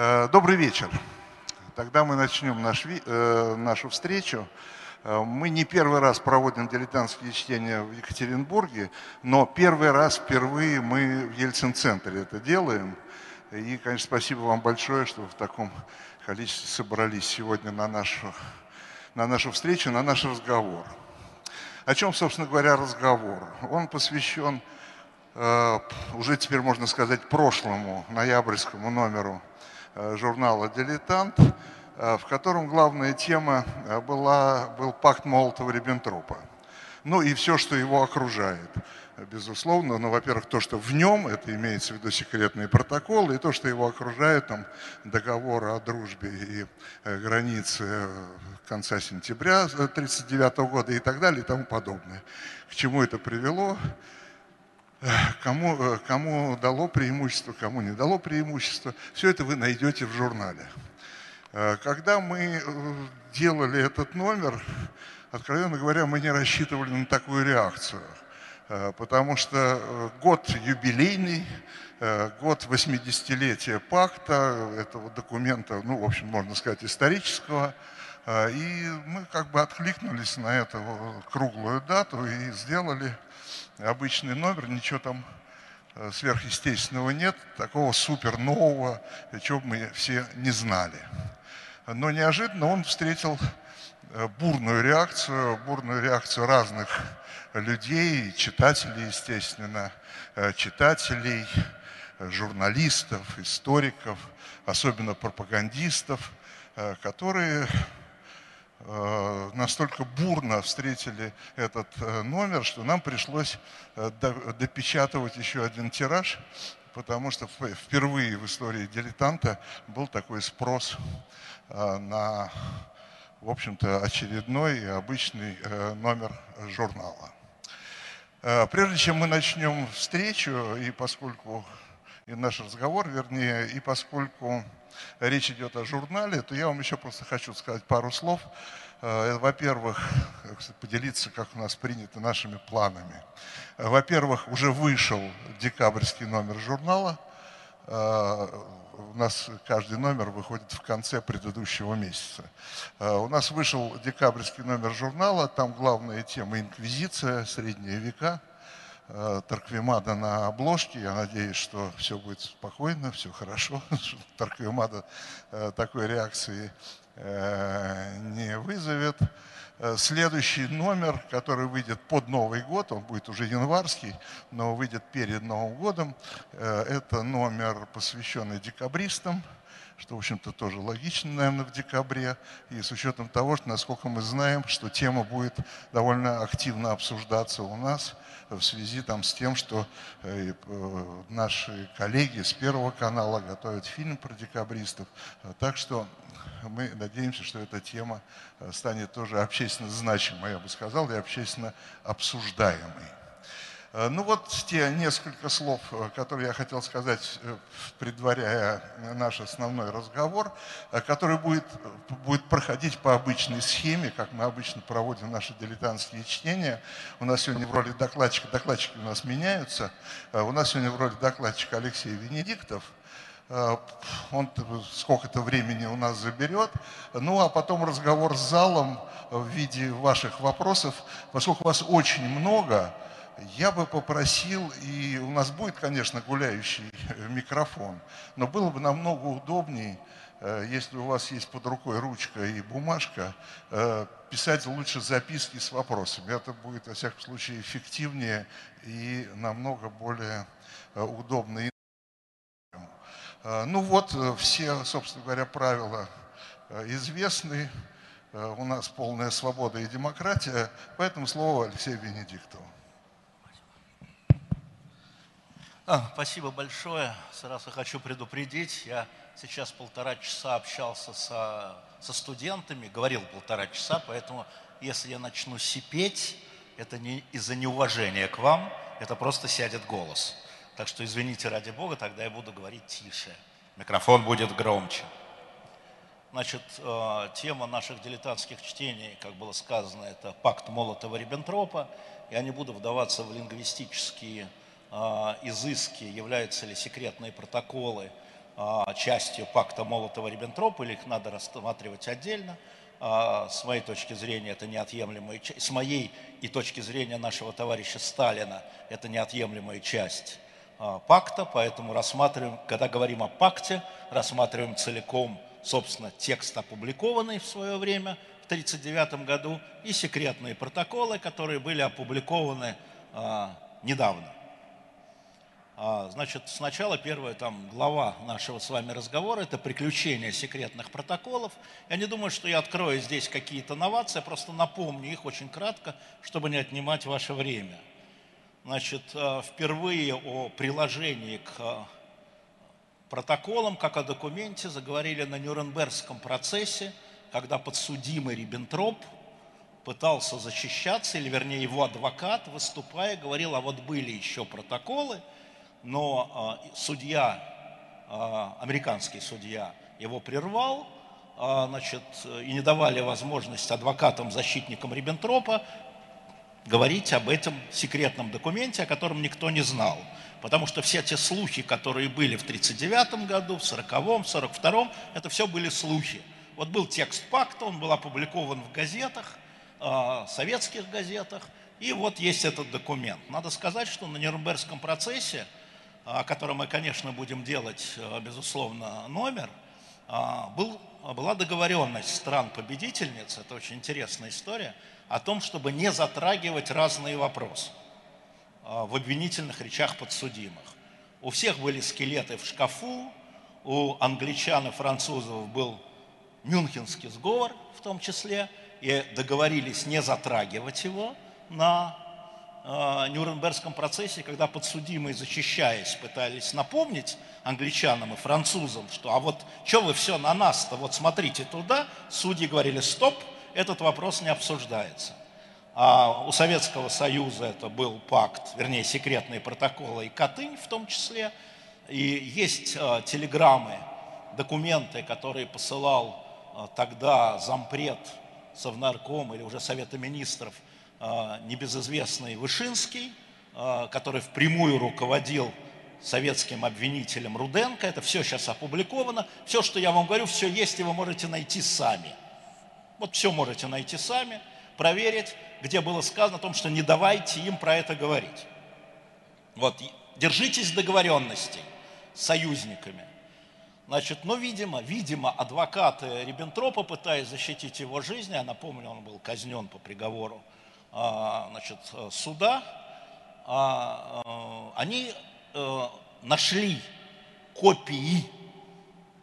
Э, добрый вечер. Тогда мы начнем наш, э, нашу встречу. Э, мы не первый раз проводим дилетантские чтения в Екатеринбурге, но первый раз впервые мы в Ельцин-центре это делаем. И, конечно, спасибо вам большое, что в таком количестве собрались сегодня на нашу, на нашу встречу, на наш разговор. О чем, собственно говоря, разговор? Он посвящен уже теперь можно сказать прошлому ноябрьскому номеру Э, журнала «Дилетант», э, в котором главная тема э, была, был пакт Молотова-Риббентропа. Ну и все, что его окружает, безусловно. Ну, во-первых, то, что в нем, это имеется в виду секретные протоколы, и то, что его окружает, там, договор о дружбе и границы конца сентября 1939 года и так далее и тому подобное. К чему это привело? Кому, э, кому дало преимущество, кому не дало преимущество. Все это вы найдете в журнале. Э, когда мы э, делали этот номер, откровенно говоря, мы не рассчитывали на такую реакцию. Потому что год юбилейный, год 80-летия пакта, этого документа, ну, в общем, можно сказать, исторического. И мы как бы откликнулись на эту круглую дату и сделали обычный номер, ничего там э, сверхъестественного нет, такого супер нового, чего мы все не знали. Но неожиданно он встретил э, бурную реакцию, бурную реакцию разных людей, читателей, естественно, э, читателей, журналистов, историков, особенно пропагандистов, которые настолько бурно встретили этот э, номер, что нам пришлось э, допечатывать еще один тираж, потому что впервые в истории дилетанта был такой спрос на, в общем-то, очередной и обычный номер журнала. Прежде чем мы начнем встречу, и поскольку и наш разговор, вернее, и поскольку речь идет о журнале, то я вам еще просто хочу сказать пару слов. Э, во-первых, поделиться, как у нас принято, нашими планами. Э, во-первых, уже вышел декабрьский номер журнала. Э, у нас каждый номер выходит в конце предыдущего месяца. У нас вышел декабрьский номер журнала, там главная тема инквизиция, средние века – Э, Тарквимада на обложке. Я надеюсь, что все будет спокойно, все хорошо. Тарквимада э, такой реакции э, не вызовет. Следующий номер, который выйдет под Новый год, он будет уже январский, но выйдет перед Новым годом, это номер, посвященный декабристам, что, в общем-то, тоже логично, наверное, в декабре, и с учетом того, что, насколько мы знаем, что тема будет довольно активно обсуждаться у нас – в связи там, с тем, что э, э, наши коллеги с Первого канала готовят фильм про декабристов. Так что мы надеемся, что эта тема э, станет тоже общественно значимой, я бы сказал, и общественно обсуждаемой. Э, ну вот те несколько слов, э, которые я хотел сказать, э, предваряя наш основной разговор, который будет, будет проходить по обычной схеме, как мы обычно проводим наши дилетантские чтения. У нас сегодня в роли докладчика, докладчики у нас меняются, у нас сегодня в роли докладчика Алексей Венедиктов, он сколько-то времени у нас заберет. Ну, а потом разговор с залом в виде ваших вопросов. Поскольку вас очень много, я бы попросил, и у нас будет, конечно, гуляющий микрофон, но было бы намного удобнее, э, если у вас есть под рукой ручка и бумажка, э, писать лучше записки с вопросами. Это будет, во всяком случае, эффективнее и намного более э, удобно. Ну вот, все, собственно говоря, правила известны. У нас полная свобода и демократия. Поэтому слово Алексею Венедиктову. А, спасибо большое. Сразу хочу предупредить, я сейчас полтора часа общался со, со студентами, говорил полтора часа, поэтому если я начну сипеть, это не из-за неуважения к вам, это просто сядет голос. Так что извините ради Бога, тогда я буду говорить тише. Микрофон будет громче. Значит, э, тема наших дилетантских чтений, как было сказано, это пакт Молотова-Риббентропа. Я не буду вдаваться в лингвистические изыски, являются ли секретные протоколы а, частью пакта Молотова-Риббентропа, или их надо рассматривать отдельно. А, с моей точки зрения, это неотъемлемая часть, с моей и точки зрения нашего товарища Сталина, это неотъемлемая часть а, пакта, поэтому рассматриваем, когда говорим о пакте, рассматриваем целиком, собственно, текст, опубликованный в свое время, в 1939 году, и секретные протоколы, которые были опубликованы недавно. А, значит, сначала первая там глава нашего с вами разговора – это приключения секретных протоколов. Я не думаю, что я открою здесь какие-то новации, просто напомню их очень кратко, чтобы не отнимать ваше время. Значит, а, впервые о приложении к а, протоколам, как о документе, заговорили на Нюрнбергском процессе, когда подсудимый Риббентроп пытался защищаться, или вернее его адвокат, выступая, говорил, а вот были еще протоколы – но а, судья, а, американский судья, его прервал, а, значит, и не давали возможность адвокатам, защитникам Риббентропа говорить об этом секретном документе, о котором никто не знал. Потому что все те слухи, которые были в 1939 году, в 1940-м, в 1942-м, это все были слухи. Вот был текст пакта, он был опубликован в газетах, советских газетах, и вот есть этот документ. Надо сказать, что на Нюрнбергском процессе о котором мы, конечно, будем делать, э, безусловно, номер, а, был, была договоренность стран-победительниц, это очень интересная история, о том, чтобы не затрагивать разные вопросы а, в обвинительных речах подсудимых. У всех были скелеты в шкафу, у англичан и французов был Мюнхенский сговор в том числе, и договорились не затрагивать его на Нюрнбергском процессе, когда подсудимые, защищаясь, пытались напомнить англичанам и французам, что а вот что вы все на нас-то, вот смотрите туда, судьи говорили, стоп, этот вопрос не обсуждается. А у Советского Союза это был пакт, вернее, секретные протоколы и Катынь в том числе. И есть э, телеграммы, документы, которые посылал э, тогда зампред Совнарком или уже Совета Министров – небезызвестный Вышинский, а, который впрямую руководил советским обвинителем Руденко. Это все сейчас опубликовано. Все, что я вам говорю, все есть, и вы можете найти сами. Вот все можете найти сами, проверить, где было сказано о том, что не давайте им про это говорить. Вот, держитесь договоренностей с союзниками. Значит, ну, видимо, видимо, адвокаты Риббентропа, пытаясь защитить его жизнь, я напомню, он был казнен по приговору а, значит, суда, а, а, они э, нашли копии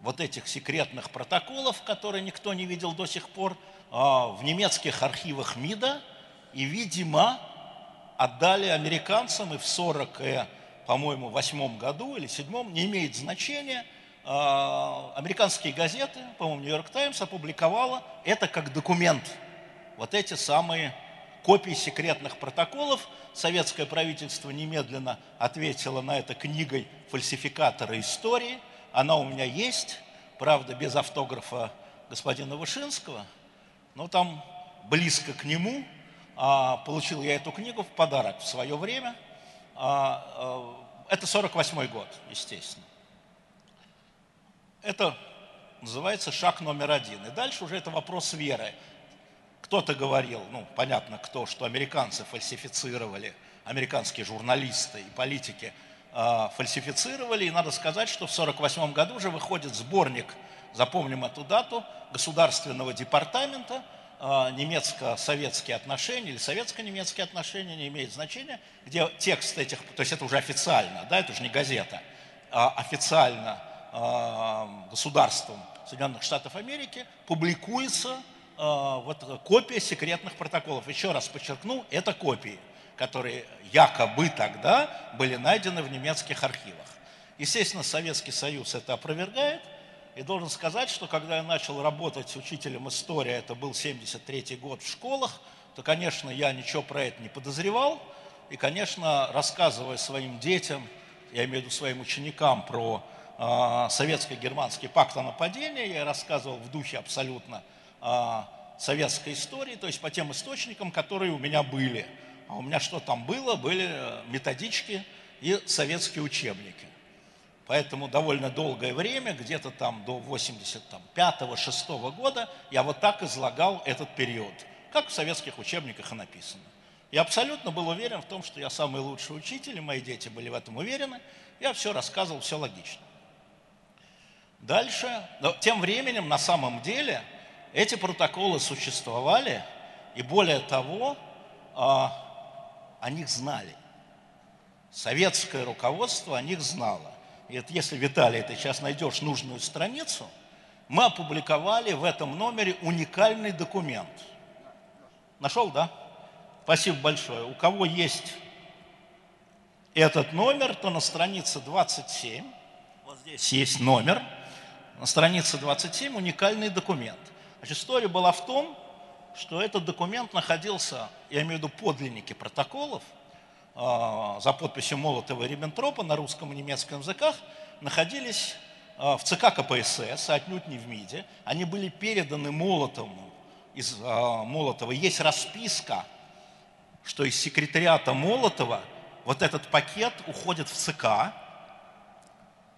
вот этих секретных протоколов, которые никто не видел до сих пор, в немецких архивах МИДа, и, видимо, отдали американцам, и в 40, по-моему, восьмом году или седьмом, не имеет значения, американские газеты, по-моему, Нью-Йорк Таймс опубликовала это как документ. Вот эти самые копий секретных протоколов. Советское правительство немедленно ответило на это книгой фальсификатора истории. Она у меня есть, правда, без автографа господина Вышинского, но там близко к нему. А, получил я эту книгу в подарок в свое время. А, а, это 48 год, естественно. Это называется шаг номер один. И дальше уже это вопрос веры. Кто-то говорил, ну, понятно кто, что американцы фальсифицировали, американские журналисты и политики э, фальсифицировали. И надо сказать, что в 1948 году уже выходит сборник, запомним эту дату, Государственного департамента, э, немецко-советские отношения или советско-немецкие отношения, не имеет значения, где текст этих, то есть это уже официально, да, это уже не газета, а официально э, государством Соединенных Штатов Америки публикуется вот копия секретных протоколов. Еще раз подчеркну, это копии, которые якобы тогда были найдены в немецких архивах. Естественно, Советский Союз это опровергает. И должен сказать, что когда я начал работать учителем истории, это был 73 год в школах, то, конечно, я ничего про это не подозревал. И, конечно, рассказывая своим детям, я имею в виду своим ученикам про э, советско-германский пакт о нападении, я рассказывал в духе абсолютно советской истории, то есть по тем источникам, которые у меня были. А у меня что там было? Были методички и советские учебники. Поэтому довольно долгое время, где-то там до 85-6 года, я вот так излагал этот период, как в советских учебниках и написано. Я абсолютно был уверен в том, что я самый лучший учитель, и мои дети были в этом уверены. Я все рассказывал, все логично. Дальше, но тем временем, на самом деле, эти протоколы существовали, и более того, а, о них знали. Советское руководство о них знало. И это, если, Виталий, ты сейчас найдешь нужную страницу, мы опубликовали в этом номере уникальный документ. Нашел, да? Спасибо большое. У кого есть этот номер, то на странице 27, вот здесь есть номер, на странице 27 уникальный документ. История была в том, что этот документ находился, я имею в виду подлинники протоколов, э, за подписью Молотова и Риббентропа на русском и немецком языках, находились э, в ЦК КПСС, отнюдь не в МИДе. Они были переданы Молотову, из э, Молотова. Есть расписка, что из секретариата Молотова вот этот пакет уходит в ЦК,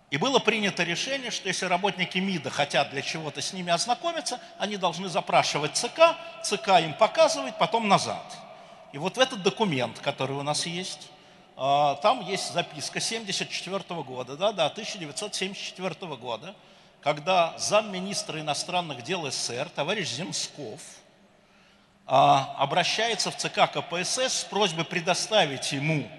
и было принято решение, что если работники МИДа хотят для чего-то с ними ознакомиться, они должны запрашивать ЦК, ЦК им показывает, потом назад. И вот в этот документ, который у нас есть, а, там есть записка 1974 года, да, да, 1974 года, когда замминистра иностранных дел СССР, товарищ Земсков, а, обращается в ЦК КПСС с просьбой предоставить ему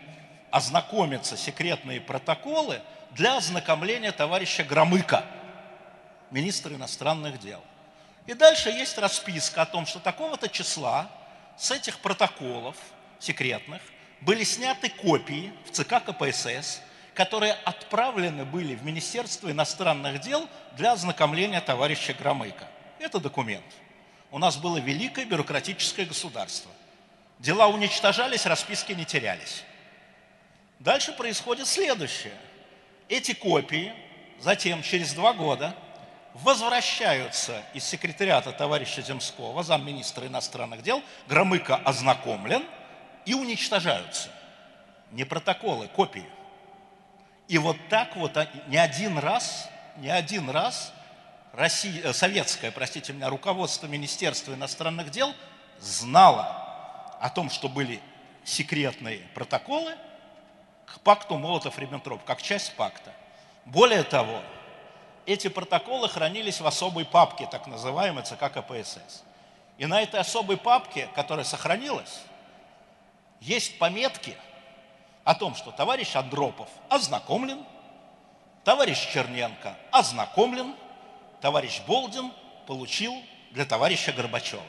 ознакомиться секретные протоколы – для ознакомления товарища Громыка, министра иностранных дел. И дальше есть расписка о том, что такого-то числа с этих протоколов секретных были сняты копии в ЦК КПСС, которые отправлены были в Министерство иностранных дел для ознакомления товарища Громыка. Это документ. У нас было великое бюрократическое государство. Дела уничтожались, расписки не терялись. Дальше происходит следующее – эти копии затем, через два года, возвращаются из секретариата товарища Земского, замминистра иностранных дел, Громыко ознакомлен и уничтожаются. Не протоколы, копии. И вот так вот не один раз, не один раз Россия, э, советское, простите меня, руководство Министерства иностранных дел знало о том, что были секретные протоколы – к пакту Молотов-Риббентроп, как часть пакта. Более того, эти протоколы хранились в особой папке, так называемой ЦК КПСС. И на этой особой папке, которая сохранилась, есть пометки о том, что товарищ Андропов ознакомлен, товарищ Черненко ознакомлен, товарищ Болдин получил для товарища Горбачева.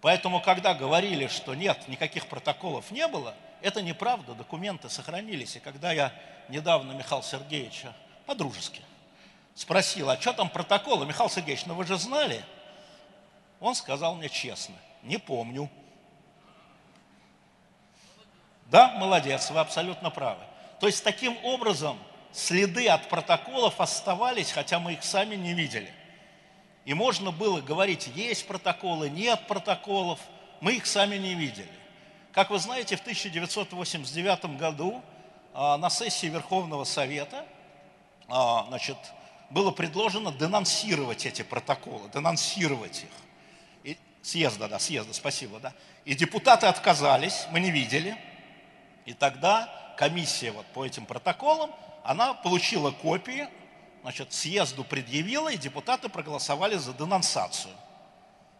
Поэтому, когда говорили, что нет, никаких протоколов не было – это неправда, документы сохранились. И когда я недавно Михаила Сергеевича по-дружески спросил, а что там протоколы? Михаил Сергеевич, ну вы же знали? Он сказал мне честно, не помню. Да, молодец, вы абсолютно правы. То есть таким образом следы от протоколов оставались, хотя мы их сами не видели. И можно было говорить, есть протоколы, нет протоколов, мы их сами не видели. Как вы знаете, в 1989 году а, на сессии Верховного Совета а, значит, было предложено денонсировать эти протоколы, денонсировать их. И, съезда, да, съезда, спасибо, да. И депутаты отказались, мы не видели. И тогда комиссия вот по этим протоколам, она получила копии, значит, съезду предъявила, и депутаты проголосовали за денонсацию.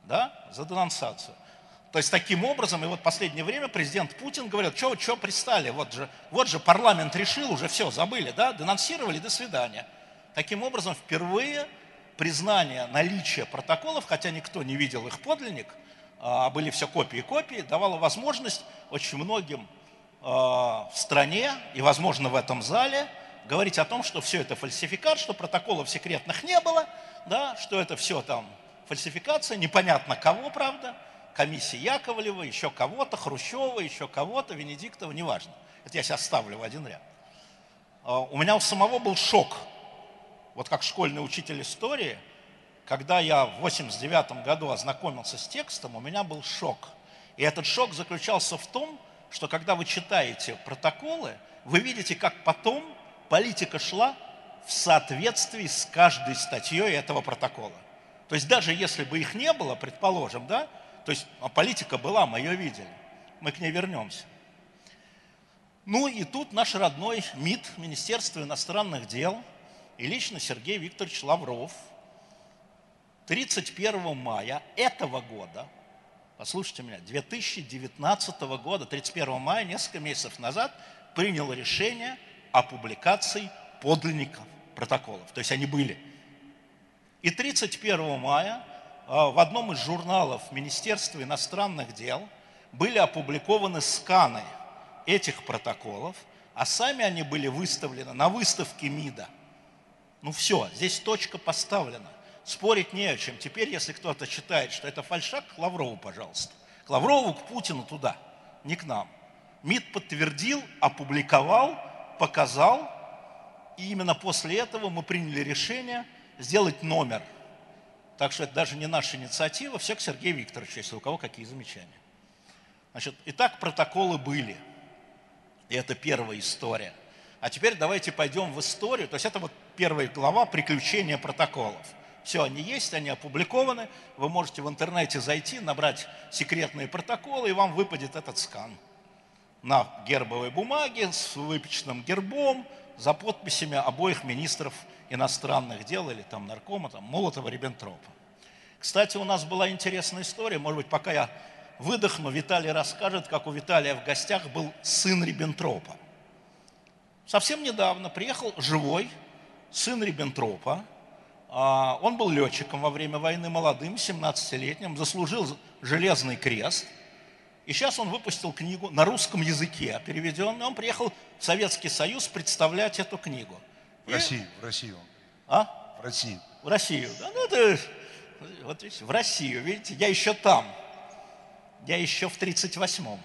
Да, за денонсацию. То есть таким образом, и вот в последнее время президент Путин говорит, что что пристали, вот же, вот же парламент решил, уже все, забыли, да, денонсировали, до свидания. Таким образом, впервые признание наличия протоколов, хотя никто не видел их подлинник, а были все копии и копии, давало возможность очень многим а, в стране и, возможно, в этом зале говорить о том, что все это фальсификат, что протоколов секретных не было, да, что это все там фальсификация, непонятно кого, правда, комиссии Яковлева, еще кого-то, Хрущева, еще кого-то, Венедиктова, неважно. Это я сейчас ставлю в один ряд. А, у меня у самого был шок, вот как школьный учитель истории, когда я в 89 году ознакомился с текстом, у меня был шок. И этот шок заключался в том, что когда вы читаете протоколы, вы видите, как потом политика шла в соответствии с каждой статьей этого протокола. То есть даже если бы их не было, предположим, да, то есть а политика была, мы ее видели, мы к ней вернемся. Ну и тут наш родной МИД, Министерство иностранных дел, и лично Сергей Викторович Лавров 31 мая этого года, послушайте меня, 2019 года, 31 мая, несколько месяцев назад, принял решение о публикации подлинников протоколов. То есть они были. И 31 мая в одном из журналов Министерства иностранных дел были опубликованы сканы – этих протоколов, а сами они были выставлены на выставке МИДа. Ну все, здесь точка поставлена. Спорить не о чем. Теперь, если кто-то считает, что это фальшак, к Лаврову, пожалуйста. К Лаврову, к Путину туда, не к нам. МИД подтвердил, опубликовал, показал, и именно после этого мы приняли решение сделать номер. Так что это даже не наша инициатива, все к Сергею Викторовичу, если у кого какие замечания. Значит, итак, протоколы были – и это первая история. А теперь давайте пойдем в историю. То есть это вот первая глава «Приключения протоколов». Все, они есть, они опубликованы. Вы можете в интернете зайти, набрать секретные протоколы, и вам выпадет этот скан на гербовой бумаге с выпеченным гербом, за подписями обоих министров иностранных дел или там наркома, там Молотова, Риббентропа. Кстати, у нас была интересная история, может быть, пока я выдохну, Виталий расскажет, как у Виталия в гостях был сын Риббентропа. Совсем недавно приехал живой сын Риббентропа. А, он был летчиком во время войны, молодым, 17-летним, заслужил железный крест. И сейчас он выпустил книгу на русском языке, переведенную. Он приехал в Советский Союз представлять эту книгу. В И... Россию, в Россию. А? В Россию. В Россию, да, ну это, вот видите, в Россию, видите, я еще там. Я еще в 38-м.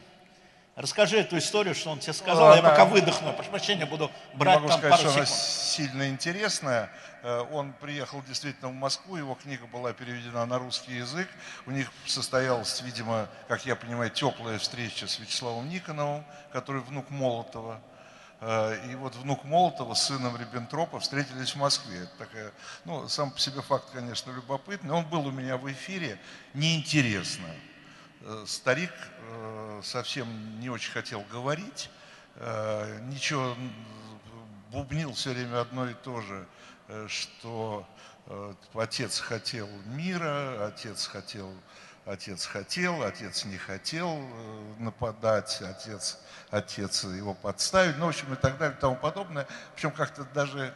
Расскажи эту историю, что он тебе сказал. Она, я пока выдохну, прошу прощения, буду брать могу там сказать, пару что секунд. она сильно интересная. Э, он приехал действительно в Москву, его книга была переведена на русский язык. У них состоялась, видимо, как я понимаю, теплая встреча с Вячеславом Никоновым, который внук Молотова. Э, и вот внук Молотова с сыном Риббентропа встретились в Москве. Это такая, ну, сам по себе факт, конечно, любопытный. Он был у меня в эфире. Неинтересно. Э, старик э, совсем не очень хотел говорить, ничего, бубнил все время одно и то же, что отец хотел мира, отец хотел, отец хотел, отец не хотел нападать, отец, отец его подставить, ну, в общем, и так далее, и тому подобное. Причем как-то даже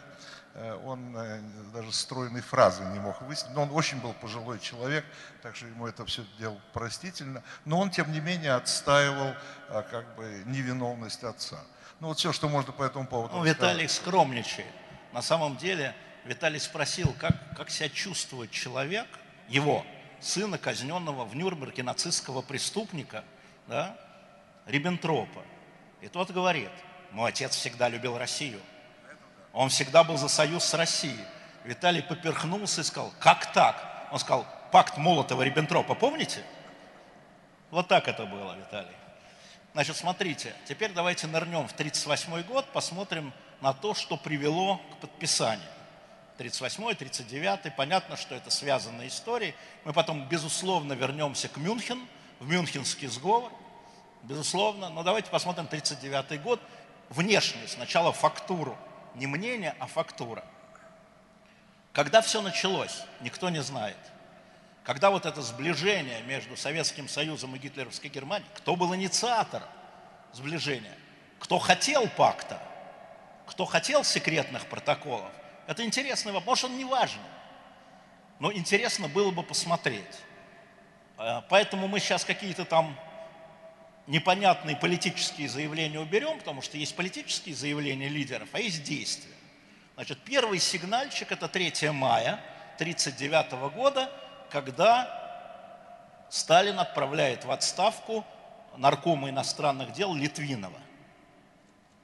Э, он э, даже стройной фразы не мог высказать. Но он очень был пожилой человек, так что ему это все делал простительно. Но он, тем не менее, отстаивал э, как бы невиновность отца. Ну вот все, что можно по этому поводу ну, Виталий скромничает. На самом деле Виталий спросил, как, как себя чувствует человек, его, сына казненного в Нюрнберге нацистского преступника, да, Риббентропа. И тот говорит, мой отец всегда любил Россию. Он всегда был за союз с Россией. Виталий поперхнулся и сказал, как так? Он сказал, пакт Молотова-Риббентропа, помните? Вот так это было, Виталий. Значит, смотрите, теперь давайте нырнем в 1938 год, посмотрим на то, что привело к подписанию. 38 39 понятно, что это связанные истории. Мы потом, безусловно, вернемся к Мюнхен, в Мюнхенский сговор, безусловно. Но давайте посмотрим 39 год, внешне, сначала фактуру не мнение, а фактура. Когда все началось, никто не знает. Когда вот это сближение между Советским Союзом и гитлеровской Германией, кто был инициатором сближения, кто хотел пакта, кто хотел секретных протоколов, это интересный вопрос, может он не важный, но интересно было бы посмотреть. Э, поэтому мы сейчас какие-то там непонятные политические заявления уберем, потому что есть политические заявления лидеров, а есть действия. Значит, первый сигнальчик – это 3 мая 1939 года, когда Сталин отправляет в отставку наркома иностранных дел Литвинова.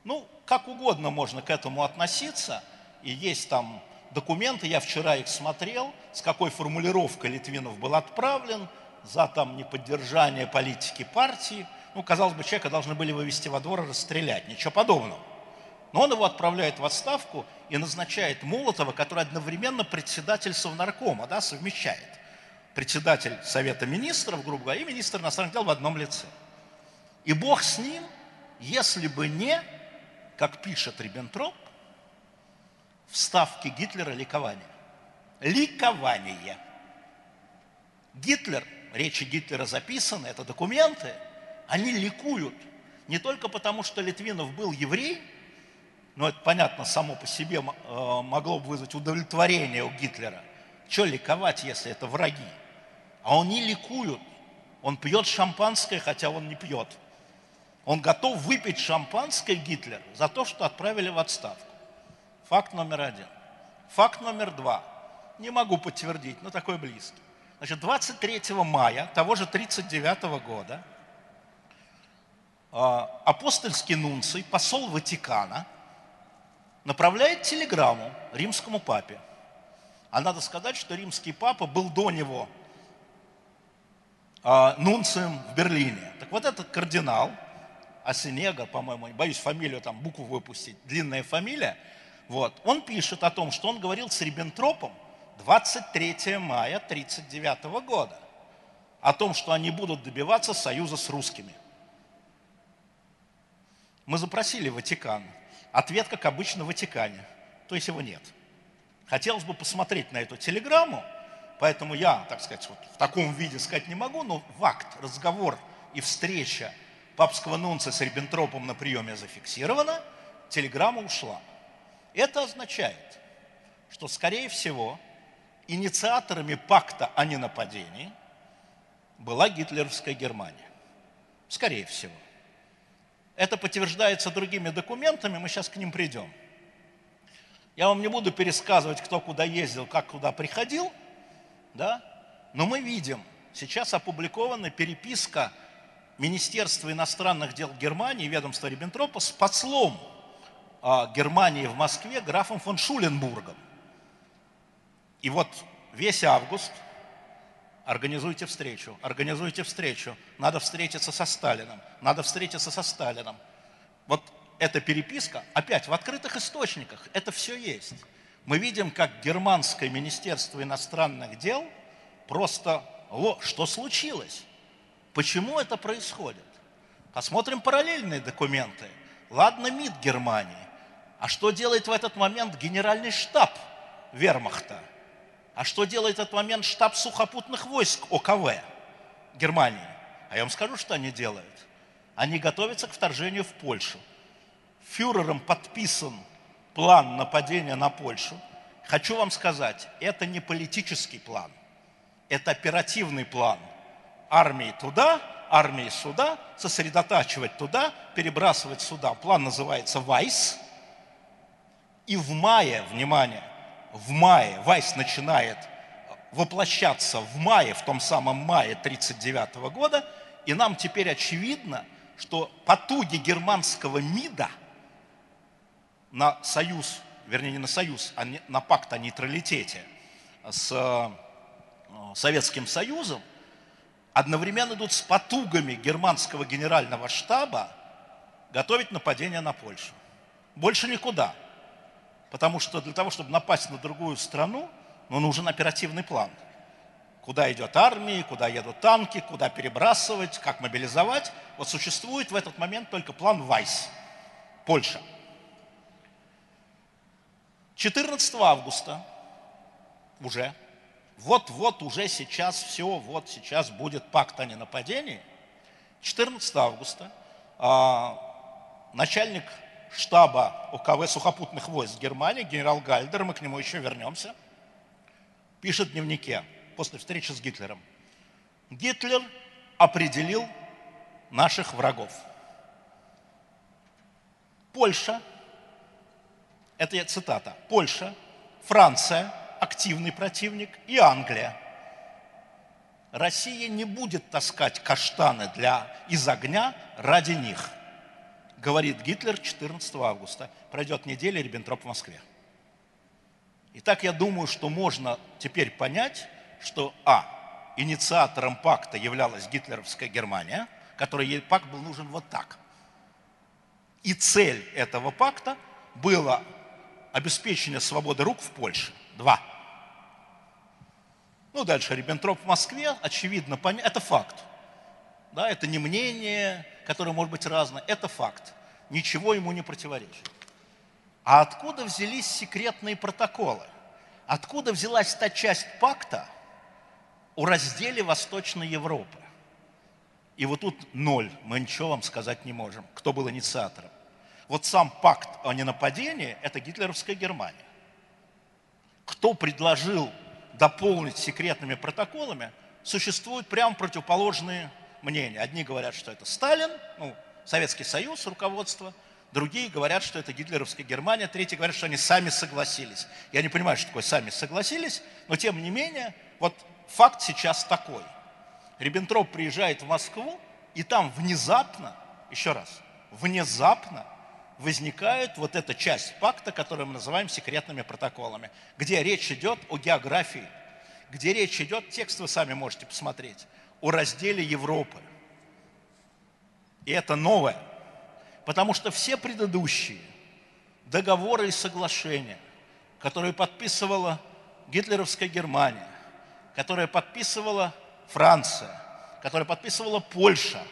Ну, как угодно можно к этому относиться, и есть там документы, я вчера их смотрел, с какой формулировкой Литвинов был отправлен, за там неподдержание политики партии – ну, казалось бы, человека должны были вывести во двор и расстрелять. Ничего подобного. Но он его отправляет в отставку и назначает Молотова, который одновременно председатель Совнаркома, да, совмещает. Председатель Совета Министров, грубо говоря, и министр иностранных дел в одном лице. И Бог с ним, если бы не, как пишет Риббентроп, вставки Гитлера ликование. Ликование. Гитлер, речи Гитлера записаны, это документы, они ликуют. Не только потому, что Литвинов был еврей, но это понятно само по себе э, могло бы вызвать удовлетворение у Гитлера. Что ликовать, если это враги? А они ликуют. Он пьет шампанское, хотя он не пьет. Он готов выпить шампанское Гитлер за то, что отправили в отставку. Факт номер один. Факт номер два. Не могу подтвердить, но такой близкий. Значит, 23 мая того же 1939 года а, апостольский нунций, посол Ватикана, направляет телеграмму римскому папе. А надо сказать, что римский папа был до него а, нунцием в Берлине. Так вот этот кардинал, Асенега, по-моему, боюсь фамилию, там букву выпустить, длинная фамилия, вот, он пишет о том, что он говорил с Риббентропом 23 мая 1939 года о том, что они будут добиваться союза с русскими. Мы запросили Ватикан. Ответ, как обычно, в Ватикане. То есть его нет. Хотелось бы посмотреть на эту телеграмму, поэтому я, так сказать, вот в таком виде сказать не могу, но факт, разговор и встреча папского нунца с Риббентропом на приеме зафиксирована, телеграмма ушла. Это означает, что, скорее всего, инициаторами пакта о ненападении была гитлеровская Германия. Скорее всего. Это подтверждается другими документами, мы сейчас к ним придем. Я вам не буду пересказывать, кто куда ездил, как куда приходил, да? но мы видим, сейчас опубликована переписка Министерства иностранных дел Германии, ведомства Риббентропа с послом Германии в Москве графом фон Шуленбургом. И вот весь август организуйте встречу, организуйте встречу, надо встретиться со Сталином, надо встретиться со Сталином. Вот эта переписка, опять в открытых источниках, это все есть. Мы видим, как германское министерство иностранных дел просто, что случилось? Почему это происходит? Посмотрим параллельные документы. Ладно, МИД Германии. А что делает в этот момент генеральный штаб вермахта? А что делает в этот момент штаб сухопутных войск ОКВ Германии? А я вам скажу, что они делают. Они готовятся к вторжению в Польшу. Фюрером подписан план нападения на Польшу. Хочу вам сказать, это не политический план, это оперативный план. Армии туда, армии сюда, сосредотачивать туда, перебрасывать сюда. План называется «Вайс». И в мае, внимание, в мае, Вайс начинает воплощаться в мае, в том самом мае 1939 года, и нам теперь очевидно, что потуги германского МИДа на союз, вернее не на союз, а на пакт о нейтралитете с э, Советским Союзом, одновременно идут с потугами германского генерального штаба готовить нападение на Польшу. Больше никуда – Потому что для того, чтобы напасть на другую страну, ну, нужен оперативный план. Куда идет армия, куда едут танки, куда перебрасывать, как мобилизовать. Вот существует в этот момент только план Вайс. Польша. 14 августа уже, вот-вот уже сейчас все, вот сейчас будет пакт о ненападении. 14 августа а, начальник штаба УКВ сухопутных войск Германии, генерал Гальдер, мы к нему еще вернемся, пишет в дневнике после встречи с Гитлером. Гитлер определил наших врагов. Польша, это цитата, Польша, Франция, активный противник, и Англия. Россия не будет таскать каштаны для, из огня ради них говорит Гитлер 14 августа. Пройдет неделя, Риббентроп в Москве. Итак, я думаю, что можно теперь понять, что, а, инициатором пакта являлась гитлеровская Германия, которой ей пакт был нужен вот так. И цель этого пакта было обеспечение свободы рук в Польше. Два. Ну, дальше Риббентроп в Москве, очевидно, это факт. Да, это не мнение, которое может быть разное, это факт. Ничего ему не противоречит. А откуда взялись секретные протоколы? Откуда взялась та часть пакта о разделе Восточной Европы? И вот тут ноль, мы ничего вам сказать не можем, кто был инициатором. Вот сам пакт о ненападении – это гитлеровская Германия. Кто предложил дополнить секретными протоколами, существуют прям противоположные мнения. Одни говорят, что это Сталин, ну, Советский Союз, руководство, другие говорят, что это гитлеровская Германия, третьи говорят, что они сами согласились. Я не понимаю, что такое сами согласились, но тем не менее, вот факт сейчас такой. Риббентроп приезжает в Москву, и там внезапно, еще раз, внезапно возникает вот эта часть пакта, которую мы называем секретными протоколами, где речь идет о географии, где речь идет, текст вы сами можете посмотреть, о разделе Европы. И это новое, потому что все предыдущие договоры и соглашения, которые подписывала гитлеровская Германия, которые подписывала Франция, которая подписывала Польша,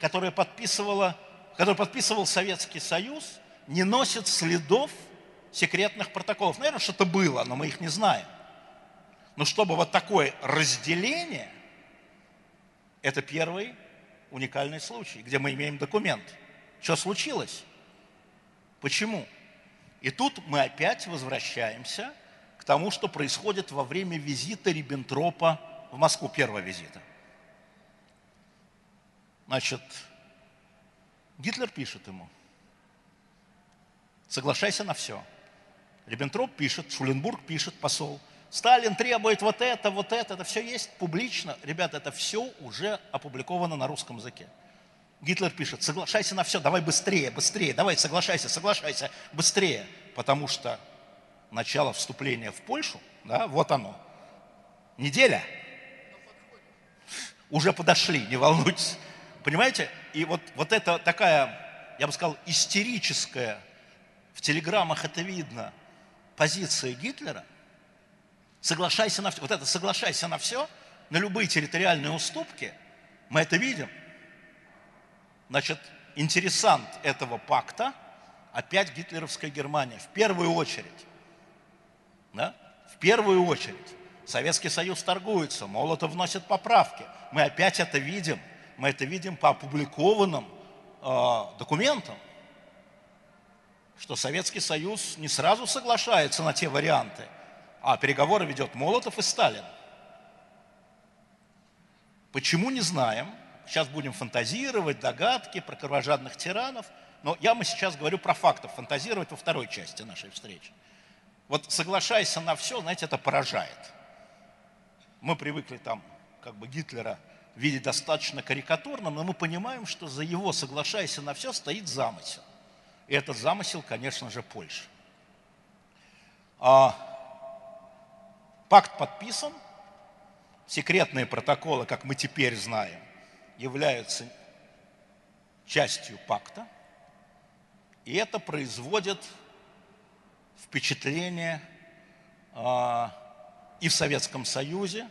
которая подписывала который подписывал Советский Союз, не носит следов секретных протоколов. Наверное, что-то было, но мы их не знаем. Но чтобы вот такое разделение, это первый уникальный случай, где мы имеем документ. Что случилось? Почему? И тут мы опять возвращаемся к тому, что происходит во время визита Риббентропа в Москву, первого визита. Значит, Гитлер пишет ему, соглашайся на все. Риббентроп пишет, Шуленбург пишет, посол. Сталин требует вот это, вот это, это все есть публично. Ребята, это все уже опубликовано на русском языке. Гитлер пишет, соглашайся на все, давай быстрее, быстрее, давай соглашайся, соглашайся, быстрее. Потому что начало вступления в Польшу, да, вот оно, неделя, уже подошли, не волнуйтесь. Понимаете? И вот, вот это такая, я бы сказал, истерическая, в телеграммах это видно, позиция Гитлера, соглашайся на все, вот это соглашайся на все, на любые территориальные уступки, мы это видим. Значит, интересант этого пакта опять гитлеровская Германия, в первую очередь. Да? В первую очередь. Советский Союз торгуется, Молотов вносит поправки. Мы опять это видим – мы это видим по опубликованным э, документам, что Советский Союз не сразу соглашается на те варианты, а переговоры ведет Молотов и Сталин. Почему, не знаем. Сейчас будем фантазировать, догадки про кровожадных тиранов. Но я мы сейчас говорю про фактов, фантазировать во второй части нашей встречи. Вот соглашайся на все, знаете, это поражает. Мы привыкли там как бы Гитлера виде достаточно карикатурном, но мы понимаем, что за его «соглашайся на все» стоит замысел. И этот замысел, конечно же, Польша. А, пакт подписан, секретные протоколы, как мы теперь знаем, являются частью пакта, и это производит впечатление а, и в Советском Союзе,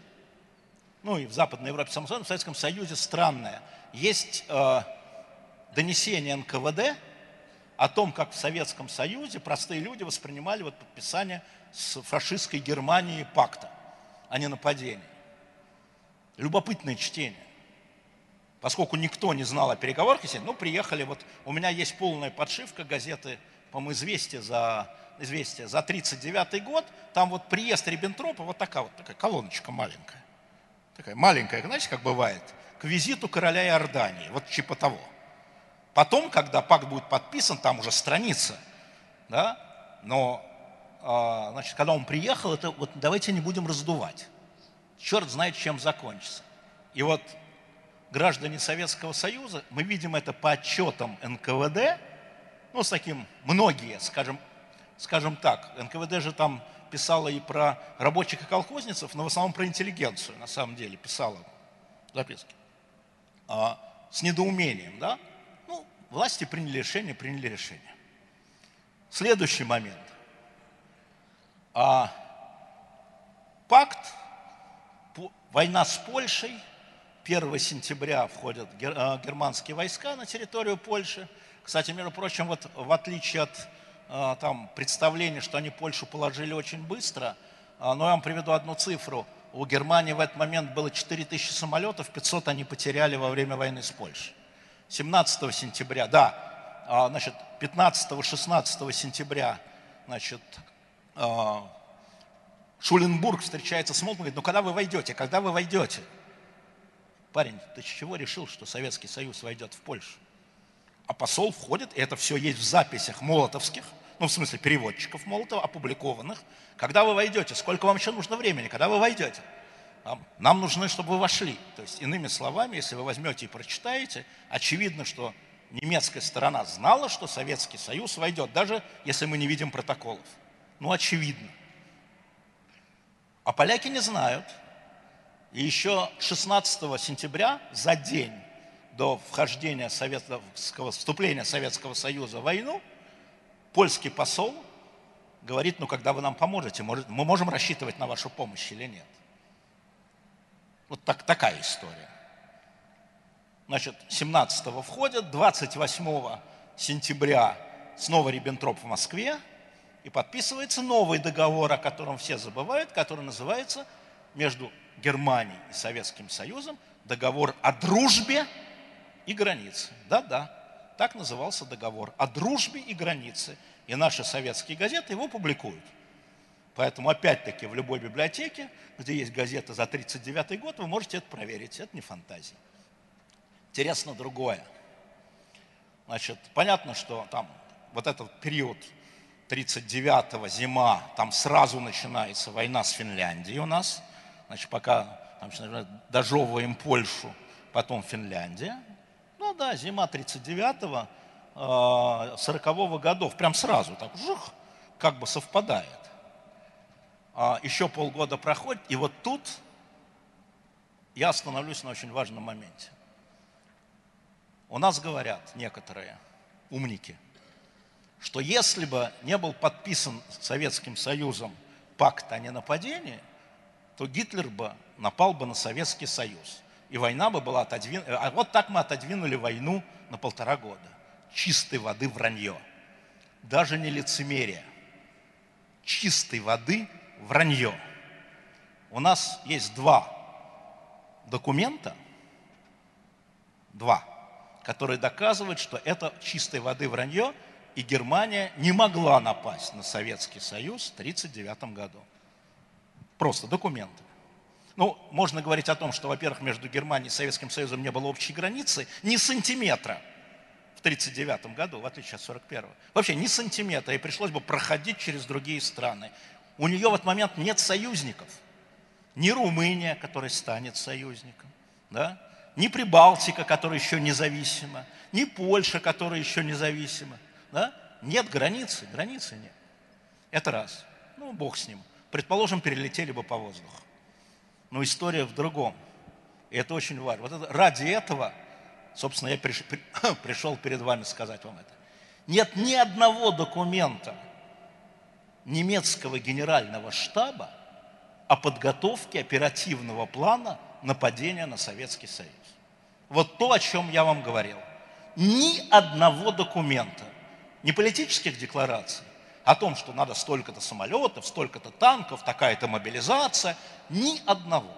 ну и в Западной Европе, само собой, в Советском Союзе странное. Есть э, донесение НКВД о том, как в Советском Союзе простые люди воспринимали вот подписание с фашистской Германией пакта о ненападении. Любопытное чтение. Поскольку никто не знал о переговорах, ну, приехали, вот у меня есть полная подшивка газеты, по-моему, «Известия» за, «Известия» за 39 год, там вот приезд Риббентропа, вот такая вот такая колоночка маленькая такая маленькая, знаете, как бывает, к визиту короля Иордании, вот типа того. Потом, когда пакт будет подписан, там уже страница, да, но, а, значит, когда он приехал, это вот давайте не будем раздувать. Черт знает, чем закончится. И вот граждане Советского Союза, мы видим это по отчетам НКВД, ну, с таким, многие, скажем, скажем так, НКВД же там писала и про рабочих и колхозницев, но в основном про интеллигенцию, на самом деле, писала записки. А, с недоумением, да? Власти приняли решение, приняли решение. Следующий момент. А, пакт, война с Польшей, 1 сентября входят а, германские войска на территорию Польши. Кстати, между прочим, вот в отличие от а, там, представления, что они Польшу положили очень быстро, а, но я вам приведу одну цифру. У Германии в этот момент было 4000 самолетов, 500 они потеряли во время войны с Польшей. 17 сентября, да, а, значит, 15-16 сентября, значит, а, Шуленбург встречается с Молотовым, говорит, ну когда вы войдете, когда вы войдете? Парень, ты чего решил, что Советский Союз войдет в Польшу? А посол входит, и это все есть в записях молотовских, ну, в смысле, переводчиков Молотова, опубликованных. Когда вы войдете, сколько вам еще нужно времени, когда вы войдете? Нам, нам нужны, чтобы вы вошли. То есть, иными словами, если вы возьмете и прочитаете, очевидно, что немецкая сторона знала, что Советский Союз войдет, даже если мы не видим протоколов. Ну, очевидно. А поляки не знают. И еще 16 сентября, за день до вхождения Советского, вступления Советского Союза в войну, польский посол говорит, ну, когда вы нам поможете, может, мы можем рассчитывать на вашу помощь или нет. Вот так, такая история. Значит, 17-го входят, 28 сентября снова Риббентроп в Москве, и подписывается новый договор, о котором все забывают, который называется между Германией и Советским Союзом договор о дружбе и границе. Да-да, так назывался договор о дружбе и границе. И наши советские газеты его публикуют. Поэтому, опять-таки, в любой библиотеке, где есть газета за 1939 год, вы можете это проверить. Это не фантазия. Интересно другое. Значит, понятно, что там вот этот период 39-го, зима, там сразу начинается война с Финляндией у нас. Значит, пока там, дожевываем Польшу, потом Финляндия. Ну да, зима 39-го, 40-го годов, прям сразу, так, жух, как бы совпадает. А еще полгода проходит, и вот тут я остановлюсь на очень важном моменте. У нас говорят некоторые умники, что если бы не был подписан Советским Союзом пакт о ненападении, то Гитлер бы напал бы на Советский Союз. И война бы была отодвинута. А вот так мы отодвинули войну на полтора года. Чистой воды вранье. Даже не лицемерие. Чистой воды вранье. У нас есть два документа, два, которые доказывают, что это чистой воды вранье, и Германия не могла напасть на Советский Союз в 1939 году. Просто документы. Ну, можно говорить о том, что, во-первых, между Германией и Советским Союзом не было общей границы ни сантиметра в 1939 году, в отличие от 1941. Вообще ни сантиметра, и пришлось бы проходить через другие страны. У нее в этот момент нет союзников. Ни Румыния, которая станет союзником, да? ни Прибалтика, которая еще независима, ни Польша, которая еще независима. Да? Нет границы, границы нет. Это раз. Ну, бог с ним. Предположим, перелетели бы по воздуху. Но история в другом. И это очень важно. Вот это, ради этого, собственно, я приш, при, пришел перед вами сказать вам это. Нет ни одного документа немецкого генерального штаба о подготовке оперативного плана нападения на Советский Союз. Вот то, о чем я вам говорил. Ни одного документа, не политических деклараций, о том, что надо столько-то самолетов, столько-то танков, такая-то мобилизация, ни одного,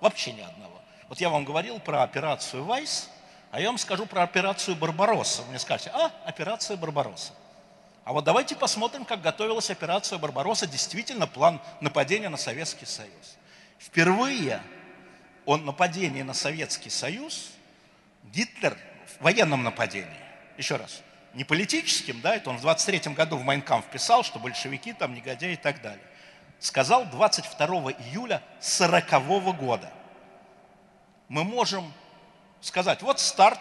вообще ни одного. Вот я вам говорил про операцию «Вайс», а я вам скажу про операцию «Барбаросса». Вы мне скажете, а, операция «Барбаросса». А вот давайте посмотрим, как готовилась операция «Барбаросса», действительно план нападения на Советский Союз. Впервые он нападение на Советский Союз Гитлер в военном нападении, еще раз, не политическим, да, это он в 23 году в Майнкамп писал, что большевики там негодяи и так далее, сказал 22 июля 40 -го года. Мы можем сказать, вот старт,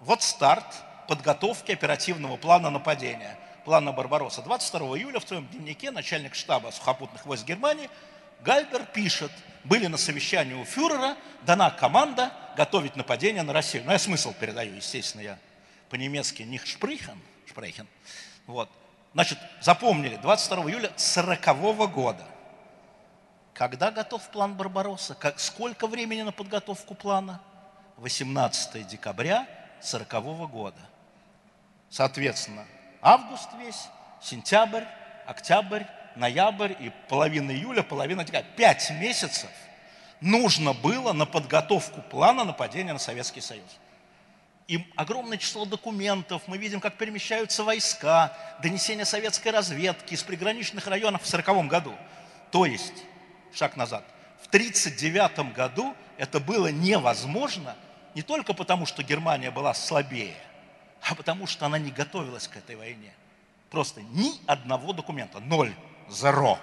вот старт подготовки оперативного плана нападения, плана Барбаросса. 22 июля в своем дневнике начальник штаба сухопутных войск Германии Гальдер пишет – были на совещании у фюрера, дана команда готовить нападение на Россию. Ну, я смысл передаю, естественно, я по-немецки не шприхен, шпрейхен. Вот. Значит, запомнили, 22 июля 40 года. Когда готов план Барбаросса? Как, сколько времени на подготовку плана? 18 декабря 40 года. Соответственно, август весь, сентябрь, октябрь, ноябрь и половина июля, половина декабря. Пять месяцев нужно было на подготовку плана нападения на Советский Союз. И огромное число документов, мы видим, как перемещаются войска, донесения советской разведки из приграничных районов в 1940 году. То есть, шаг назад, в 1939 году это было невозможно не только потому, что Германия была слабее, а потому что она не готовилась к этой войне. Просто ни одного документа, ноль, зеро.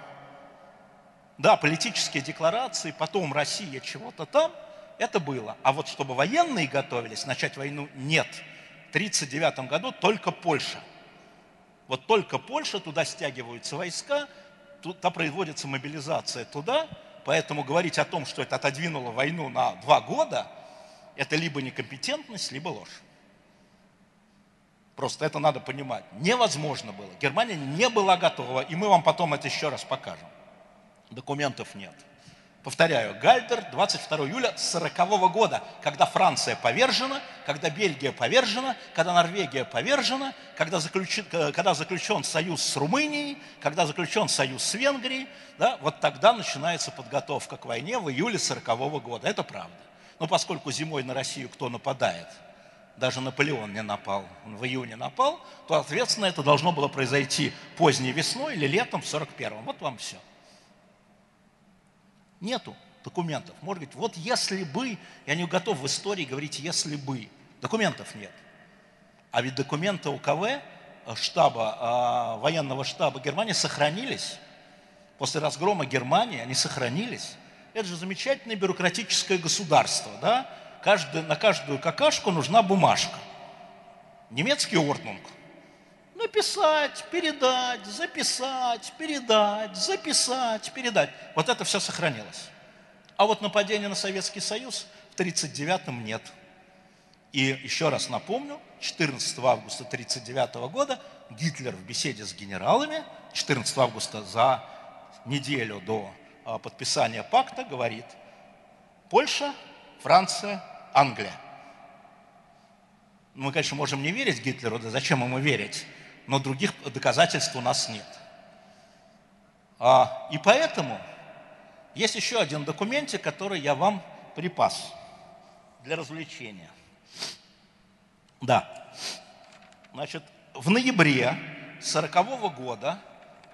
Да, политические декларации, потом Россия чего-то там – это было. А вот чтобы военные готовились, начать войну, нет. В 1939 году только Польша. Вот только Польша, туда стягиваются войска, туда производится мобилизация туда, поэтому говорить о том, что это отодвинуло войну на два года, это либо некомпетентность, либо ложь. Просто это надо понимать. Невозможно было. Германия не была готова, и мы вам потом это еще раз покажем. Документов нет. Повторяю, Гальдер, 22 июля 1940 года, когда Франция повержена, когда Бельгия повержена, когда Норвегия повержена, когда заключен, когда заключен союз с Румынией, когда заключен союз с Венгрией, да, вот тогда начинается подготовка к войне в июле 1940 года. Это правда. Но поскольку зимой на Россию кто нападает, даже Наполеон не напал, он в июне напал, то, соответственно, это должно было произойти поздней весной или летом в 41-м. Вот вам все. Нету документов. Может быть, вот если бы, я не готов в истории говорить «если бы», документов нет. А ведь документы УКВ, э, штаба, э, военного штаба Германии сохранились. После разгрома Германии они сохранились. Это же замечательное бюрократическое государство, да? Каждый, на каждую какашку нужна бумажка. Немецкий орднунг. Написать, передать, записать, передать, записать, передать. Вот это все сохранилось. А вот нападение на Советский Союз в 1939-м нет. И еще раз напомню, 14 августа 1939 года Гитлер в беседе с генералами, 14 августа за неделю до а, подписания пакта, говорит, Польша, Франция, Англия. Мы, конечно, можем не верить Гитлеру, да зачем ему верить? но других доказательств у нас нет. А, и поэтому есть еще один документик, который я вам припас для развлечения. Да. Значит, в ноябре 1940 года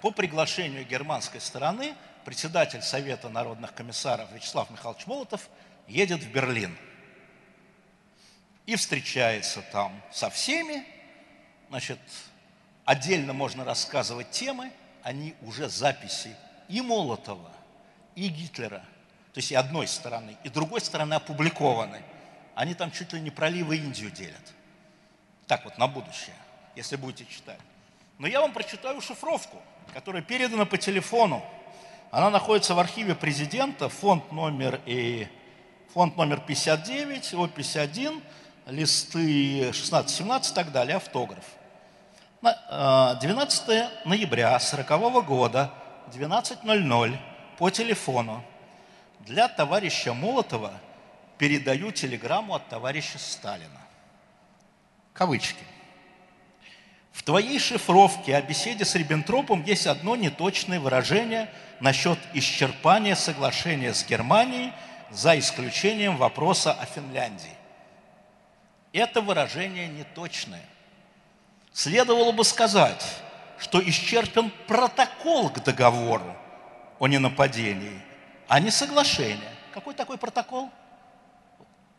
по приглашению германской стороны председатель Совета народных комиссаров Вячеслав Михайлович Молотов едет в Берлин и встречается там со всеми, значит, Отдельно можно рассказывать темы, они уже записи и Молотова, и Гитлера, то есть и одной стороны, и другой стороны опубликованы. Они там чуть ли не проливы Индию делят. Так вот, на будущее, если будете читать. Но я вам прочитаю шифровку, которая передана по телефону. Она находится в архиве президента, фонд номер, и, фонд номер 59, О51, листы 16-17 и так далее, автограф. 12 э, ноября 1940 года, 12.00, по телефону. Для товарища Молотова передаю телеграмму от товарища Сталина. Кавычки. В твоей шифровке о беседе с Риббентропом есть одно неточное выражение насчет исчерпания соглашения с Германией за исключением вопроса о Финляндии. Это выражение неточное – Следовало бы сказать, что исчерпан протокол к договору о ненападении, а не соглашение. Какой такой протокол?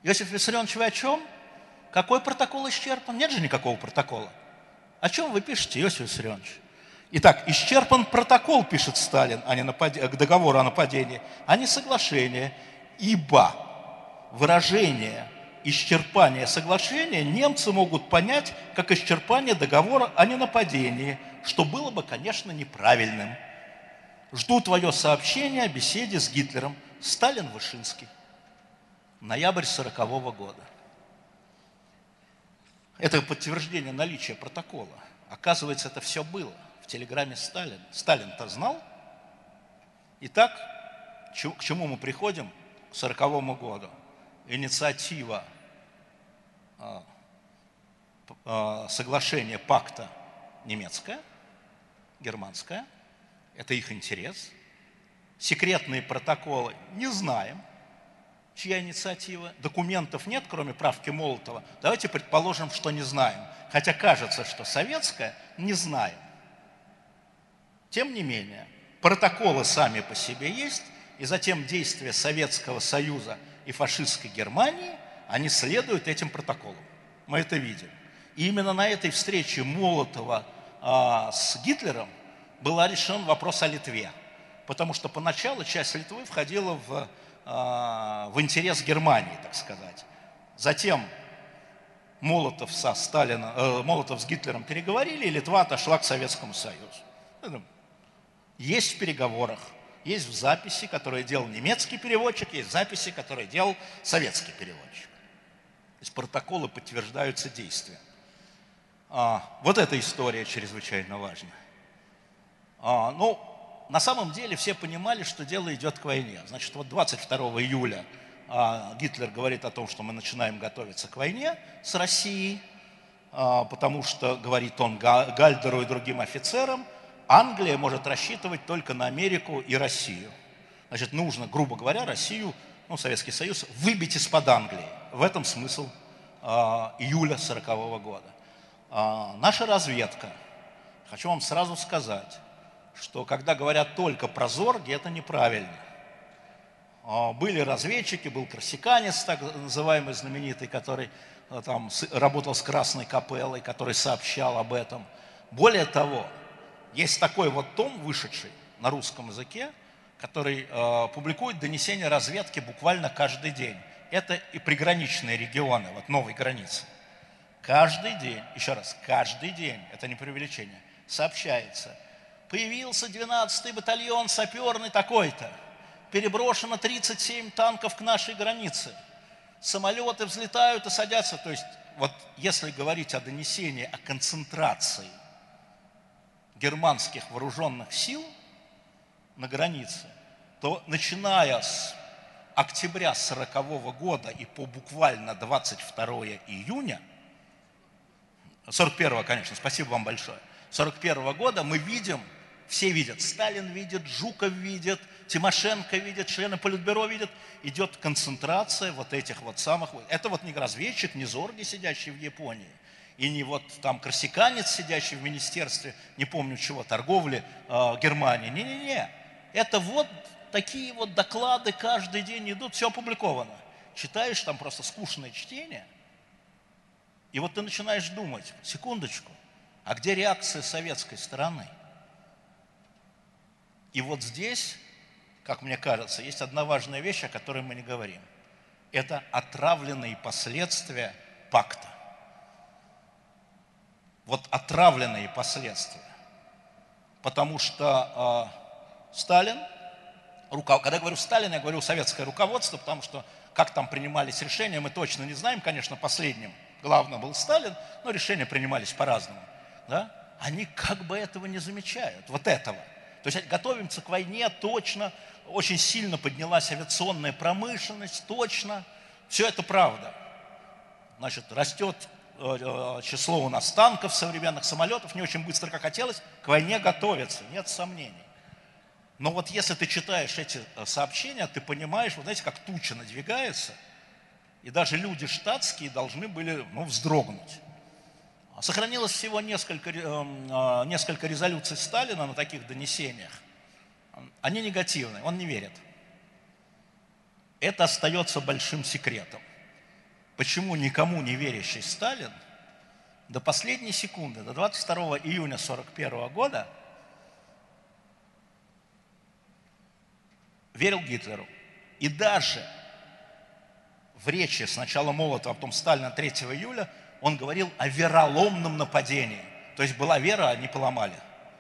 Иосиф Виссарионович, вы о чем? Какой протокол исчерпан? Нет же никакого протокола. О чем вы пишете, Иосиф Виссарионович? Итак, исчерпан протокол, пишет Сталин, а не напад... к договору о нападении, а не соглашение, ибо выражение исчерпание соглашения немцы могут понять как исчерпание договора о ненападении, что было бы, конечно, неправильным. Жду твое сообщение о беседе с Гитлером. Сталин Вышинский. Ноябрь 40 -го года. Это подтверждение наличия протокола. Оказывается, это все было в телеграмме Сталина. Сталин-то знал. Итак, к чему мы приходим? К сороковому году. Инициатива а, а, соглашения пакта немецкая, германская. Это их интерес. Секретные протоколы не знаем чья инициатива. Документов нет, кроме правки Молотова. Давайте предположим, что не знаем. Хотя кажется, что советская, не знаем. Тем не менее, протоколы сами по себе есть, и затем действия Советского Союза и фашистской Германии, они следуют этим протоколам. Мы это видим. И именно на этой встрече Молотова а, с Гитлером был решен вопрос о Литве. Потому что поначалу часть Литвы входила в а, в интерес Германии, так сказать. Затем Молотов со Сталина, э, Молотов с Гитлером переговорили, и Литва отошла к Советскому Союзу. Есть в переговорах, есть в записи, которые делал немецкий переводчик, есть записи, которые делал советский переводчик. То есть протоколы подтверждаются действия. А, вот эта история чрезвычайно важна. А, ну, на самом деле все понимали, что дело идет к войне. Значит, вот 22 июля а, Гитлер говорит о том, что мы начинаем готовиться к войне с Россией, а, потому что, говорит он Гальдеру и другим офицерам, Англия может рассчитывать только на Америку и Россию. Значит, нужно, грубо говоря, Россию, ну, Советский Союз, выбить из-под Англии. В этом смысл а, июля 40 года. Наша разведка, хочу вам сразу сказать, что когда говорят только про Зорги, это неправильно. А, были разведчики, был корсиканец, так называемый знаменитый, который э, там работал с Красной Капеллой, который сообщал об этом. Более того, есть такой вот том, вышедший на русском языке, который э, публикует донесения разведки буквально каждый день. Это и приграничные регионы, вот новой границы. Каждый день, еще раз, каждый день, это не преувеличение, сообщается – появился 12-й батальон саперный такой-то. Переброшено 37 танков к нашей границе. Самолеты взлетают и садятся. То есть, вот если говорить о донесении, о концентрации германских вооруженных сил на границе, то начиная с октября 40 года и по буквально 22 июня, 41 конечно, спасибо вам большое, 41 года мы видим все видят. Сталин видит, Жуков видит, Тимошенко видит, члены Политбюро видят. Идет концентрация вот этих вот самых... Это вот не разведчик, не Зорги, сидящий в Японии, и не вот там корсиканец, сидящий в Министерстве, не помню чего, торговли э, Германии. Не-не-не. Это вот такие вот доклады каждый день идут, все опубликовано. Читаешь там просто скучное чтение, и вот ты начинаешь думать, секундочку, а где реакция советской стороны – и вот здесь, как мне кажется, есть одна важная вещь, о которой мы не говорим. Это отравленные последствия пакта. Вот отравленные последствия. Потому что э, Сталин, рука, когда я говорю Сталин, я говорю советское руководство, потому что как там принимались решения, мы точно не знаем, конечно, последним главным был Сталин, но решения принимались по-разному. Да? Они как бы этого не замечают, вот этого – то есть готовимся к войне точно, очень сильно поднялась авиационная промышленность, точно. Все это правда. Значит, растет число у нас танков, современных самолетов, не очень быстро, как хотелось, к войне готовится, нет сомнений. Но вот если ты читаешь эти э, сообщения, ты понимаешь, вот знаете, как туча надвигается, и даже люди штатские должны были ну, вздрогнуть. Сохранилось всего несколько, а, несколько резолюций Сталина на таких донесениях. Они негативные, он не верит. Это остается большим секретом. Почему никому не верящий Сталин до последней секунды, до 22 июня 1941 года верил Гитлеру. И даже в речи сначала Молотова, а потом Сталина 3 июля – он говорил о вероломном нападении. То есть была вера, а не поломали,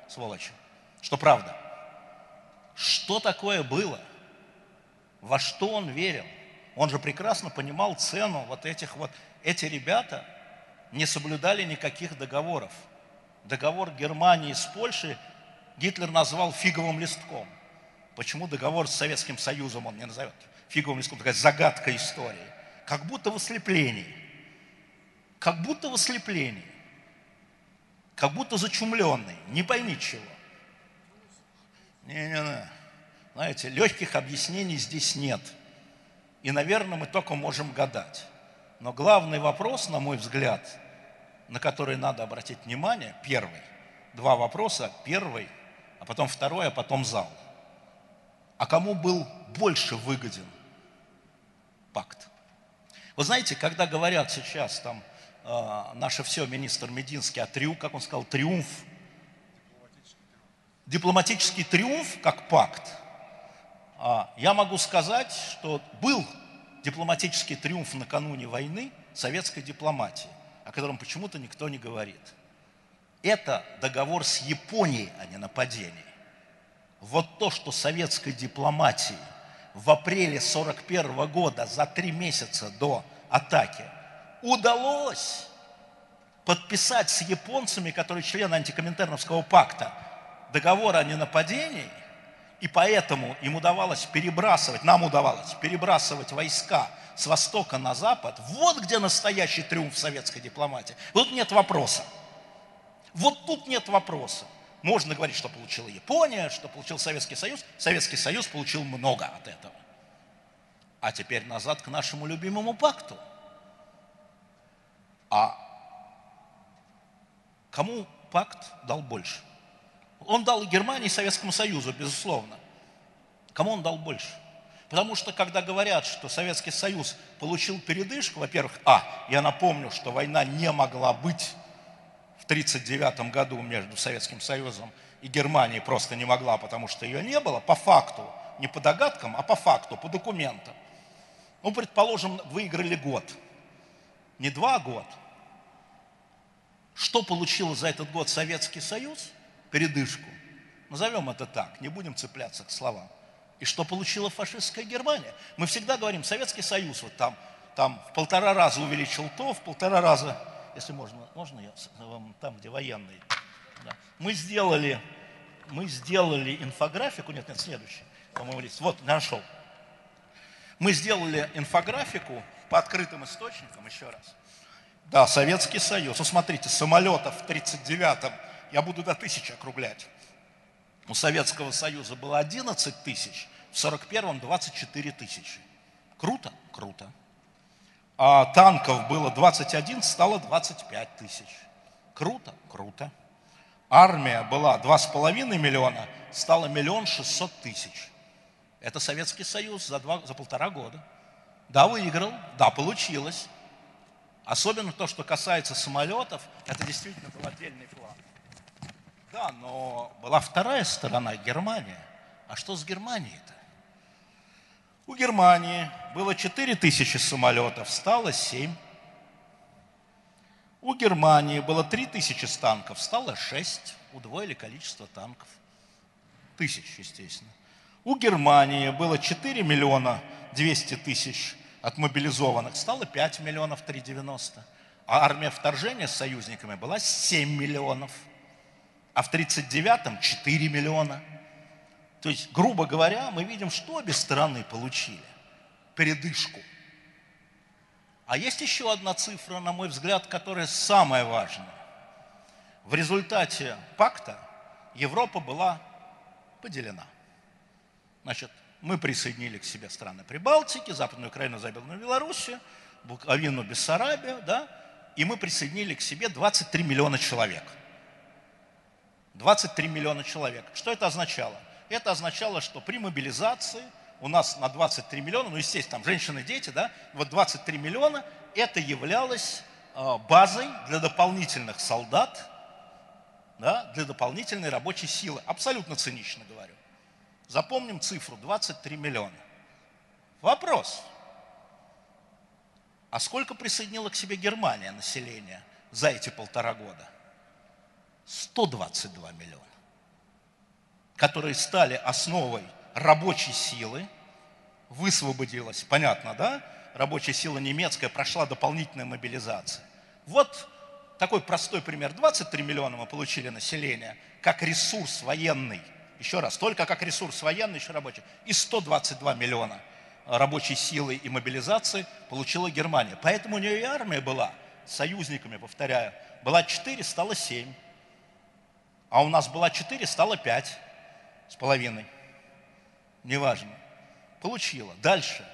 сволочи. Что правда. Что такое было? Во что он верил? Он же прекрасно понимал цену вот этих вот. Эти ребята не соблюдали никаких договоров. Договор Германии с Польшей Гитлер назвал фиговым листком. Почему договор с Советским Союзом он не назовет фиговым листком? Такая загадка истории. Как будто в ослеплении. Как будто в ослеплении. Как будто зачумленный. Не пойми чего. Не-не-не. Знаете, легких объяснений здесь нет. И, наверное, мы только можем гадать. Но главный вопрос, на мой взгляд, на который надо обратить внимание, первый. Два вопроса. Первый, а потом второй, а потом зал. А кому был больше выгоден пакт? Вы знаете, когда говорят сейчас там э, наше все, министр Мединский, о триумф, как он сказал, триумф, дипломатический триумф, как пакт, я могу сказать, что был дипломатический триумф накануне войны советской дипломатии, о котором почему-то никто не говорит. Это договор с Японией, а не нападение. Вот то, что советской дипломатии – в апреле 41 года, за три месяца до атаки, удалось подписать с японцами, которые члены антикоминтерновского пакта, договор о ненападении, и поэтому им удавалось перебрасывать, нам удавалось перебрасывать войска с востока на запад, вот где настоящий триумф советской дипломатии. Вот нет вопроса. Вот тут нет вопроса. Можно говорить, что получила Япония, что получил Советский Союз. Советский Союз получил много от этого. А теперь назад к нашему любимому пакту. А кому пакт дал больше? Он дал Германии, и Советскому Союзу, безусловно. Кому он дал больше? Потому что, когда говорят, что Советский Союз получил передышку, во-первых, а, я напомню, что война не могла быть 1939 году между Советским Союзом и Германией просто не могла, потому что ее не было, по факту, не по догадкам, а по факту, по документам. Ну, предположим, выиграли год, не два года. Что получил за этот год Советский Союз? Передышку. Назовем это так, не будем цепляться к словам. И что получила фашистская Германия? Мы всегда говорим, Советский Союз вот там, там в полтора раза увеличил то, в полтора раза если можно, можно я вам там, где военные. Да. Мы сделали, мы сделали инфографику, нет, нет, следующий, по-моему, лист. Вот, нашел. Мы сделали инфографику по открытым источникам, еще раз. Да, Советский Союз. Ну, смотрите, самолетов в 39-м, я буду до тысячи округлять. У Советского Союза было 11 тысяч, в 41-м 24 тысячи. Круто? Круто а танков было 21, стало 25 тысяч. Круто, круто. Армия была 2,5 миллиона, стало миллион шестьсот тысяч. Это Советский Союз за, два, за полтора года. Да, выиграл, да, получилось. Особенно то, что касается самолетов, это действительно был отдельный план. Да, но была вторая сторона, Германия. А что с Германией-то? У Германии было 4 тысячи самолетов, стало 7. У Германии было 3 тысячи танков, стало 6. Удвоили количество танков. Тысяч, естественно. У Германии было 4 миллиона 200 тысяч отмобилизованных, стало 5 миллионов 390. А армия вторжения с союзниками была 7 миллионов. А в 1939-м 4 миллиона. То есть, грубо говоря, мы видим, что обе стороны получили. Передышку. А есть еще одна цифра, на мой взгляд, которая самая важная. В результате пакта Европа была поделена. Значит, мы присоединили к себе страны Прибалтики, Западную Украину, Западную Белоруссию, Буковину, Бессарабию, да, и мы присоединили к себе 23 миллиона человек. 23 миллиона человек. Что это означало? это означало, что при мобилизации у нас на 23 миллиона, ну, естественно, там женщины, дети, да, вот 23 миллиона, это являлось а, базой для дополнительных солдат, да, для дополнительной рабочей силы. Абсолютно цинично говорю. Запомним цифру 23 миллиона. Вопрос. А сколько присоединила к себе Германия населения за эти полтора года? 122 миллиона которые стали основой рабочей силы, высвободилась, понятно, да? Рабочая сила немецкая прошла дополнительная мобилизация. Вот такой простой пример. 23 миллиона мы получили населения как ресурс военный. Еще раз, только как ресурс военный, еще рабочий. И 122 миллиона рабочей силы и мобилизации получила Германия. Поэтому у нее и армия была союзниками, повторяю. Была 4, стало 7. А у нас была 4, стало 5 с половиной. Неважно. Получила. Дальше.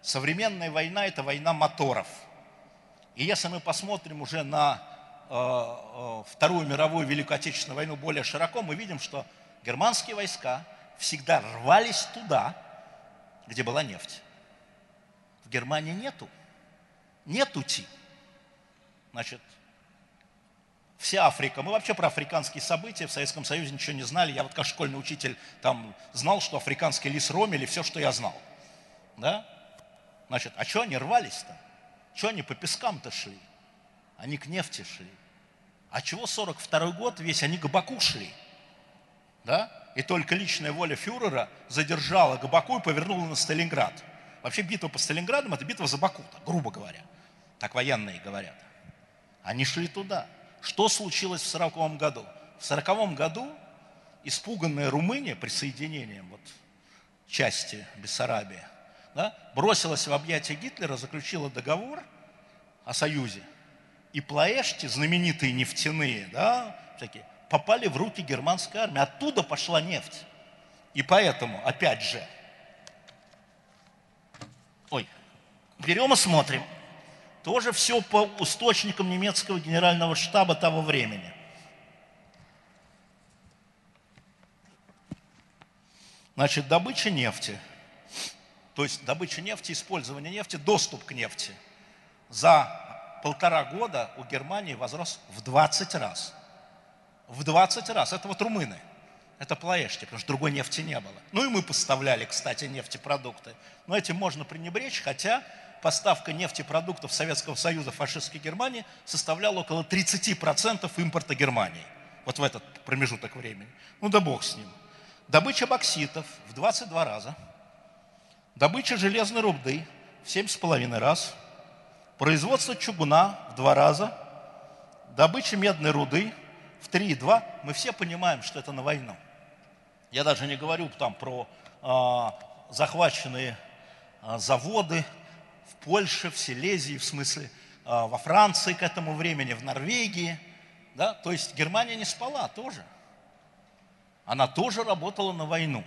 Современная война – это война моторов. И если мы посмотрим уже на э, э, Вторую мировую Великую Отечественную войну более широко, мы видим, что германские войска всегда рвались туда, где была нефть. В Германии нету. Нету ти. Значит, вся Африка. Мы вообще про африканские события в Советском Союзе ничего не знали. Я вот как школьный учитель там знал, что африканский лис ромели, все, что я знал. Да? Значит, а что они рвались-то? Что они по пескам-то шли? Они к нефти шли. А чего 42 год весь? Они к Баку шли. Да? И только личная воля фюрера задержала Габаку и повернула на Сталинград. Вообще битва по Сталинградам – это битва за Баку, грубо говоря. Так военные говорят. Они шли туда. Что случилось в 40 году? В 40 году испуганная Румыния присоединением вот, части Бессарабии да, бросилась в объятия Гитлера, заключила договор о союзе. И Плаэшти, знаменитые нефтяные, да, всякие, попали в руки германской армии. Оттуда пошла нефть. И поэтому, опять же, ой, берем и смотрим – тоже все по источникам немецкого генерального штаба того времени. Значит, добыча нефти, то есть добыча нефти, использование нефти, доступ к нефти за полтора года у Германии возрос в 20 раз. В 20 раз. Это вот румыны. Это плаешти, потому что другой нефти не было. Ну и мы поставляли, кстати, нефтепродукты. Но этим можно пренебречь, хотя поставка нефтепродуктов Советского Союза фашистской Германии составляла около 30% импорта Германии. Вот в этот промежуток времени. Ну да бог с ним. Добыча бокситов в 22 раза. Добыча железной руды в 7,5 раз. Производство чугуна в 2 раза. Добыча медной руды в 3,2. Мы все понимаем, что это на войну. Я даже не говорю там про э, захваченные э, заводы, Польше, в Силезии, в смысле а, во Франции к этому времени, в Норвегии. Да? То есть Германия не спала тоже. Она тоже работала на войну.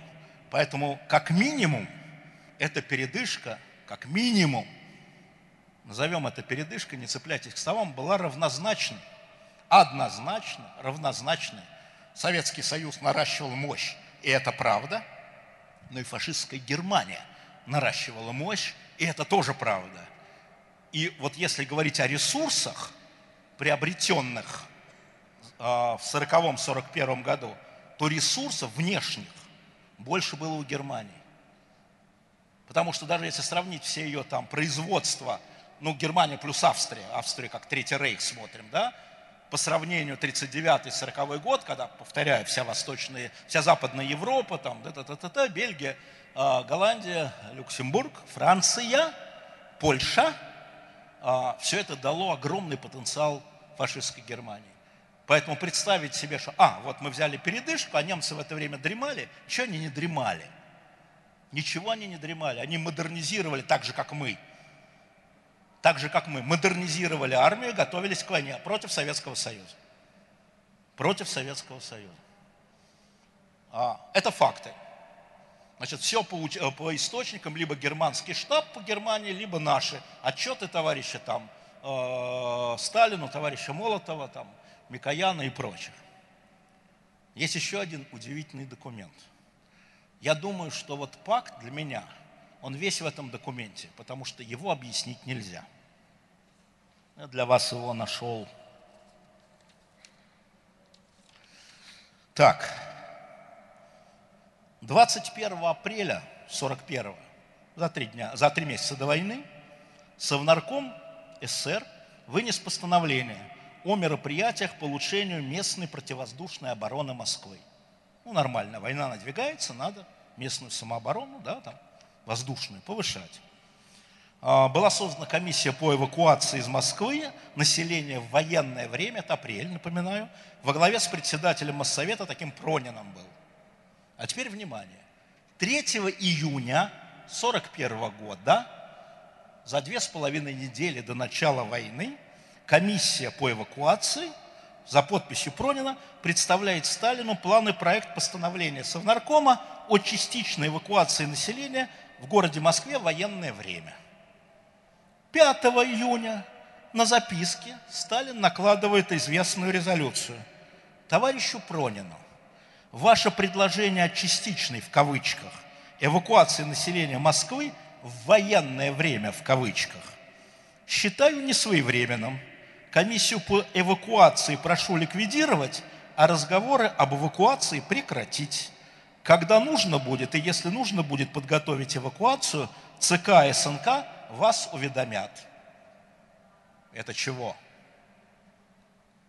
Поэтому как минимум эта передышка, как минимум, назовем это передышкой, не цепляйтесь к словам, была равнозначной, однозначно равнозначной. Советский Союз наращивал мощь, и это правда, но и фашистская Германия наращивала мощь, и это тоже правда. И вот если говорить о ресурсах, приобретенных а, в 40-41 году, то ресурсов внешних больше было у Германии. Потому что даже если сравнить все ее там производства, ну, Германия плюс Австрия, Австрия как Третий Рейх смотрим, да, по сравнению 39-40 год, когда, повторяю, вся восточная, вся западная Европа, там, да, да, да, да, Бельгия, а, Голландия, Люксембург, Франция, Польша. А, Все это дало огромный потенциал фашистской Германии. Поэтому представить себе, что, а, вот мы взяли передышку, а немцы в это время дремали. Чего они не дремали? Ничего они не дремали. Они модернизировали так же, как мы. Так же, как мы. Модернизировали армию, готовились к войне против Советского Союза. Против Советского Союза. А, это факты. Значит, все по, э, по источникам, либо германский штаб по Германии, либо наши отчеты товарища там э, Сталину, товарища Молотова, там, Микояна и прочих. Есть еще один удивительный документ. Я думаю, что вот пакт для меня, он весь в этом документе, потому что его объяснить нельзя. Я для вас его нашел. Так, 21 апреля 41 за три, дня, за три месяца до войны, Совнарком СССР вынес постановление о мероприятиях по улучшению местной противовоздушной обороны Москвы. Ну, нормально, война надвигается, надо местную самооборону, да, там, воздушную повышать. а, была создана комиссия по эвакуации из Москвы населения в военное время, это апрель, напоминаю, во главе с председателем Моссовета, таким Пронином был. А теперь внимание. 3 июня 1941 года, за две с половиной недели до начала войны, комиссия по эвакуации за подписью Пронина представляет Сталину план и проект постановления Совнаркома о частичной эвакуации населения в городе Москве в военное время. 5 июня на записке Сталин накладывает известную резолюцию. Товарищу Пронину, ваше предложение о частичной, в кавычках, эвакуации населения Москвы в военное время, в кавычках, считаю несвоевременным. Комиссию по эвакуации прошу ликвидировать, а разговоры об эвакуации прекратить. Когда нужно будет, и если нужно будет подготовить эвакуацию, ЦК СНК вас уведомят. Это чего?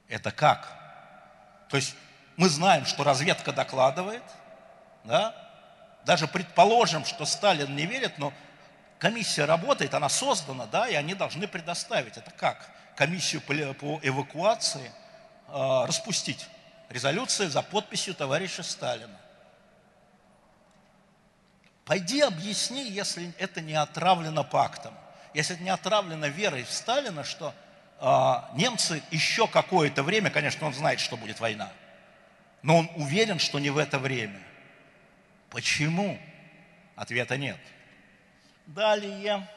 Это как? То есть мы знаем, что разведка докладывает, да? даже предположим, что Сталин не верит, но комиссия работает, она создана, да, и они должны предоставить. Это как? Комиссию по эвакуации э, распустить. Резолюция за подписью товарища Сталина. Пойди объясни, если это не отравлено пактом, если это не отравлено верой в Сталина, что э, немцы еще какое-то время, конечно, он знает, что будет война, но он уверен, что не в это время. Почему? Ответа нет. Далее.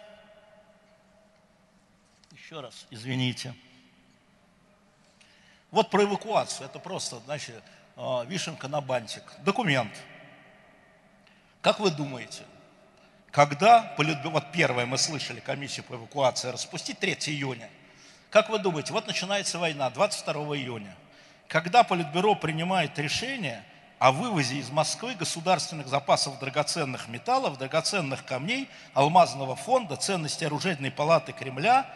Еще раз, извините. Вот про эвакуацию. Это просто, значит, а, вишенка на бантик. Документ. Как вы думаете, когда, вот первое мы слышали, комиссию по эвакуации распустить 3 июня, как вы думаете, вот начинается война 22 июня. Когда Политбюро принимает решение о вывозе из Москвы государственных запасов драгоценных металлов, драгоценных камней, алмазного фонда, ценности оружейной палаты Кремля,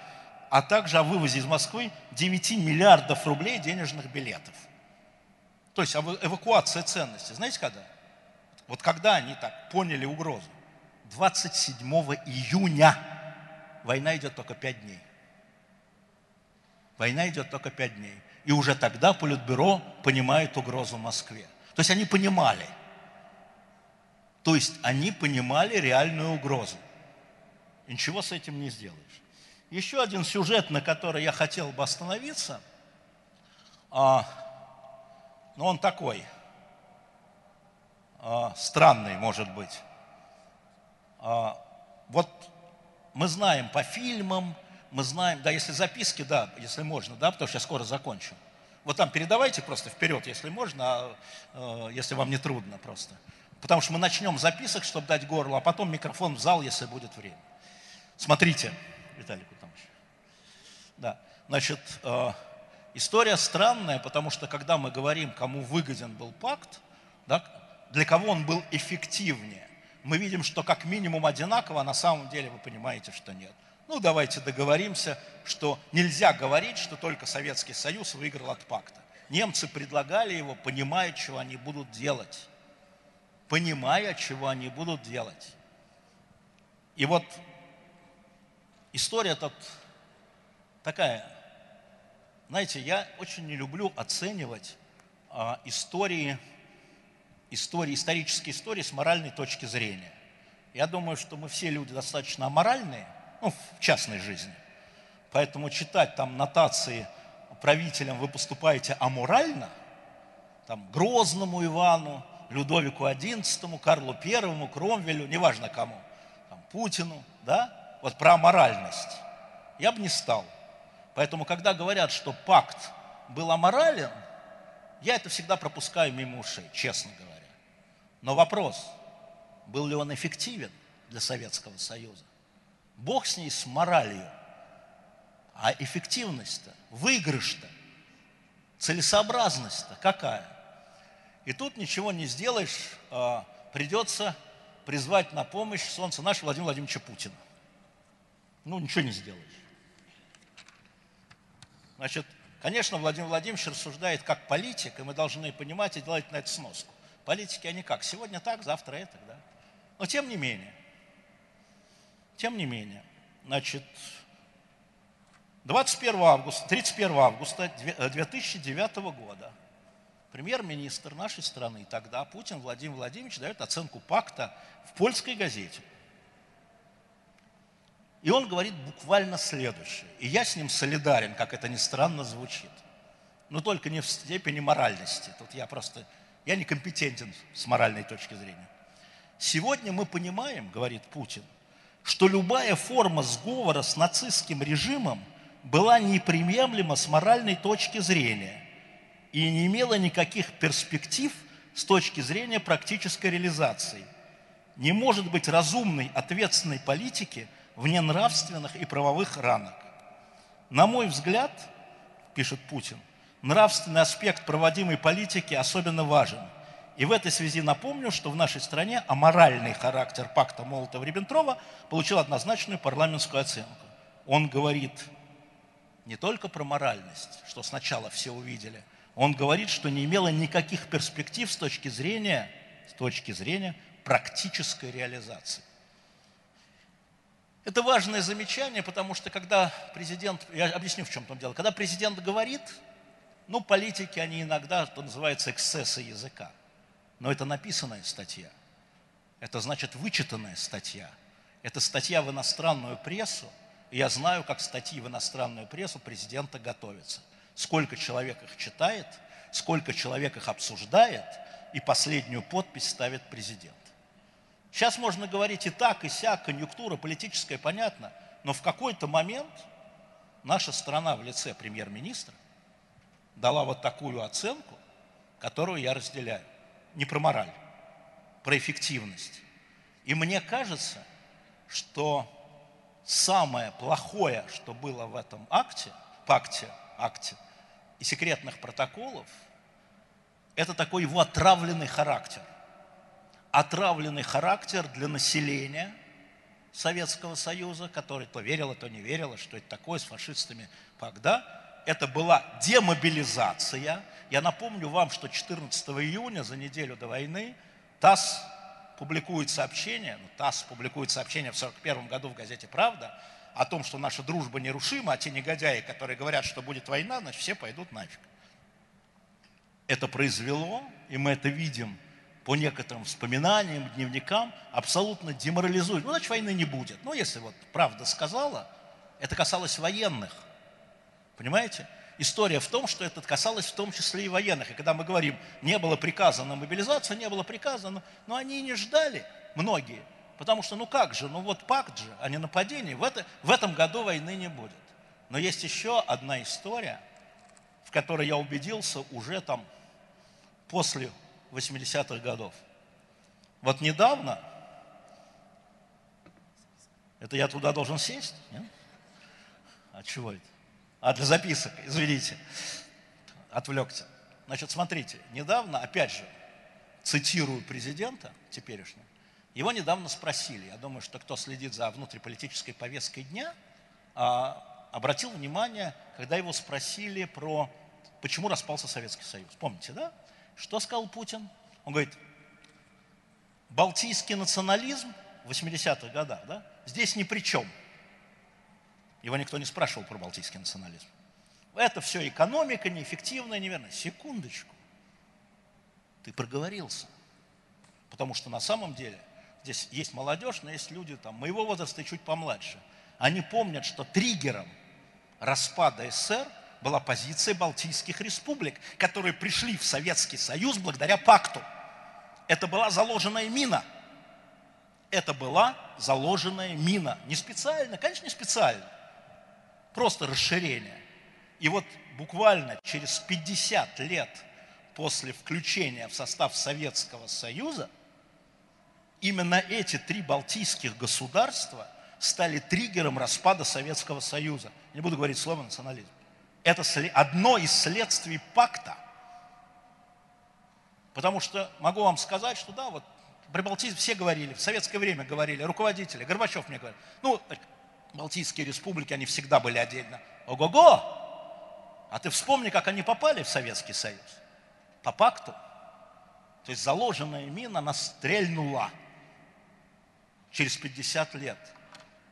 а также о вывозе из Москвы 9 миллиардов рублей денежных билетов. То есть эвакуация ценностей. Знаете когда? Вот когда они так поняли угрозу? 27 июня. Война идет только 5 дней. Война идет только 5 дней. И уже тогда Политбюро понимает угрозу Москве. То есть они понимали. То есть они понимали реальную угрозу. И ничего с этим не сделаешь. Еще один сюжет, на который я хотел бы остановиться, а, но он такой – странный, может быть. А, вот мы знаем по фильмам, мы знаем, да, если записки, да, если можно, да, потому что я скоро закончу. Вот там передавайте просто вперед, если можно, а, а, если вам не трудно просто. Потому что мы начнем записок, чтобы дать горло, а потом микрофон в зал, если будет время. Смотрите, Виталий Кутамович. Да, значит, э, история странная, потому что когда мы говорим, кому выгоден был пакт, да, для кого он был эффективнее. Мы видим, что как минимум одинаково, а на самом деле вы понимаете, что нет. Ну, давайте договоримся, что нельзя говорить, что только Советский Союз выиграл от пакта. Немцы предлагали его, понимая, чего они будут делать. Понимая, чего они будут делать. И вот история тут такая. Знаете, я очень не люблю оценивать а, истории истории, исторические истории с моральной точки зрения. Я думаю, что мы все люди достаточно аморальные, ну, в частной жизни. Поэтому читать там нотации правителям «вы поступаете аморально», там, Грозному Ивану, Людовику XI, Карлу I, Кромвелю, неважно кому, там, Путину, да, вот про аморальность, я бы не стал. Поэтому, когда говорят, что пакт был аморален, я это всегда пропускаю мимо ушей, честно говоря. Но вопрос, был ли он эффективен для Советского Союза? Бог с ней, с моралью. А эффективность-то, выигрыш-то, целесообразность-то какая? И тут ничего не сделаешь, а, придется призвать на помощь солнце нашего Владимира Владимировича Путина. Ну, ничего не сделаешь. Значит, конечно, Владимир Владимирович рассуждает как политик, и мы должны понимать и делать на это сноску. Политики, они как? Сегодня так, завтра это, да? Но тем не менее, тем не менее, Значит, 21 августа, 31 августа 2009 э, года премьер-министр нашей страны тогда, Путин Владимир Владимирович, дает оценку пакта в польской газете. И он говорит буквально следующее. И я с ним солидарен, как это ни странно звучит. Но только не в степени моральности. Тут я просто, я некомпетентен с моральной точки зрения. Сегодня мы понимаем, говорит Путин, что любая форма сговора с нацистским режимом была неприемлема с моральной точки зрения и не имела никаких перспектив с точки зрения практической реализации. Не может быть разумной, ответственной политики вне нравственных и правовых ранок. На мой взгляд, пишет Путин, нравственный аспект проводимой политики особенно важен – и в этой связи напомню, что в нашей стране аморальный характер пакта Молотова-Риббентрова получил однозначную парламентскую оценку. Он говорит не только про моральность, что сначала все увидели, он говорит, что не имело никаких перспектив с точки зрения, с точки зрения практической реализации. Это важное замечание, потому что когда президент, я объясню, в чем там дело, когда президент говорит, ну, политики, они иногда, что называется, эксцессы языка. Но это написанная статья. Это значит вычитанная статья. Это статья в иностранную прессу. Я знаю, как статьи в иностранную прессу президента готовятся. Сколько человек их читает, сколько человек их обсуждает, и последнюю подпись ставит президент. Сейчас можно говорить и так, и сяк, конъюнктура политическая, понятно, но в какой-то момент наша страна в лице премьер-министра дала вот такую оценку, которую я разделяю не про мораль, про эффективность. И мне кажется, что самое плохое, что было в этом акте, пакте, акте и секретных протоколов, это такой его отравленный характер. Отравленный характер для населения Советского Союза, который то верило, то не верило, что это такое с фашистами пакт, да? Это была демобилизация. Я напомню вам, что 14 июня, за неделю до войны, ТАСС публикует сообщение, ну, ТАСС публикует сообщение в 1941 году в газете «Правда», о том, что наша дружба нерушима, а те негодяи, которые говорят, что будет война, значит, все пойдут нафиг. Это произвело, и мы это видим по некоторым вспоминаниям, дневникам, абсолютно деморализует. Ну, значит, войны не будет. Ну, если вот правда сказала, это касалось военных – Понимаете? История в том, что это касалось в том числе и военных. И когда мы говорим, не было приказа на мобилизацию, не было приказа, но, но они не ждали, многие. Потому что, ну как же, ну вот пакт же, а не нападение. В, это, в этом году войны не будет. Но есть еще одна история, в которой я убедился уже там после 80-х годов. Вот недавно, это я туда должен сесть? Нет? А чего это? А для записок, извините, отвлекся. Значит, смотрите, недавно, опять же, цитирую президента теперешнего, его недавно спросили, я думаю, что кто следит за внутриполитической повесткой дня, а, обратил внимание, когда его спросили про, почему распался Советский Союз. Помните, да? Что сказал Путин? Он говорит, балтийский национализм в 80-х годах, да, здесь ни при чем. Его никто не спрашивал про балтийский национализм. Это все экономика, неэффективная, неверно. Секундочку. Ты проговорился. Потому что на самом деле здесь есть молодежь, но есть люди там, моего возраста и чуть помладше. Они помнят, что триггером распада СССР была позиция Балтийских республик, которые пришли в Советский Союз благодаря пакту. Это была заложенная мина. Это была заложенная мина. Не специально, конечно, не специально просто расширение. И вот буквально через 50 лет после включения в состав Советского Союза именно эти три балтийских государства стали триггером распада Советского Союза. Не буду говорить слово национализм. Это одно из следствий пакта. Потому что могу вам сказать, что да, вот при Балтии все говорили, в советское время говорили, руководители, Горбачев мне говорит, ну, Балтийские республики, они всегда были отдельно. Ого-го! А ты вспомни, как они попали в Советский Союз. По пакту. То есть заложенная мина, она стрельнула через 50 лет.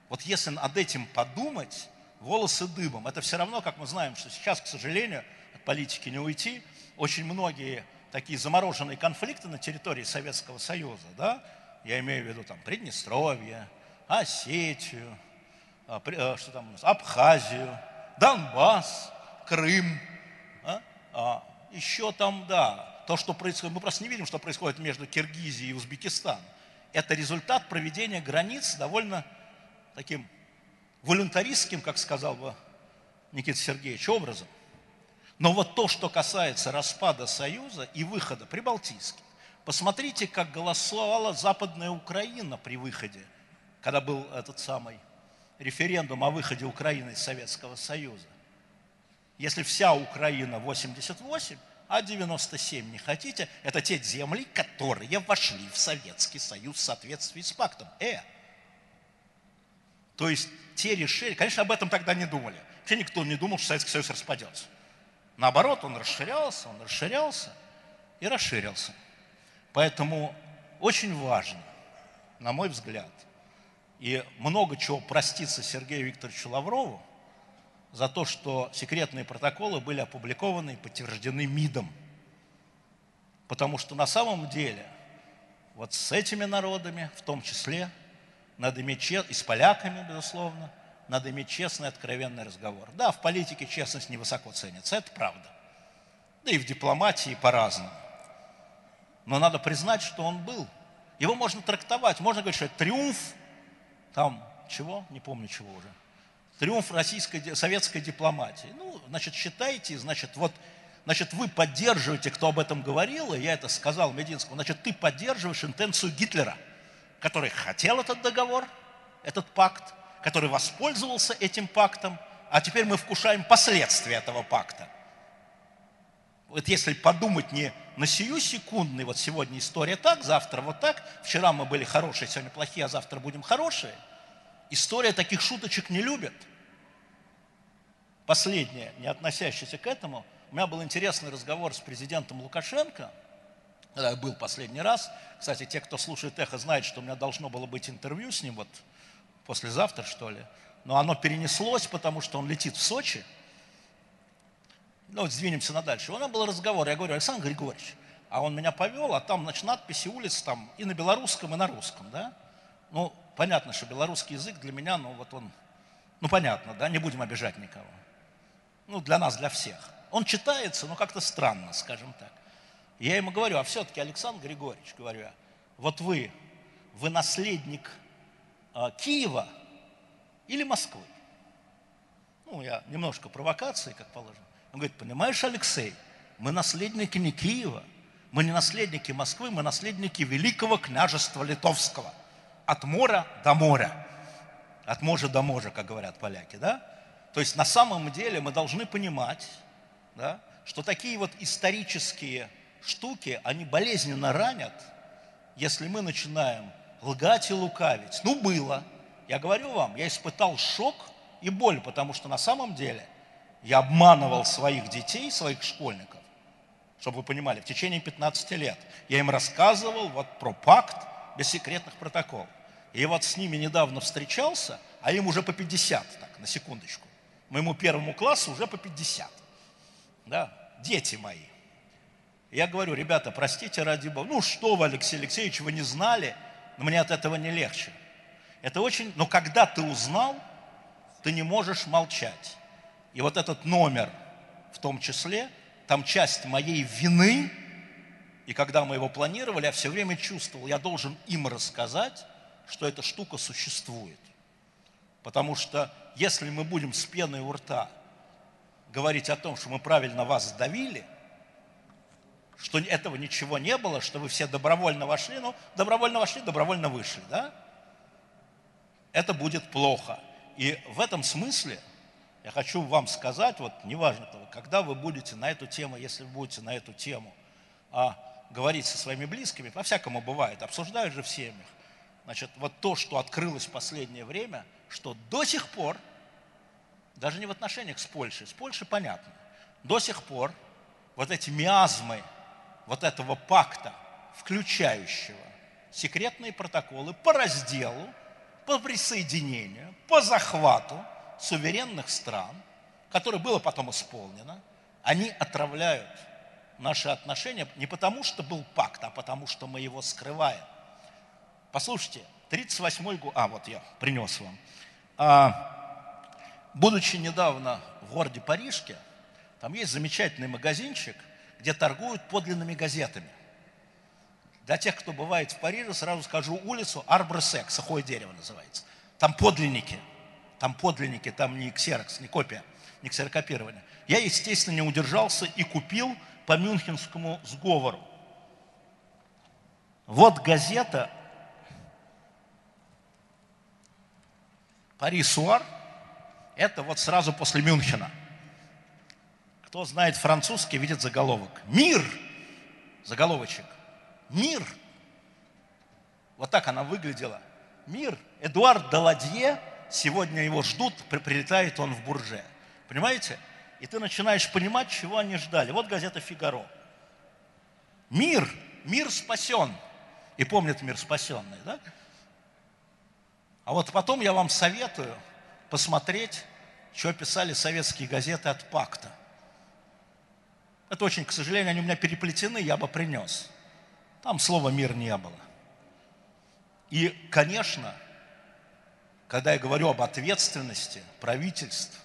Вот если над этим подумать, волосы дыбом. Это все равно, как мы знаем, что сейчас, к сожалению, от политики не уйти. Очень многие такие замороженные конфликты на территории Советского Союза, да, я имею в виду там Приднестровье, Осетию, что там у нас, Абхазию, Донбасс, Крым, а, а, еще там, да, то, что происходит, мы просто не видим, что происходит между Киргизией и Узбекистаном. Это результат проведения границ довольно таким волюнтаристским, как сказал бы Никита Сергеевич, образом. Но вот то, что касается распада Союза и выхода Прибалтийских, посмотрите, как голосовала Западная Украина при выходе, когда был этот самый референдум о выходе Украины из Советского Союза. Если вся Украина 88, а 97 не хотите, это те земли, которые вошли в Советский Союз в соответствии с пактом. Э! То есть те решения, конечно, об этом тогда не думали. Вообще никто не думал, что Советский Союз распадется. Наоборот, он расширялся, он расширялся и расширился. Поэтому очень важно, на мой взгляд, и много чего проститься Сергею Викторовичу Лаврову за то, что секретные протоколы были опубликованы и подтверждены МИДом. Потому что на самом деле вот с этими народами, в том числе, надо иметь честный, и с поляками, безусловно, надо иметь честный, откровенный разговор. Да, в политике честность невысоко ценится, это правда. Да и в дипломатии по-разному. Но надо признать, что он был. Его можно трактовать, можно говорить, что это триумф, там, чего, не помню чего уже, триумф российской, советской дипломатии. Ну, значит, считайте, значит, вот, значит, вы поддерживаете, кто об этом говорил, и я это сказал Мединскому, значит, ты поддерживаешь интенцию Гитлера, который хотел этот договор, этот пакт, который воспользовался этим пактом, а теперь мы вкушаем последствия этого пакта. Вот если подумать не на сию секундный, вот сегодня история так, завтра вот так, вчера мы были хорошие, сегодня плохие, а завтра будем хорошие, история таких шуточек не любит. Последнее, не относящееся к этому, у меня был интересный разговор с президентом Лукашенко, когда я был последний раз. Кстати, те, кто слушает «Эхо», знают, что у меня должно было быть интервью с ним вот послезавтра, что ли. Но оно перенеслось, потому что он летит в Сочи. Ну, вот сдвинемся на дальше. У нас был разговор, я говорю, Александр Григорьевич, а он меня повел, а там, значит, надписи улиц там и на белорусском, и на русском, да? Ну, понятно, что белорусский язык для меня, ну, вот он, ну, понятно, да, не будем обижать никого. Ну, для нас, для всех. Он читается, но как-то странно, скажем так. Я ему говорю, а все-таки, Александр Григорьевич, говорю я, вот вы, вы наследник а, Киева или Москвы. Ну, я немножко провокации, как положено. Он говорит, понимаешь, Алексей, мы наследники не Киева, мы не наследники Москвы, мы наследники Великого княжества Литовского. От моря до моря. От моря до моря, как говорят поляки, да? То есть на самом деле мы должны понимать, да, что такие вот исторические штуки, они болезненно ранят, если мы начинаем лгать и лукавить. Ну, было. Я говорю вам, я испытал шок и боль, потому что на самом деле я обманывал своих детей, своих школьников, чтобы вы понимали, в течение 15 лет. Я им рассказывал вот про пакт без секретных протоколов. И вот с ними недавно встречался, а им уже по 50, так, на секундочку. Моему первому классу уже по 50. Да, дети мои. Я говорю, ребята, простите ради Бога. Ну что вы, Алексей Алексеевич, вы не знали – но мне от этого не легче. Это очень... Но когда ты узнал, ты не можешь молчать. И вот этот номер в том числе, там часть моей вины, и когда мы его планировали, я все время чувствовал, я должен им рассказать, что эта штука существует. Потому что если мы будем с пеной у рта говорить о том, что мы правильно вас сдавили – что этого ничего не было, что вы все добровольно вошли, ну, добровольно вошли, добровольно вышли, да? Это будет плохо. И в этом смысле я хочу вам сказать, вот неважно, когда вы будете на эту тему, если вы будете на эту тему а, говорить со своими близкими, по-всякому бывает, обсуждают же в семьях, значит, вот то, что открылось в последнее время, что до сих пор, даже не в отношениях с Польшей, с Польшей понятно, до сих пор вот эти миазмы вот этого пакта, включающего секретные протоколы по разделу, по присоединению, по захвату суверенных стран, которое было потом исполнено, они отравляют наши отношения не потому, что был пакт, а потому, что мы его скрываем. Послушайте, 38-й год, а вот я принес вам. А, будучи недавно в городе Парижке, там есть замечательный магазинчик, где торгуют подлинными газетами. Для тех, кто бывает в Париже, сразу скажу улицу Арбресек, сухое дерево называется. Там подлинники, там подлинники, там не ксерокс, не копия, не ксерокопирование. Я, естественно, не удержался и купил по Мюнхенскому сговору. Вот газета Пари Суар, это вот сразу после Мюнхена. Кто знает французский, видит заголовок. Мир! Заголовочек. Мир! Вот так она выглядела. Мир. Эдуард Даладье, сегодня его ждут, прилетает он в Бурже. Понимаете? И ты начинаешь понимать, чего они ждали. Вот газета «Фигаро». Мир, мир спасен. И помнит мир спасенный, да? А вот потом я вам советую посмотреть, что писали советские газеты от пакта. Это очень, к сожалению, они у меня переплетены, я бы принес. Там слова «мир» не было. И, конечно, когда я говорю об ответственности правительств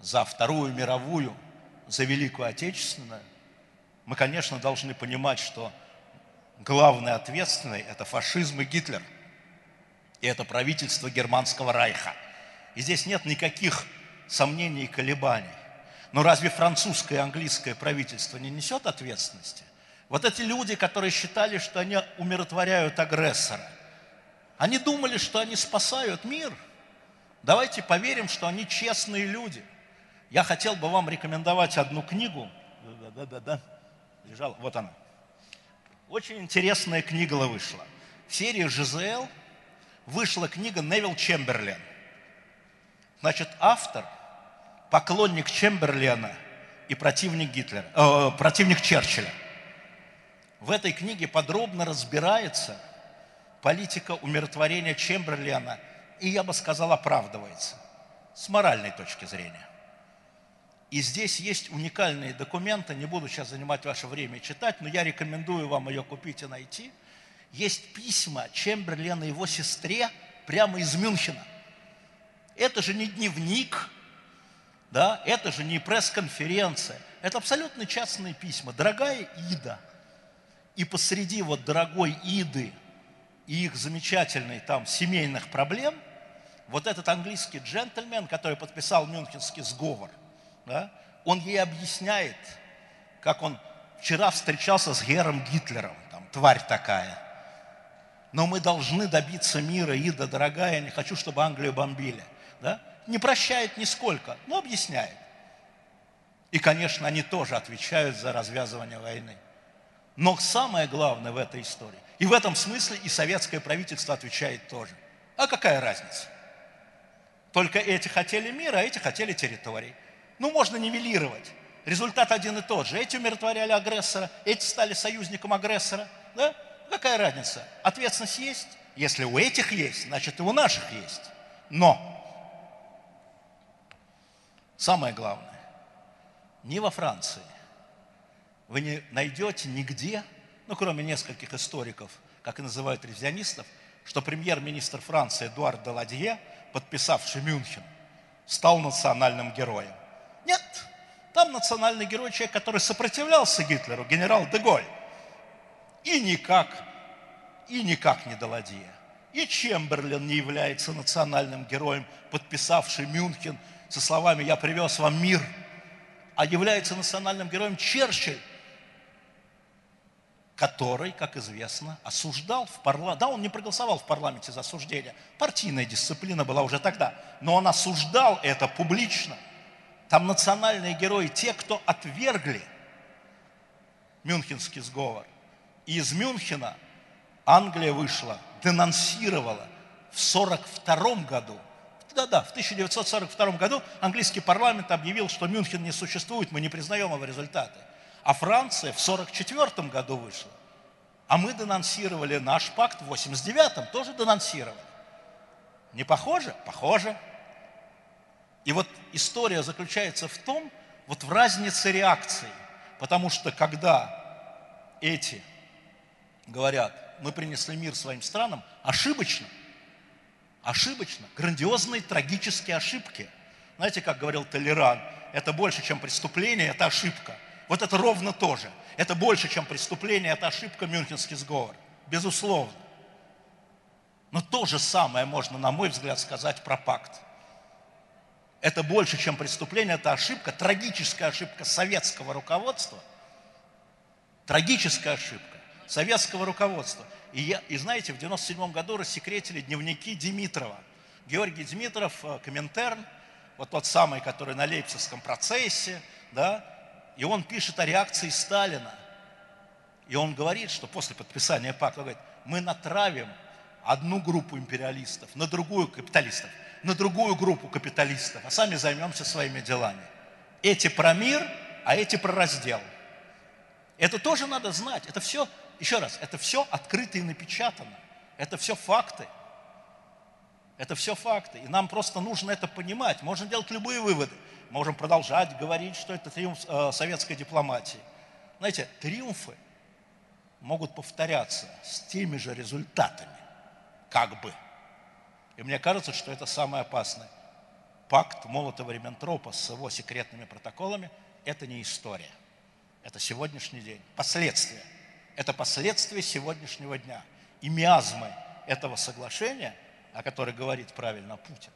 за Вторую мировую, за Великую Отечественную, мы, конечно, должны понимать, что главный ответственный – это фашизм и Гитлер – и это правительство Германского Райха. И здесь нет никаких сомнений и колебаний. Но разве французское и английское правительство не несет ответственности? Вот эти люди, которые считали, что они умиротворяют агрессора, они думали, что они спасают мир. Давайте поверим, что они честные люди. Я хотел бы вам рекомендовать одну книгу. Да-да-да-да. Лежала. Вот она. Очень интересная книга вышла. В серии «ЖЗЛ» вышла книга Невил Чемберлен. Значит, автор, поклонник Чемберлена и противник Гитлера, э, противник Черчилля. В этой книге подробно разбирается политика умиротворения Чемберлена и, я бы сказал, оправдывается с моральной точки зрения. И здесь есть уникальные документы, не буду сейчас занимать ваше время читать, но я рекомендую вам ее купить и найти – есть письма Чемберлена его сестре прямо из Мюнхена. Это же не дневник, да, это же не пресс-конференция. Это абсолютно частные письма. Дорогая Ида. И посреди вот дорогой Иды и их замечательной там семейных проблем, вот этот английский джентльмен, который подписал Мюнхенский сговор, да, он ей объясняет, как он вчера встречался с Гером Гитлером, там, тварь такая – но мы должны добиться мира, Ида, дорогая, я не хочу, чтобы Англию бомбили. Да? Не прощает нисколько, но объясняет. И, конечно, они тоже отвечают за развязывание войны. Но самое главное в этой истории, и в этом смысле и советское правительство отвечает тоже. А какая разница? Только эти хотели мира, а эти хотели территорий. Ну, можно нивелировать. Результат один и тот же. Эти умиротворяли агрессора, эти стали союзником агрессора. Да? Какая разница? Ответственность есть? Если у этих есть, значит и у наших есть. Но самое главное, не во Франции вы не найдете нигде, ну, кроме нескольких историков, как и называют ревизионистов, что премьер-министр Франции Эдуард Деладье, подписавший Мюнхен, стал национальным героем. Нет, там национальный герой человек, который сопротивлялся Гитлеру, генерал Деголь. И никак, и никак не Даладье. И Чемберлен не является национальным героем, подписавший Мюнхен со словами «Я привез вам мир», а является национальным героем Черчилль, который, как известно, осуждал в парламенте. Да, он не проголосовал в парламенте за осуждение. Партийная дисциплина была уже тогда. Но он осуждал это публично. Там национальные герои, те, кто отвергли Мюнхенский сговор. Из Мюнхена Англия вышла, денонсировала в 1942 году, да-да, в 1942 году английский парламент объявил, что Мюнхен не существует, мы не признаем его результаты. А Франция в 1944 году вышла. А мы денонсировали наш пакт в 1989 тоже денонсировали. Не похоже? Похоже. И вот история заключается в том, вот в разнице реакции. Потому что когда эти говорят, мы принесли мир своим странам, ошибочно, ошибочно, грандиозные трагические ошибки. Знаете, как говорил Толеран, это больше, чем преступление, это ошибка. Вот это ровно то же. Это больше, чем преступление, это ошибка Мюнхенский сговор. Безусловно. Но то же самое можно, на мой взгляд, сказать про пакт. Это больше, чем преступление, это ошибка, трагическая ошибка советского руководства. Трагическая ошибка советского руководства. И, я, и знаете, в 97 году рассекретили дневники Димитрова. Георгий Димитров, э, Коминтерн, вот тот самый, который на Лейпцигском процессе, да, и он пишет о реакции Сталина. И он говорит, что после подписания пакта, он говорит, мы натравим одну группу империалистов на другую капиталистов, на другую группу капиталистов, а сами займемся своими делами. Эти про мир, а эти про раздел. Это тоже надо знать. Это все, еще раз, это все открыто и напечатано. Это все факты. Это все факты. И нам просто нужно это понимать. Можно делать любые выводы. Можем продолжать говорить, что это триумф э, советской дипломатии. Знаете, триумфы могут повторяться с теми же результатами как бы. И мне кажется, что это самое опасное. Пакт Молотова-Риббентропа с его секретными протоколами – это не история. Это сегодняшний день. Последствия. Это последствия сегодняшнего дня. И миазмы этого соглашения, о которой говорит правильно Путин,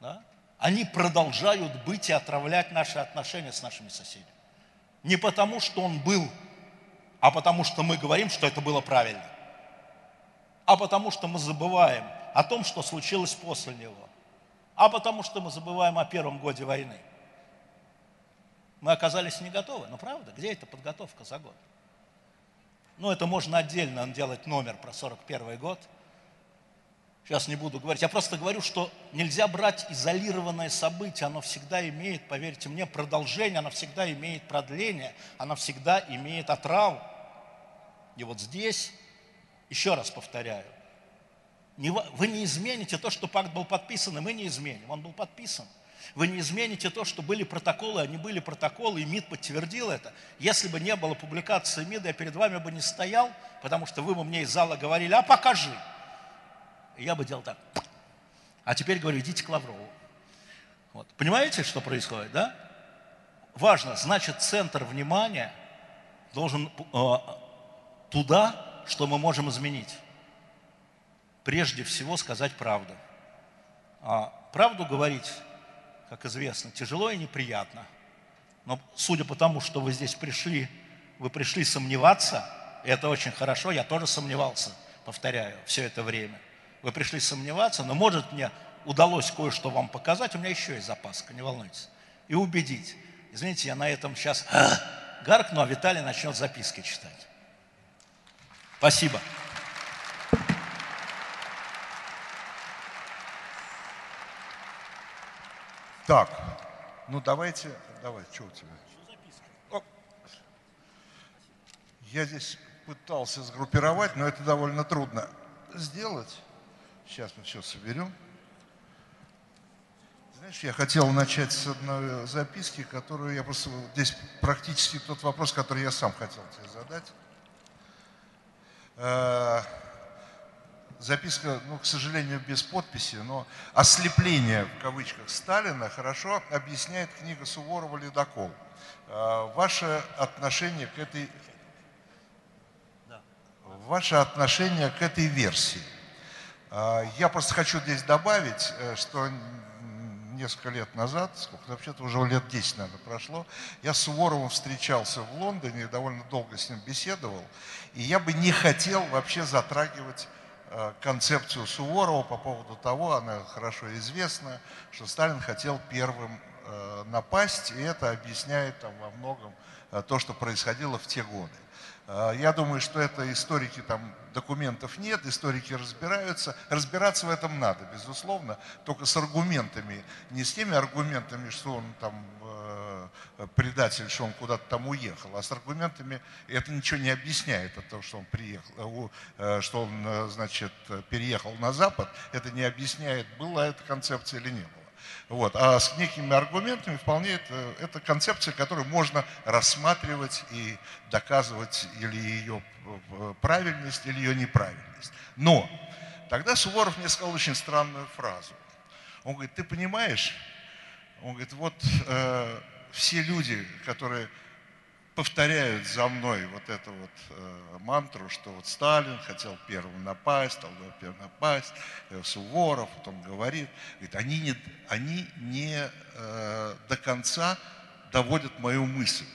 да, они продолжают быть и отравлять наши отношения с нашими соседями. Не потому, что он был, а потому, что мы говорим, что это было правильно а потому что мы забываем о том, что случилось после него, а потому что мы забываем о первом годе войны. Мы оказались не готовы. Ну, правда, где эта подготовка за год? Ну, это можно отдельно делать номер про 41 год. Сейчас не буду говорить. Я просто говорю, что нельзя брать изолированное событие. Оно всегда имеет, поверьте мне, продолжение, оно всегда имеет продление, оно всегда имеет отраву. И вот здесь еще раз повторяю, вы не измените то, что пакт был подписан, и мы не изменим. Он был подписан. Вы не измените то, что были протоколы, они были протоколы, и МИД подтвердил это. Если бы не было публикации МИДа, я перед вами бы не стоял, потому что вы бы мне из зала говорили, а покажи. Я бы делал так. А теперь говорю, идите к Лаврову. Вот. Понимаете, что происходит, да? Важно, значит, центр внимания должен э, туда, что мы можем изменить? Прежде всего сказать правду. А правду говорить, как известно, тяжело и неприятно. Но судя по тому, что вы здесь пришли, вы пришли сомневаться, и это очень хорошо, я тоже сомневался, повторяю, все это время. Вы пришли сомневаться, но может мне удалось кое-что вам показать, у меня еще есть запаска, не волнуйтесь, и убедить. Извините, я на этом сейчас гаркну, а Виталий начнет записки читать. Спасибо. Так, ну давайте, давай, что у тебя? О, я здесь пытался сгруппировать, но это довольно трудно сделать. Сейчас мы все соберем. Знаешь, я хотел начать с одной записки, которую я просто... Здесь практически тот вопрос, который я сам хотел тебе задать. Э, записка, ну, к сожалению, без подписи, но ослепление, в кавычках, Сталина хорошо объясняет книга Суворова «Ледокол». Э, ваше отношение к этой, ваше отношение к этой версии. Э, я просто хочу здесь добавить, что несколько лет назад, сколько, вообще-то уже лет 10, наверное, прошло, я с Суворовым встречался в Лондоне, довольно долго с ним беседовал, и я бы не хотел вообще затрагивать э, концепцию Суворова по поводу того, она хорошо известна, что Сталин хотел первым э, напасть, и это объясняет там, во многом э, то, что происходило в те годы. Я думаю, что это историки, там документов нет, историки разбираются. Разбираться в этом надо, безусловно, только с аргументами, не с теми аргументами, что он там предатель, что он куда-то там уехал, а с аргументами это ничего не объясняет от того, что он приехал, что он, значит, переехал на Запад, это не объясняет, была эта концепция или не было. Вот. А с некими аргументами вполне это, это концепция, которую можно рассматривать и доказывать или ее правильность, или ее неправильность. Но тогда Суворов мне сказал очень странную фразу. Он говорит, ты понимаешь, он говорит, вот э, все люди, которые повторяют за мной вот эту вот э, мантру, что вот Сталин хотел первым напасть, стал первым напасть, э, Суворов, вот он говорит, говорит они не, они не э, до конца доводят мою мысль.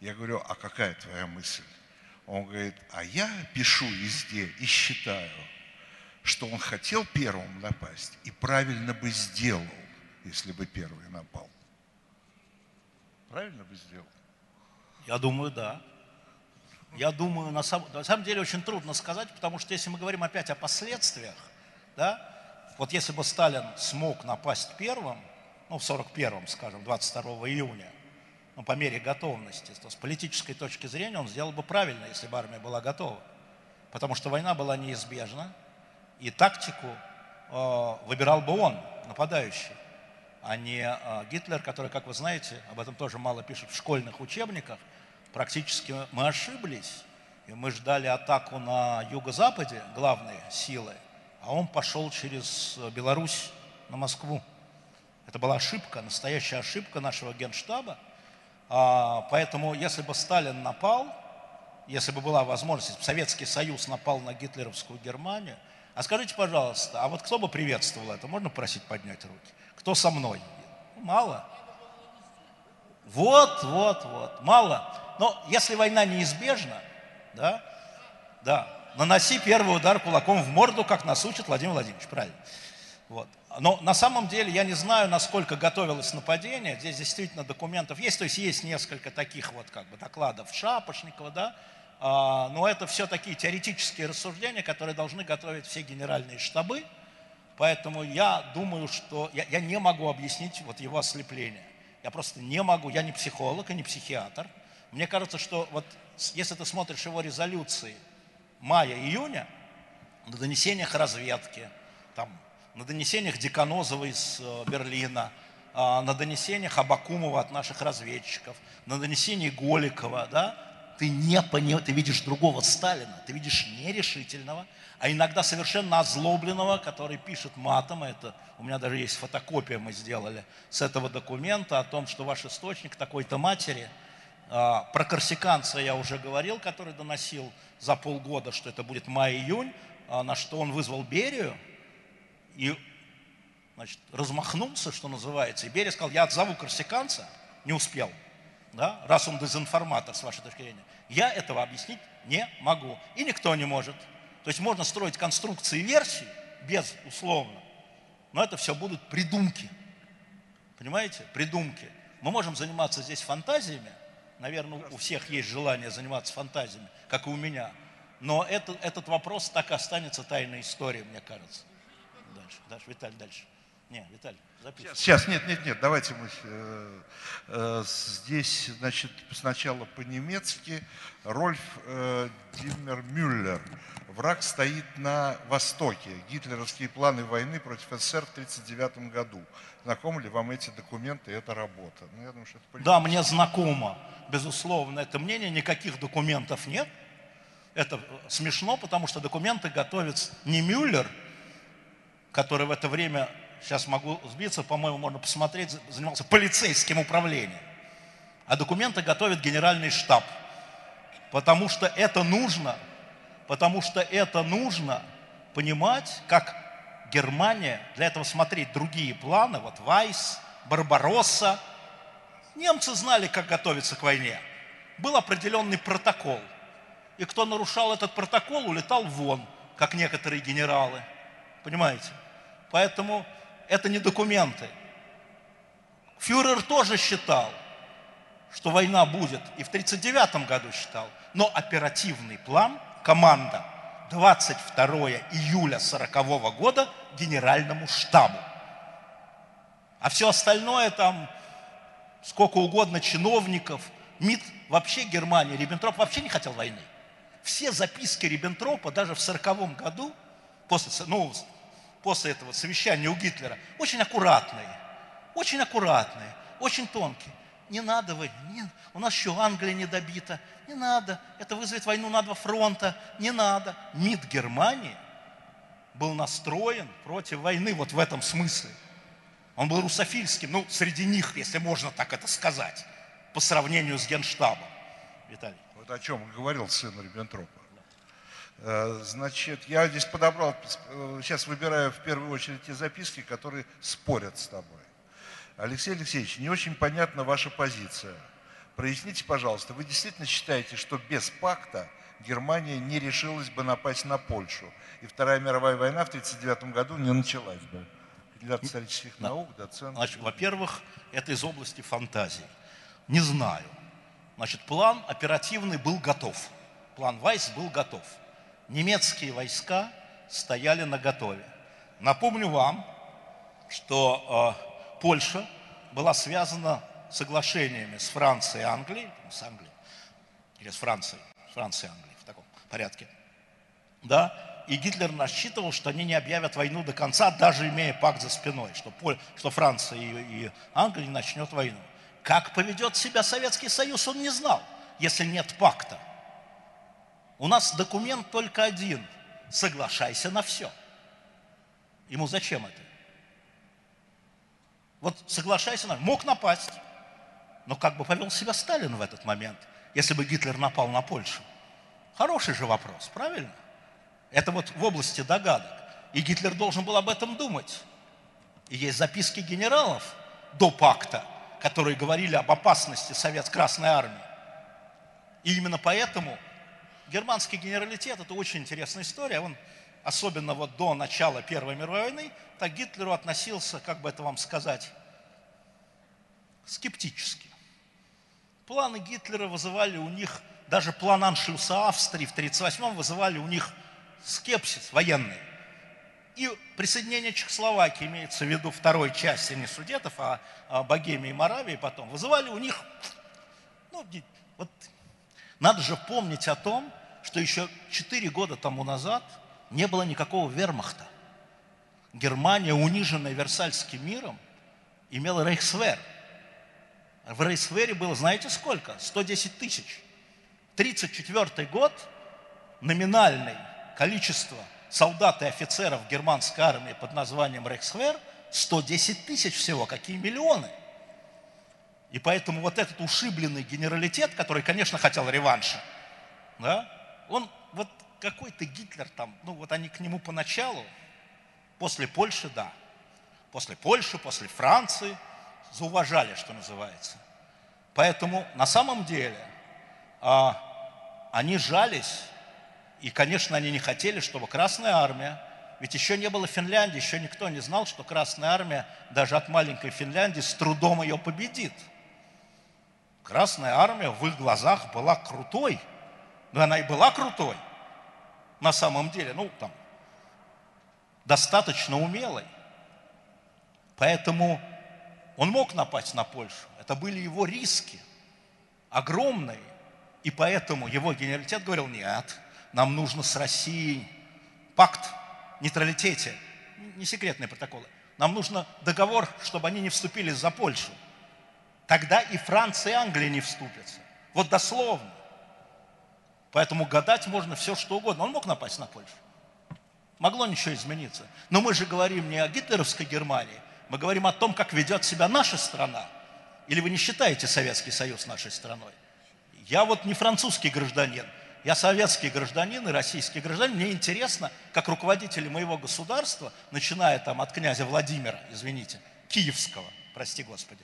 Я говорю, а какая твоя мысль? Он говорит, а я пишу везде и считаю, что он хотел первым напасть и правильно бы сделал, если бы первый напал. Правильно бы сделал. Я думаю, да. Я думаю, на самом, на самом деле очень трудно сказать, потому что если мы говорим опять о последствиях, да, вот если бы Сталин смог напасть первым, ну, в 41-м, скажем, 22 июня, ну, по мере готовности, то с политической точки зрения он сделал бы правильно, если бы армия была готова. Потому что война была неизбежна, и тактику э, выбирал бы он, нападающий, а не э, Гитлер, который, как вы знаете, об этом тоже мало пишет в школьных учебниках, практически мы ошиблись, и мы ждали атаку на юго-западе, главные силы, а он пошел через Беларусь на Москву. Это была ошибка, настоящая ошибка нашего генштаба. А, поэтому, если бы Сталин напал, если бы была возможность, Советский Союз напал на гитлеровскую Германию, а скажите, пожалуйста, а вот кто бы приветствовал это? Можно просить поднять руки? Кто со мной? Мало. Вот, вот, вот, мало. Но если война неизбежна, да, да, наноси первый удар кулаком в морду, как нас учит Владимир Владимирович, правильно. Вот. Но на самом деле я не знаю, насколько готовилось нападение. Здесь действительно документов есть, то есть есть несколько таких вот как бы докладов Шапошникова, да, а, но это все такие теоретические рассуждения, которые должны готовить все генеральные штабы. Поэтому я думаю, что я, я не могу объяснить вот его ослепление. Я просто не могу, я не психолог и не психиатр. Мне кажется, что вот если ты смотришь его резолюции мая-июня, на донесениях разведки, там, на донесениях Деканозова из э, Берлина, а, на донесениях Абакумова от наших разведчиков, на донесении Голикова, да, ты не понимаешь, ты видишь другого Сталина, ты видишь нерешительного, а иногда совершенно озлобленного, который пишет матом, это у меня даже есть фотокопия, мы сделали с этого документа о том, что ваш источник такой-то матери – а, про корсиканца я уже говорил, который доносил за полгода, что это будет май-июнь, а, на что он вызвал Берию и значит, размахнулся, что называется. И Берия сказал, я отзову корсиканца, не успел, да, раз он дезинформатор, с вашей точки зрения. Я этого объяснить не могу, и никто не может. То есть можно строить конструкции версий, безусловно, но это все будут придумки. Понимаете? Придумки. Мы можем заниматься здесь фантазиями, Наверное, у всех есть желание заниматься фантазиями, как и у меня. Но это, этот вопрос так и останется тайной историей, мне кажется. Дальше, дальше, Виталий, дальше. Не, Виталий, записывай. Сейчас, нет, нет, нет, давайте мы э, э, здесь, значит, сначала по-немецки. Рольф э, Диммер Мюллер. Враг стоит на востоке. Гитлеровские планы войны против СССР в 1939 году. Знакомы ли вам эти документы и эта работа? Ну, я думаю, что это да, мне знакомо, безусловно, это мнение. Никаких документов нет. Это смешно, потому что документы готовит не Мюллер, который в это время, сейчас могу сбиться, по-моему, можно посмотреть, занимался полицейским управлением. А документы готовит генеральный штаб. Потому что это нужно, потому что это нужно понимать, как Германия, для этого смотреть другие планы, вот Вайс, Барбаросса. Немцы знали, как готовиться к войне. Был определенный протокол. И кто нарушал этот протокол, улетал вон, как некоторые генералы. Понимаете? Поэтому это не документы. Фюрер тоже считал, что война будет, и в 1939 году считал. Но оперативный план, команда – 22 июля 40 года генеральному штабу. А все остальное там сколько угодно чиновников. МИД вообще Германия, Риббентроп вообще не хотел войны. Все записки Риббентропа даже в 1940 году, после, ну, после этого совещания у Гитлера, очень аккуратные, очень аккуратные, очень тонкие. Не надо вы, не, у нас еще Англия не добита, не надо, это вызовет войну на два фронта, не надо. МИД Германии был настроен против войны вот в этом смысле. Он был русофильским, ну, среди них, если можно так это сказать, по сравнению с Генштабом. Виталий. Вот о чем говорил сын Риббентропа. Э, значит, я здесь подобрал, э, сейчас выбираю в первую очередь те записки, которые спорят с тобой. Алексей Алексеевич, не очень понятна ваша позиция. Проясните, пожалуйста, вы действительно считаете, что без пакта Германия не решилась бы напасть на Польшу, и Вторая мировая война в 1939 году не началась бы? Кандидат исторических да. наук, доцент. Значит, во-первых, это из области фантазии. Не знаю. Значит, план оперативный был готов. План Вайс был готов. Немецкие войска стояли на готове. Напомню вам, что э, Польша была связана соглашениями с Францией и Англией, с Англией, или с Францией, с Францией и Англией в таком порядке. Да, и Гитлер рассчитывал, что они не объявят войну до конца, даже имея пакт за спиной, что, что Франция и, и Англия не начнет войну. Как поведет себя Советский Союз, он не знал, если нет пакта. У нас документ только один. Соглашайся на все. Ему зачем это? Вот соглашайся на... Мог напасть. Но как бы повел себя Сталин в этот момент, если бы Гитлер напал на Польшу? Хороший же вопрос, правильно? Это вот в области догадок. И Гитлер должен был об этом думать. И есть записки генералов до пакта, которые говорили об опасности Совет Красной Армии. И именно поэтому германский генералитет – это очень интересная история. Он, особенно вот до начала Первой мировой войны, так Гитлеру относился, как бы это вам сказать, скептически. Планы Гитлера вызывали у них, даже план Аншлюса Австрии в 1938 вызывали у них скепсис военный. И присоединение Чехословакии, имеется в виду второй части не Судетов, а, а Богемии и Моравии потом, вызывали у них, ну, вот, надо же помнить о том, что еще четыре года тому назад не было никакого вермахта. Германия, униженная Версальским миром, имела рейхсвер – в Рейсвере было, знаете сколько? 110 тысяч. 1934 год, номинальное количество солдат и офицеров германской армии под названием Рейхсвер 110 тысяч всего, какие миллионы. И поэтому вот этот ушибленный генералитет, который, конечно, хотел реванша, да, он вот какой-то Гитлер там, ну вот они к нему поначалу, после Польши, да, после Польши, после Франции – зауважали, что называется. Поэтому на самом деле а, они жались, и, конечно, они не хотели, чтобы Красная Армия, ведь еще не было Финляндии, еще никто не знал, что Красная Армия даже от маленькой Финляндии с трудом ее победит. Красная Армия в их глазах была крутой, но она и была крутой на самом деле, ну там, достаточно умелой. Поэтому он мог напасть на Польшу. Это были его риски, огромные. И поэтому его генералитет говорил, нет, нам нужно с Россией пакт нейтралитете, не секретные протоколы. Нам нужно договор, чтобы они не вступили за Польшу. Тогда и Франция, и Англия не вступятся. Вот дословно. Поэтому гадать можно все, что угодно. Он мог напасть на Польшу. Могло ничего измениться. Но мы же говорим не о гитлеровской Германии, мы говорим о том, как ведет себя наша страна. Или вы не считаете Советский Союз нашей страной? Я вот не французский гражданин, я советский гражданин и российский гражданин. Мне интересно, как руководители моего государства, начиная там от князя Владимира, извините, киевского, прости Господи,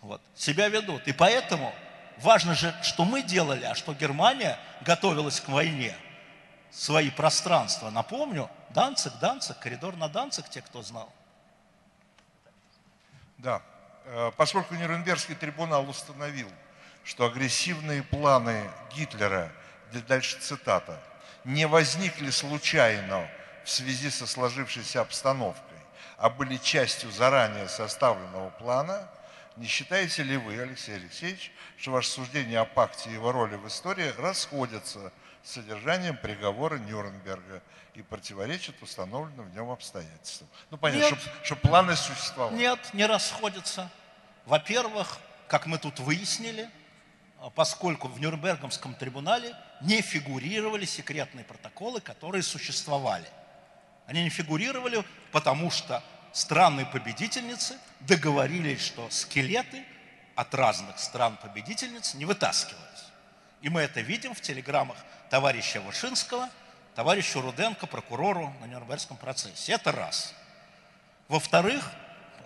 вот, себя ведут. И поэтому важно же, что мы делали, а что Германия готовилась к войне, свои пространства. Напомню, Данцик, Данцик, коридор на Данцик, те, кто знал. Да, э, поскольку Нюрнбергский трибунал установил, что агрессивные планы Гитлера, дальше цитата, не возникли случайно в связи со сложившейся обстановкой, а были частью заранее составленного плана, Не считаете ли вы, Алексей Алексеевич, что ваши суждения о пакте и его роли в истории расходятся с содержанием приговора Нюрнберга и противоречат установленным в нем обстоятельствам? Ну, понятно, Нет. что, что планы существовали. Нет, не расходятся. Во-первых, как мы тут выяснили, а, поскольку в Нюрнбергском трибунале не фигурировали секретные протоколы, которые существовали. Они не фигурировали, потому что страны-победительницы договорились, что скелеты от разных стран-победительниц не вытаскивались. И мы это видим в телеграммах товарища Вышинского, товарищу Руденко, прокурору на Нюрнбергском процессе. Это раз. Во-вторых,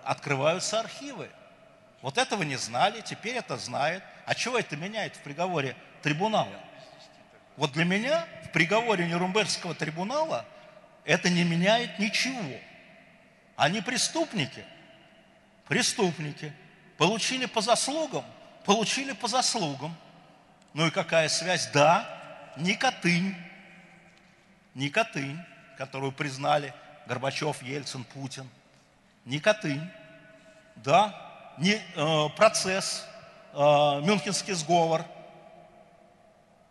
открываются архивы. Вот этого не знали, теперь это знает. А чего это меняет в приговоре трибунала? Вот для меня в приговоре Нюрнбергского трибунала это не меняет ничего. Они преступники. Преступники. Получили по заслугам. Получили по заслугам. Ну и какая связь? Да. Не Катынь, которую признали Горбачев, Ельцин, Путин. Не Катынь. Да, не э, процесс, э, Мюнхенский сговор.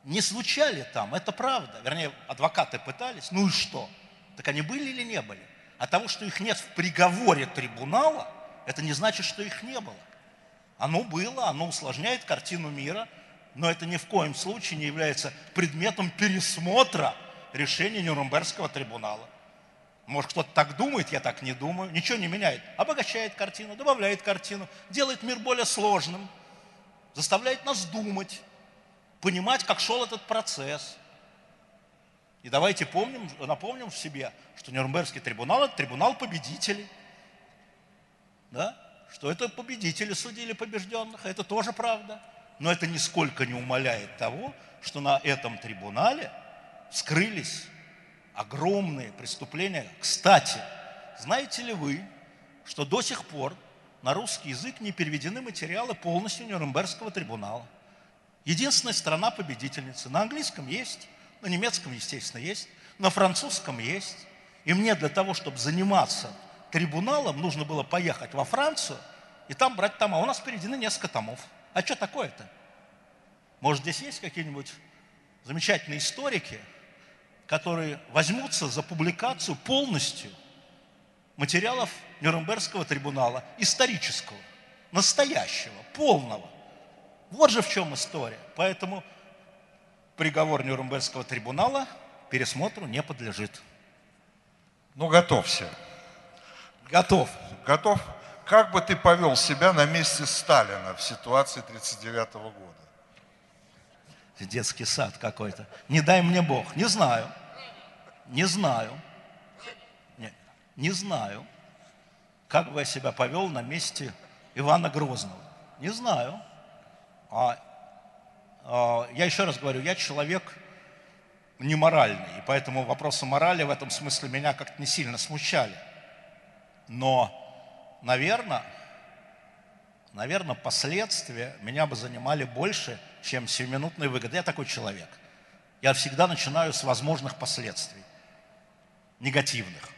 Не звучали там, это правда. Вернее, адвокаты пытались, ну и что? Так они были или не были? А того, что их нет в приговоре трибунала, это не значит, что их не было. Оно было, оно усложняет картину мира, но это ни в коем случае не является предметом пересмотра решения Нюрнбергского трибунала. Может, кто-то так думает, я так не думаю. Ничего не меняет. Обогащает картину, добавляет картину, делает мир более сложным, заставляет нас думать, понимать, как шел этот процесс. И давайте помним, напомним в себе, что Нюрнбергский трибунал – это трибунал победителей. Да? Что это победители судили побежденных, это тоже правда. Но это нисколько не умаляет того, что на этом трибунале скрылись огромные преступления. Кстати, знаете ли вы, что до сих пор на русский язык не переведены материалы полностью Нюрнбергского трибунала? Единственная страна-победительница. На английском есть, на немецком, естественно, есть, на французском есть. И мне для того, чтобы заниматься трибуналом, нужно было поехать во Францию и там брать тома. У нас переведены несколько томов. А что такое-то? Может, здесь есть какие-нибудь замечательные историки, которые возьмутся за публикацию полностью материалов Нюрнбергского трибунала, исторического, настоящего, полного. Вот же в чем история. Поэтому приговор Нюрнбергского трибунала пересмотру не подлежит. Ну, готовься. Готов. Готов? Как бы ты повел себя на месте Сталина в ситуации 1939 года? Детский сад какой-то. Не дай мне Бог. Не знаю. Не знаю. Не, не знаю. Как бы я себя повел на месте Ивана Грозного. Не знаю. А, я еще раз говорю, я человек неморальный, и поэтому вопросы морали в этом смысле меня как-то не сильно смущали. Но, наверное, наверное, последствия меня бы занимали больше, чем сиюминутные выгоды. Я такой человек. Я всегда начинаю с возможных последствий, негативных.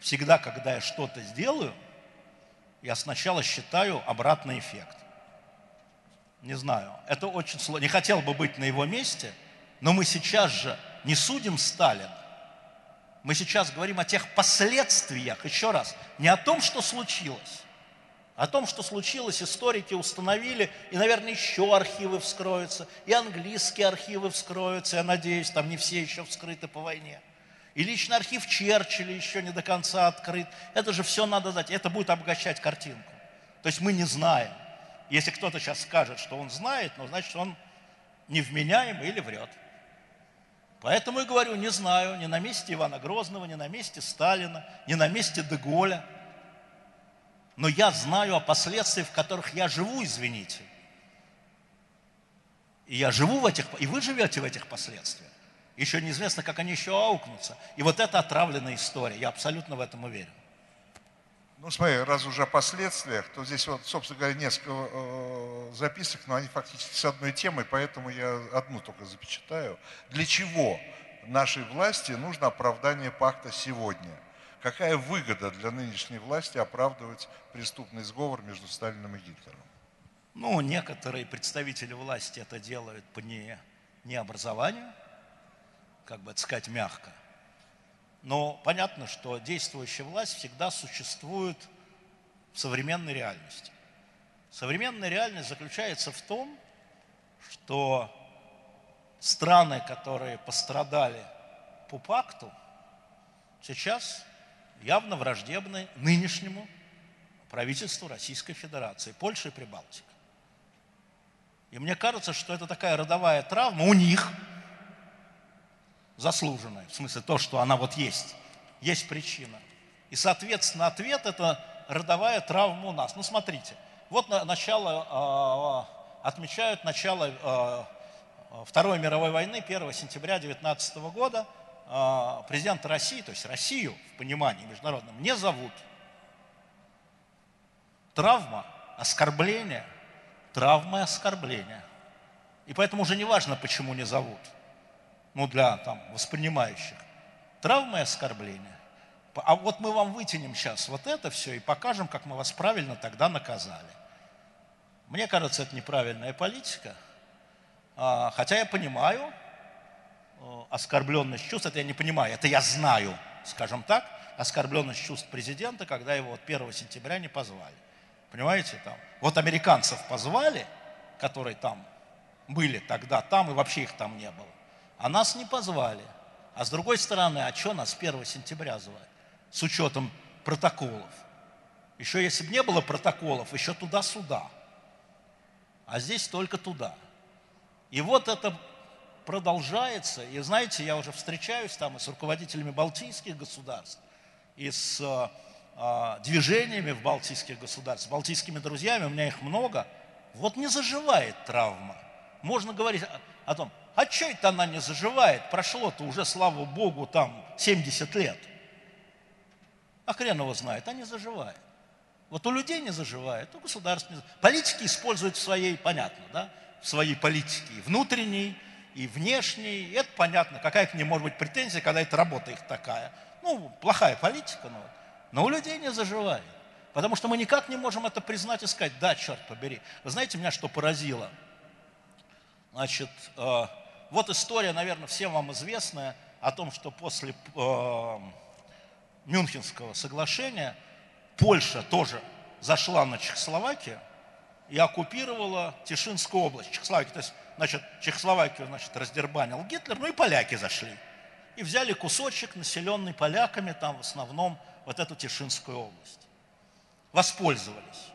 Всегда, когда я что-то сделаю, я сначала считаю обратный эффект. Не знаю, это очень сложно. Не хотел бы быть на его месте, но мы сейчас же не судим Сталина. Мы сейчас говорим о тех последствиях, еще раз, не о том, что случилось. О том, что случилось, историки установили, и, наверное, еще архивы вскроются, и английские архивы вскроются, я надеюсь, там не все еще вскрыты по войне. И личный архив Черчилля еще не до конца открыт. Это же все надо дать, это будет обогащать картинку. То есть мы не знаем. Если кто-то сейчас скажет, что он знает, ну, значит, он невменяемый или врет. Поэтому и говорю, не знаю, ни на месте Ивана Грозного, ни на месте Сталина, ни на месте Деголя. Но я знаю о последствиях, в которых я живу, извините. И я живу в этих, и вы живете в этих последствиях. Еще неизвестно, как они еще аукнутся. И вот это отравленная история. Я абсолютно в этом уверен. Ну, смотри, раз уже о последствиях, то здесь вот, собственно говоря, несколько э, записок, но они фактически с одной темой, поэтому я одну только запечатаю. Для чего нашей власти нужно оправдание пакта сегодня? Какая выгода для нынешней власти оправдывать преступный сговор между Сталиным и Гитлером? Ну, некоторые представители власти это делают по не, необразованию, как бы сказать мягко. Но понятно, что действующая власть всегда существует в современной реальности. Современная реальность заключается в том, что страны, которые пострадали по пакту, сейчас явно враждебны нынешнему правительству Российской Федерации, Польши и Прибалтика. И мне кажется, что это такая родовая травма у них, заслуженная, в смысле то, что она вот есть, есть причина. И, соответственно, ответ – это родовая травма у нас. Ну, смотрите, вот начало, э, отмечают начало э, Второй мировой войны, 1 сентября 19 года. Э, президент России, то есть Россию в понимании международном, не зовут – Травма, оскорбление, травма и оскорбление. И поэтому уже не важно, почему не зовут. Ну, для там, воспринимающих. Травма и оскорбление. А вот мы вам вытянем сейчас вот это все и покажем, как мы вас правильно тогда наказали. Мне кажется, это неправильная политика. А, хотя я понимаю э, оскорбленность чувств, это я не понимаю, это я знаю, скажем так, оскорбленность чувств президента, когда его вот 1 сентября не позвали. Понимаете, там. Вот американцев позвали, которые там были тогда там, и вообще их там не было. А нас не позвали. А с другой стороны, а что нас 1 сентября звать? С учетом протоколов. Еще если бы не было протоколов, еще туда-сюда. А здесь только туда. И вот это продолжается. И знаете, я уже встречаюсь там и с руководителями балтийских государств, и с а, движениями в балтийских государствах, с балтийскими друзьями, у меня их много, вот не заживает травма. Можно говорить о том, а что это она не заживает? Прошло-то уже, слава Богу, там 70 лет. А хрен его знает, а не заживает. Вот у людей не заживает, у государств не заживает. Политики используют в своей, понятно, да, в своей политике и внутренней, и внешней. И это понятно, какая к ним может быть претензия, когда это работа их такая. Ну, плохая политика, но но у людей не заживает. Потому что мы никак не можем это признать и сказать, да, черт побери. Вы знаете, меня что поразило? Значит, э, вот история, наверное, всем вам известная о том, что после э, Мюнхенского соглашения Польша тоже зашла на Чехословакию и оккупировала Тишинскую область. Чехословакия, то есть, значит, Чехословакию, значит, раздербанил Гитлер, ну и поляки зашли. И взяли кусочек, населенный поляками, там в основном вот эту Тишинскую область. Воспользовались.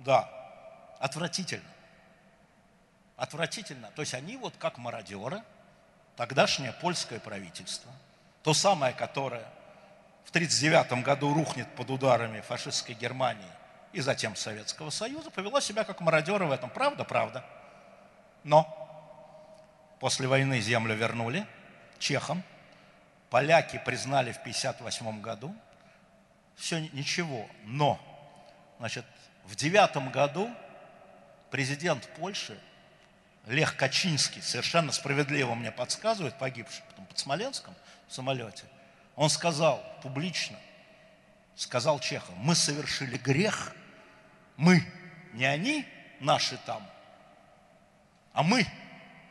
Да, отвратительно. Отвратительно. То есть они вот как мародеры, тогдашнее польское правительство, то самое, которое в 1939 году рухнет под ударами фашистской Германии и затем Советского Союза, повело себя как мародеры в этом. Правда? Правда. Но после войны землю вернули чехам, поляки признали в 1958 году, все ничего. Но, значит, в девятом году президент Польши Лех Качинский, совершенно справедливо мне подсказывает, погибший потом под Смоленском в самолете, он сказал публично, сказал чехам, мы совершили грех, мы, не они, наши там, а мы,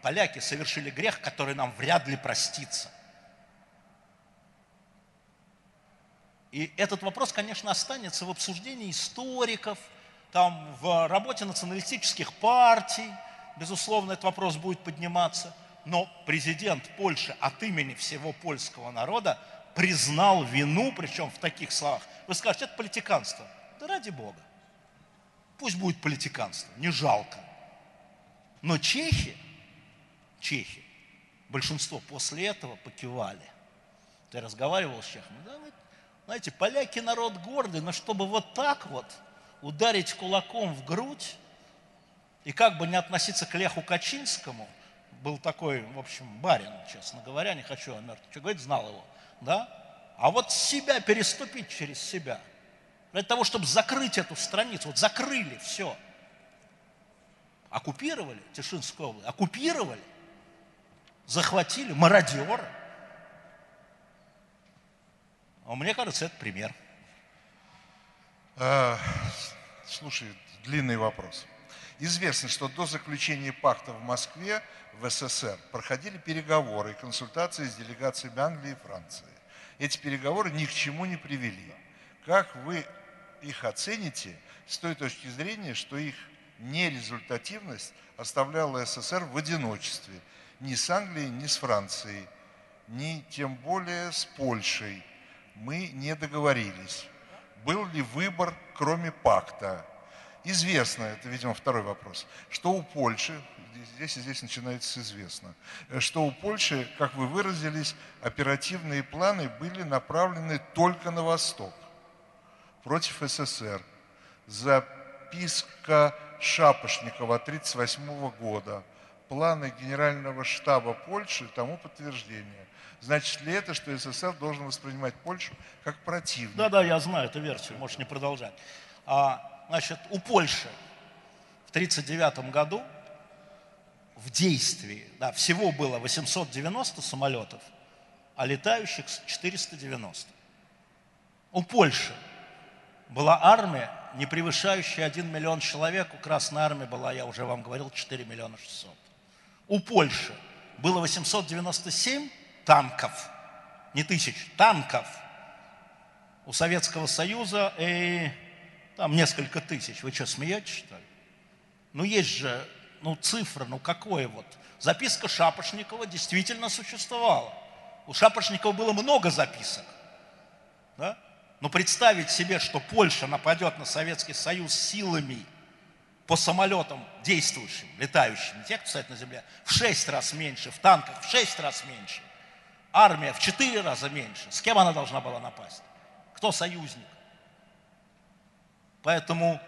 поляки, совершили грех, который нам вряд ли простится. И этот вопрос, конечно, останется в обсуждении историков, там, в работе националистических партий, безусловно, этот вопрос будет подниматься. Но президент Польши от имени всего польского народа признал вину, причем в таких словах. Вы скажете, это политиканство. Да ради Бога. Пусть будет политиканство, не жалко. Но чехи, чехи, большинство после этого покивали. Ты разговаривал с чехами? Да, знаете, поляки народ гордый, но чтобы вот так вот ударить кулаком в грудь, и как бы не относиться к Леху Качинскому, был такой, в общем, барин, честно говоря, не хочу о мертвом, что говорить, знал его, да? А вот себя переступить через себя, для того, чтобы закрыть эту страницу, вот закрыли все. Оккупировали Тишинскую область, оккупировали, захватили, мародеры. А мне кажется, это пример. А, слушай, длинный вопрос. Известно, что до заключения пакта в Москве, в СССР, проходили переговоры и консультации с делегациями Англии и Франции. Эти переговоры ни к чему не привели. Как вы их оцените с той точки зрения, что их нерезультативность оставляла СССР в одиночестве ни с Англией, ни с Францией, ни тем более с Польшей. Мы не договорились. Был ли выбор, кроме пакта? Известно, это, видимо, второй вопрос, что у Польши, здесь и здесь начинается известно, что у Польши, как вы выразились, оперативные планы были направлены только на восток, против СССР. Записка Шапошникова 1938 года, планы Генерального штаба Польши тому подтверждение. Значит ли это, что СССР должен воспринимать Польшу как противник? Да, да, я знаю эту версию, можешь не продолжать. А, значит, у Польши в 1939 году в действии, да, всего было 890 самолетов, а летающих 490. У Польши была армия, не превышающая 1 миллион человек. У Красной Армии была, я уже вам говорил, 4 миллиона 600. У Польши было 897 танков, не тысяч, танков. У Советского Союза и там несколько тысяч. Вы что, смеетесь, что ли? Ну, есть же, ну, цифра, ну, какое вот. Записка Шапошникова действительно существовала. У Шапошникова было много записок. Да? Но представить себе, что Польша нападет на Советский Союз силами по самолетам действующим, летающим, тех, кто стоит на земле, в шесть раз меньше, в танках в шесть раз меньше, армия в четыре раза меньше. С кем она должна была напасть? Кто союзник? Поэтому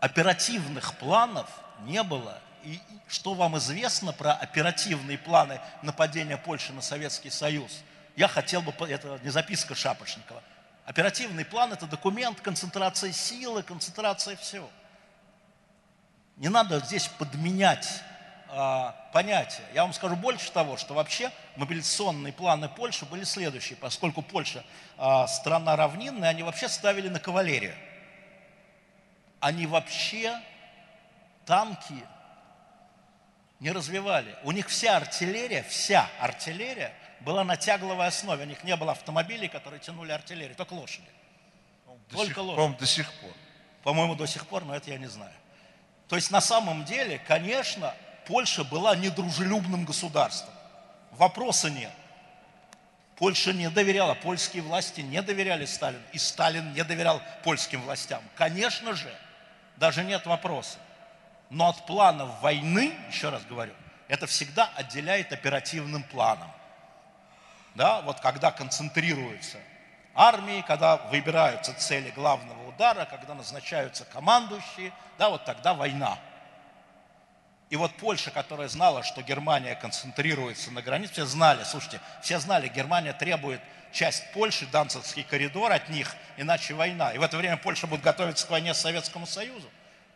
оперативных планов не было. И что вам известно про оперативные планы нападения Польши на Советский Союз? Я хотел бы, это не записка Шапошникова, Оперативный план – это документ концентрации силы, концентрации всего. Не надо здесь подменять э, понятия. Я вам скажу больше того, что вообще мобилизационные планы Польши были следующие. Поскольку Польша э, страна равнинная, они вообще ставили на кавалерию. Они вообще танки не развивали. У них вся артиллерия, вся артиллерия была на тягловой основе. У них не было автомобилей, которые тянули артиллерию, только лошади. До только сих, лошади. По-моему, до сих пор. По-моему, до сих пор, но это я не знаю. То есть на самом деле, конечно, Польша была недружелюбным государством. Вопроса нет. Польша не доверяла, польские власти не доверяли Сталину, и Сталин не доверял польским властям. Конечно же, даже нет вопроса. Но от планов войны, еще раз говорю, это всегда отделяет оперативным планом да, вот когда концентрируются армии, когда выбираются цели главного удара, когда назначаются командующие, да, вот тогда война. И вот Польша, которая знала, что Германия концентрируется на границе, все знали, слушайте, все знали, Германия требует часть Польши, Данцевский коридор от них, иначе война. И в это время Польша будет готовиться к войне с Советским Союзом.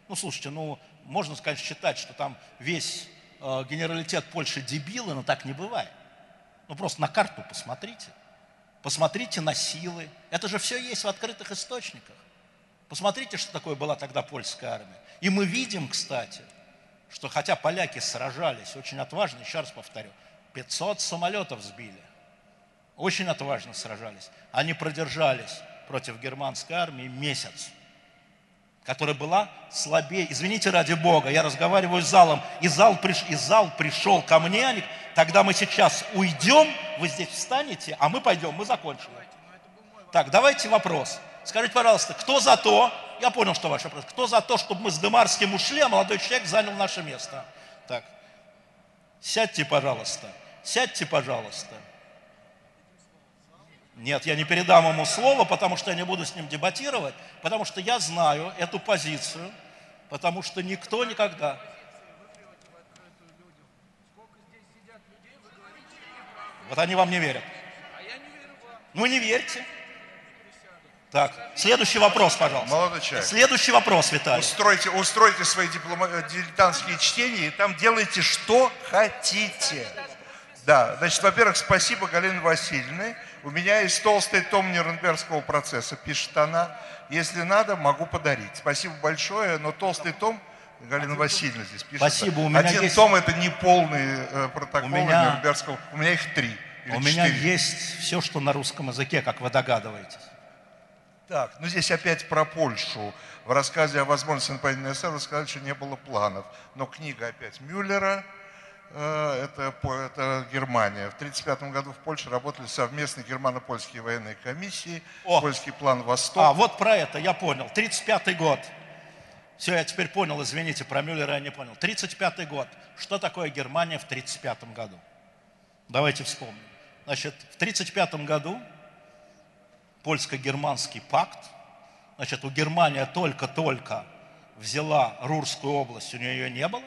Ну, слушайте, ну, можно, конечно, считать, что там весь э, генералитет Польши дебилы, но так не бывает. Ну просто на карту посмотрите. Посмотрите на силы. Это же все есть в открытых источниках. Посмотрите, что такое была тогда польская армия. И мы видим, кстати, что хотя поляки сражались очень отважно, еще раз повторю, 500 самолетов сбили. Очень отважно сражались. Они продержались против германской армии месяц которая была слабее. Извините ради Бога, я разговариваю с залом, и зал, приш, и зал пришел ко мне, тогда мы сейчас уйдем, вы здесь встанете, а мы пойдем, мы закончим. Так, давайте вопрос. Скажите, пожалуйста, кто за то, я понял, что ваш вопрос, кто за то, чтобы мы с Демарским ушли, а молодой человек занял наше место? Так, сядьте, пожалуйста, сядьте, пожалуйста. Нет, я не передам ему слово, потому что я не буду с ним дебатировать, потому что я знаю эту позицию, потому что никто никогда... Вот они вам не верят. Ну не верьте. Так, следующий вопрос, пожалуйста. Молодой человек. Следующий вопрос, Виталий. Устройте, устройте свои диплома... дилетантские чтения и там делайте, что хотите. Да, значит, во-первых, спасибо Галине Васильевне. У меня есть толстый том Нюрнбергского процесса, пишет она. Если надо, могу подарить. Спасибо большое, но толстый том Галина Васильевна здесь пишет. Спасибо, у меня Один есть- том это не полные э, протоколы У меня- Нюрнбергского. У меня их три. У меня четыре. есть все, что на русском языке, как вы догадываетесь. Так, ну здесь опять про Польшу. В рассказе о возможности нападения на СССР сказали, что не было планов. Но книга опять Мюллера, это, по- это Германия. В 1935 году в Польше работали совместные германо-польские военные комиссии. О! Польский план «Восток». А, вот про это я понял. 35-й год. Все, я теперь понял, извините, про Мюллера я не понял. 35-й год. Что такое Германия в 35-м году? Давайте вспомним. Значит, в 35-м году польско-германский пакт. Значит, у Германии только-только взяла Рурскую область, у нее ее не было.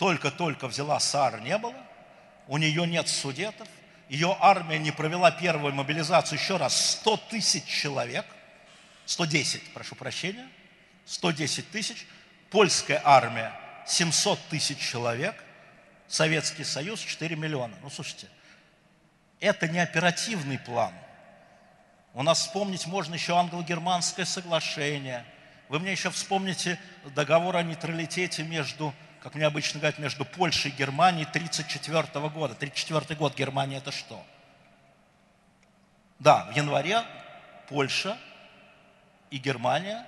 Только-только взяла Саар, не было. У нее нет судетов. Ее армия не провела первую мобилизацию. Еще раз, 100 тысяч человек. 110, прошу прощения. 110 тысяч. Польская армия 700 тысяч человек. Советский Союз 4 миллиона. Ну, слушайте, это не оперативный план. У нас вспомнить можно еще англо-германское соглашение. Вы мне еще вспомните договор о нейтралитете между, как мне обычно говорят, между Польшей и Германией 1934 года. 1934 год Германия это что? Да, в январе Польша и Германия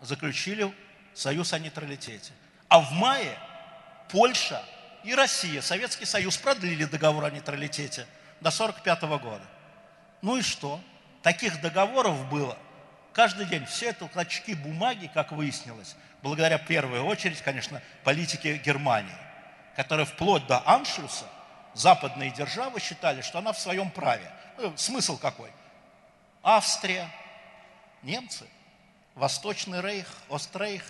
заключили союз о нейтралитете. А в мае Польша и Россия, Советский Союз продлили договор о нейтралитете до 1945 года. Ну и что? Таких договоров было каждый день. Все это клочки бумаги, как выяснилось, благодаря в первую очередь, конечно, политике Германии, которая вплоть до Аншлюса западные державы считали, что она в своем праве. Ну, смысл какой? Австрия, немцы, Восточный Рейх, Острейх,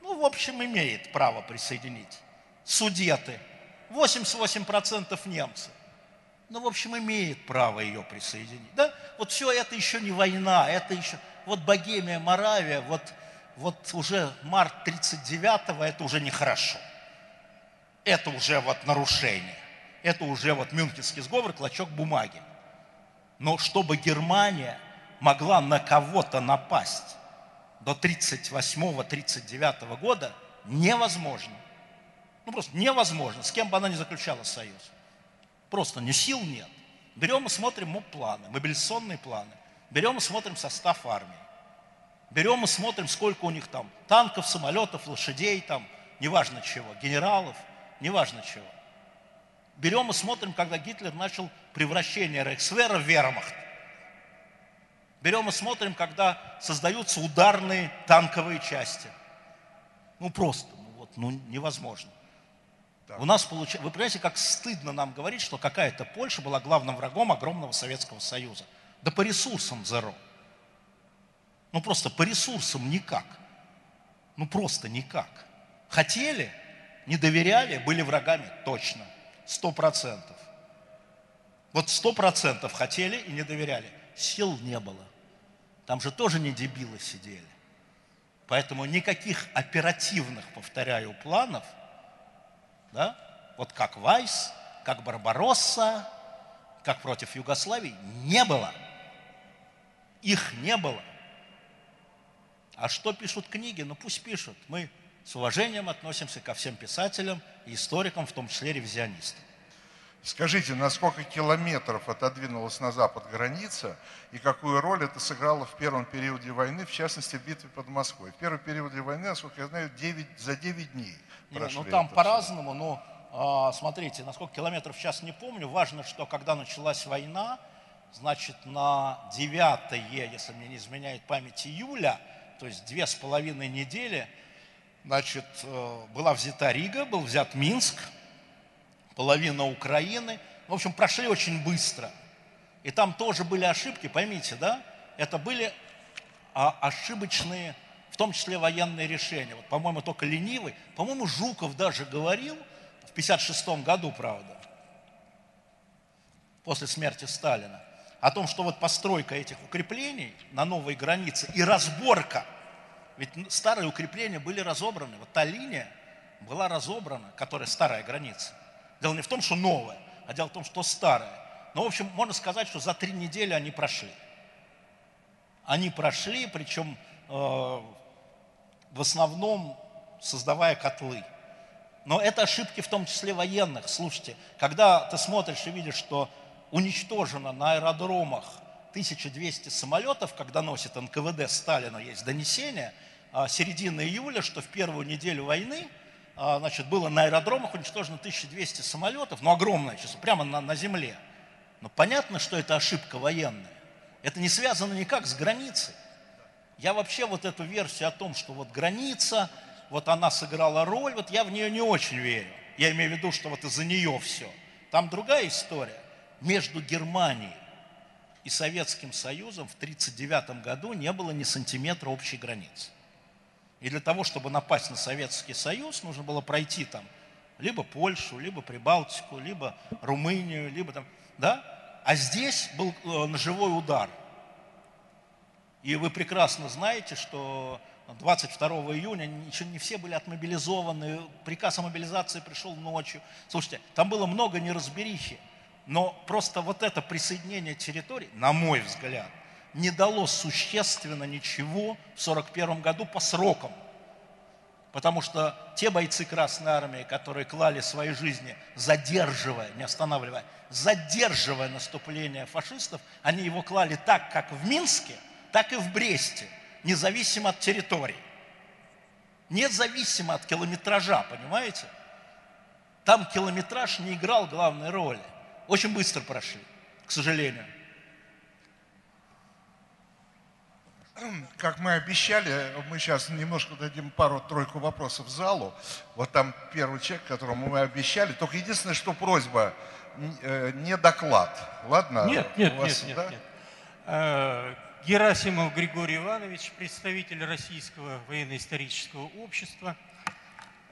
ну, в общем, имеет право присоединить. Судеты, 88% немцы. Ну, в общем, имеет право ее присоединить. Да? Вот все это еще не война, это еще... Вот Богемия, Моравия, вот, вот уже март 39-го, это уже нехорошо. Это уже вот нарушение. Это уже вот Мюнхенский сговор, клочок бумаги. Но чтобы Германия могла на кого-то напасть до 38-39 года, невозможно. Ну, просто невозможно, с кем бы она ни заключала союз. Просто ни сил нет. Берем и смотрим МОП-планы, мобилизационные планы. Берем и смотрим состав армии. Берем и смотрим, сколько у них там танков, самолетов, лошадей, там, неважно чего, генералов, неважно чего. Берем и смотрим, когда Гитлер начал превращение Рейхсвера в вермахт. Берем и смотрим, когда создаются ударные танковые части. Ну просто, ну вот, ну невозможно. У нас получается, вы понимаете, как стыдно нам говорить, что какая-то Польша была главным врагом огромного Советского Союза. Да по ресурсам зеро. Ну просто по ресурсам никак. Ну просто никак. Хотели, не доверяли, были врагами точно. Сто процентов. Вот сто процентов хотели и не доверяли. Сил не было. Там же тоже не дебилы сидели. Поэтому никаких оперативных, повторяю, планов, да, вот как Вайс, как Барбаросса, как против Югославии, не было. Их не было. А что пишут книги? Ну пусть пишут. Мы с уважением относимся ко всем писателям и историкам, в том числе ревизионистам. Скажите, на сколько километров отодвинулась на запад граница и какую роль это сыграло в первом периоде войны, в частности, в битве под Москвой? В первом периоде войны, насколько я знаю, 9, за 9 дней Не, прошли. ну там по-разному, но а, смотрите, на сколько километров сейчас не помню. Важно, что когда началась война, значит, на 9, если мне не изменяет память, июля, то есть две с половиной недели, значит, э, была взята Рига, был взят Минск, половина Украины. В общем, прошли очень быстро. И там тоже были ошибки, поймите, да? Это были а, ошибочные, в том числе военные решения. Вот, по-моему, только ленивый. По-моему, Жуков даже говорил, в 56 году, правда, после смерти Сталина, о том, что вот постройка этих укреплений на новой границе и разборка, ведь старые укрепления были разобраны, вот та линия была разобрана, которая старая граница. Дело не в том, что новая, а дело в том, что старая. Но, в общем, можно сказать, что за три недели они прошли. Они прошли, причем э, в основном создавая котлы. Но это ошибки в том числе военных. Слушайте, когда ты смотришь и видишь, что уничтожено на аэродромах 1200 самолетов, когда носит НКВД Сталина, есть донесение, а, середины июля, что в первую неделю войны а, значит, было на аэродромах уничтожено 1200 самолетов, ну огромное число, прямо на, на земле. Но понятно, что это ошибка военная. Это не связано никак с границей. Я вообще вот эту версию о том, что вот граница, вот она сыграла роль, вот я в нее не очень верю. Я имею в виду, что вот из-за нее все. Там другая история. Между Германией и Советским Союзом в 1939 году не было ни сантиметра общей границы. И для того, чтобы напасть на Советский Союз, нужно было пройти там либо Польшу, либо Прибалтику, либо Румынию, либо там, да? А здесь был э, ножевой удар. И вы прекрасно знаете, что 22 июня еще не все были отмобилизованы, приказ о мобилизации пришел ночью. Слушайте, там было много неразберихи, но просто вот это присоединение территорий, на мой взгляд, не дало существенно ничего в 1941 году по срокам. Потому что те бойцы Красной Армии, которые клали свои жизни, задерживая, не останавливая, задерживая наступление фашистов, они его клали так, как в Минске, так и в Бресте, независимо от территории. Независимо от километража, понимаете? Там километраж не играл главной роли. Очень быстро прошли, к сожалению. как мы обещали, мы сейчас немножко дадим пару-тройку вопросов в залу. Вот там первый человек, которому мы обещали. Только единственное, что просьба, э, не доклад. Ладно? Нет, нет, вас, нет, да? нет, нет. Э, Герасимов Григорий Иванович, представитель Российского военно-исторического общества.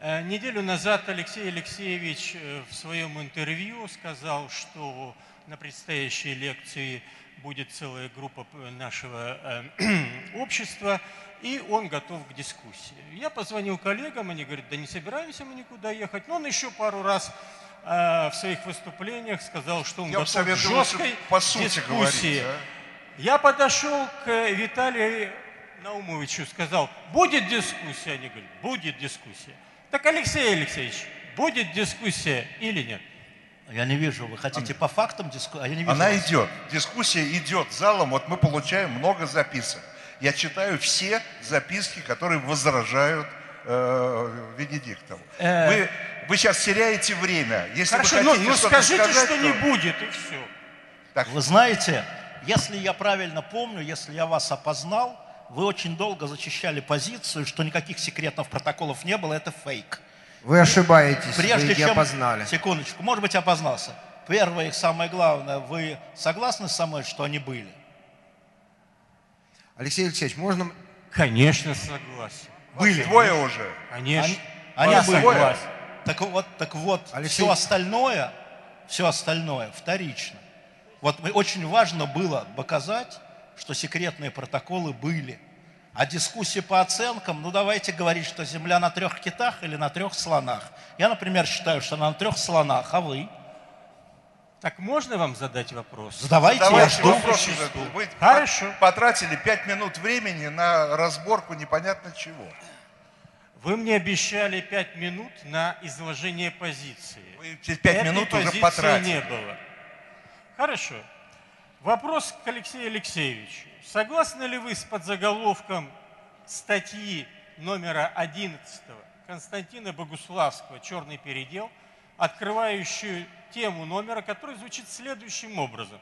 Э, неделю назад Алексей Алексеевич в своем интервью сказал, что на предстоящей лекции – будет целая группа нашего э, общества, и он готов к дискуссии. Я позвонил коллегам, они говорят, да не собираемся мы никуда ехать. Но он еще пару раз э, в своих выступлениях сказал, что он Я готов к жесткой по сути дискуссии. Говорить, а? Я подошел к Виталию Наумовичу, сказал, будет дискуссия? Они говорят, будет дискуссия. Так, Алексей Алексеевич, будет дискуссия или нет? Я не вижу. Вы хотите по фактам дискуссии? А я не вижу. Она вас. идет. Дискуссия идет залом. Вот мы получаем много записок. Я читаю все записки, которые возражают э, Венедиктову. Э... Вы, вы сейчас теряете время. Если Хорошо, вы хотите ну, ну скажите, сказать, что то... не будет, и все. Так. Вы знаете, если я правильно помню, если я вас опознал, вы очень долго зачищали позицию, что никаких секретных протоколов не было, это фейк. Вы ошибаетесь, Прежде вы чем... не опознали. Секундочку, может быть, опознался. Первое и самое главное, вы согласны со мной, что они были? Алексей Алексеевич, можно... Конечно, согласен. Были. Двое уже. Конечно. Они, они были. Согласен. Так вот, так вот Алексей... все остальное, все остальное вторично. Вот очень важно было показать, что секретные протоколы были. А дискуссии по оценкам, ну давайте говорить, что Земля на трех китах или на трех слонах. Я, например, считаю, что она на трех слонах, а вы? Так можно вам задать вопрос? Задавайте, Задавайте я вопрос. Вы Хорошо. потратили пять минут времени на разборку непонятно чего. Вы мне обещали пять минут на изложение позиции. Вы пять минут уже потратили. не было. Хорошо. Вопрос к Алексею Алексеевичу. Согласны ли вы с подзаголовком статьи номера 11 Константина Богуславского «Черный передел», открывающую тему номера, который звучит следующим образом.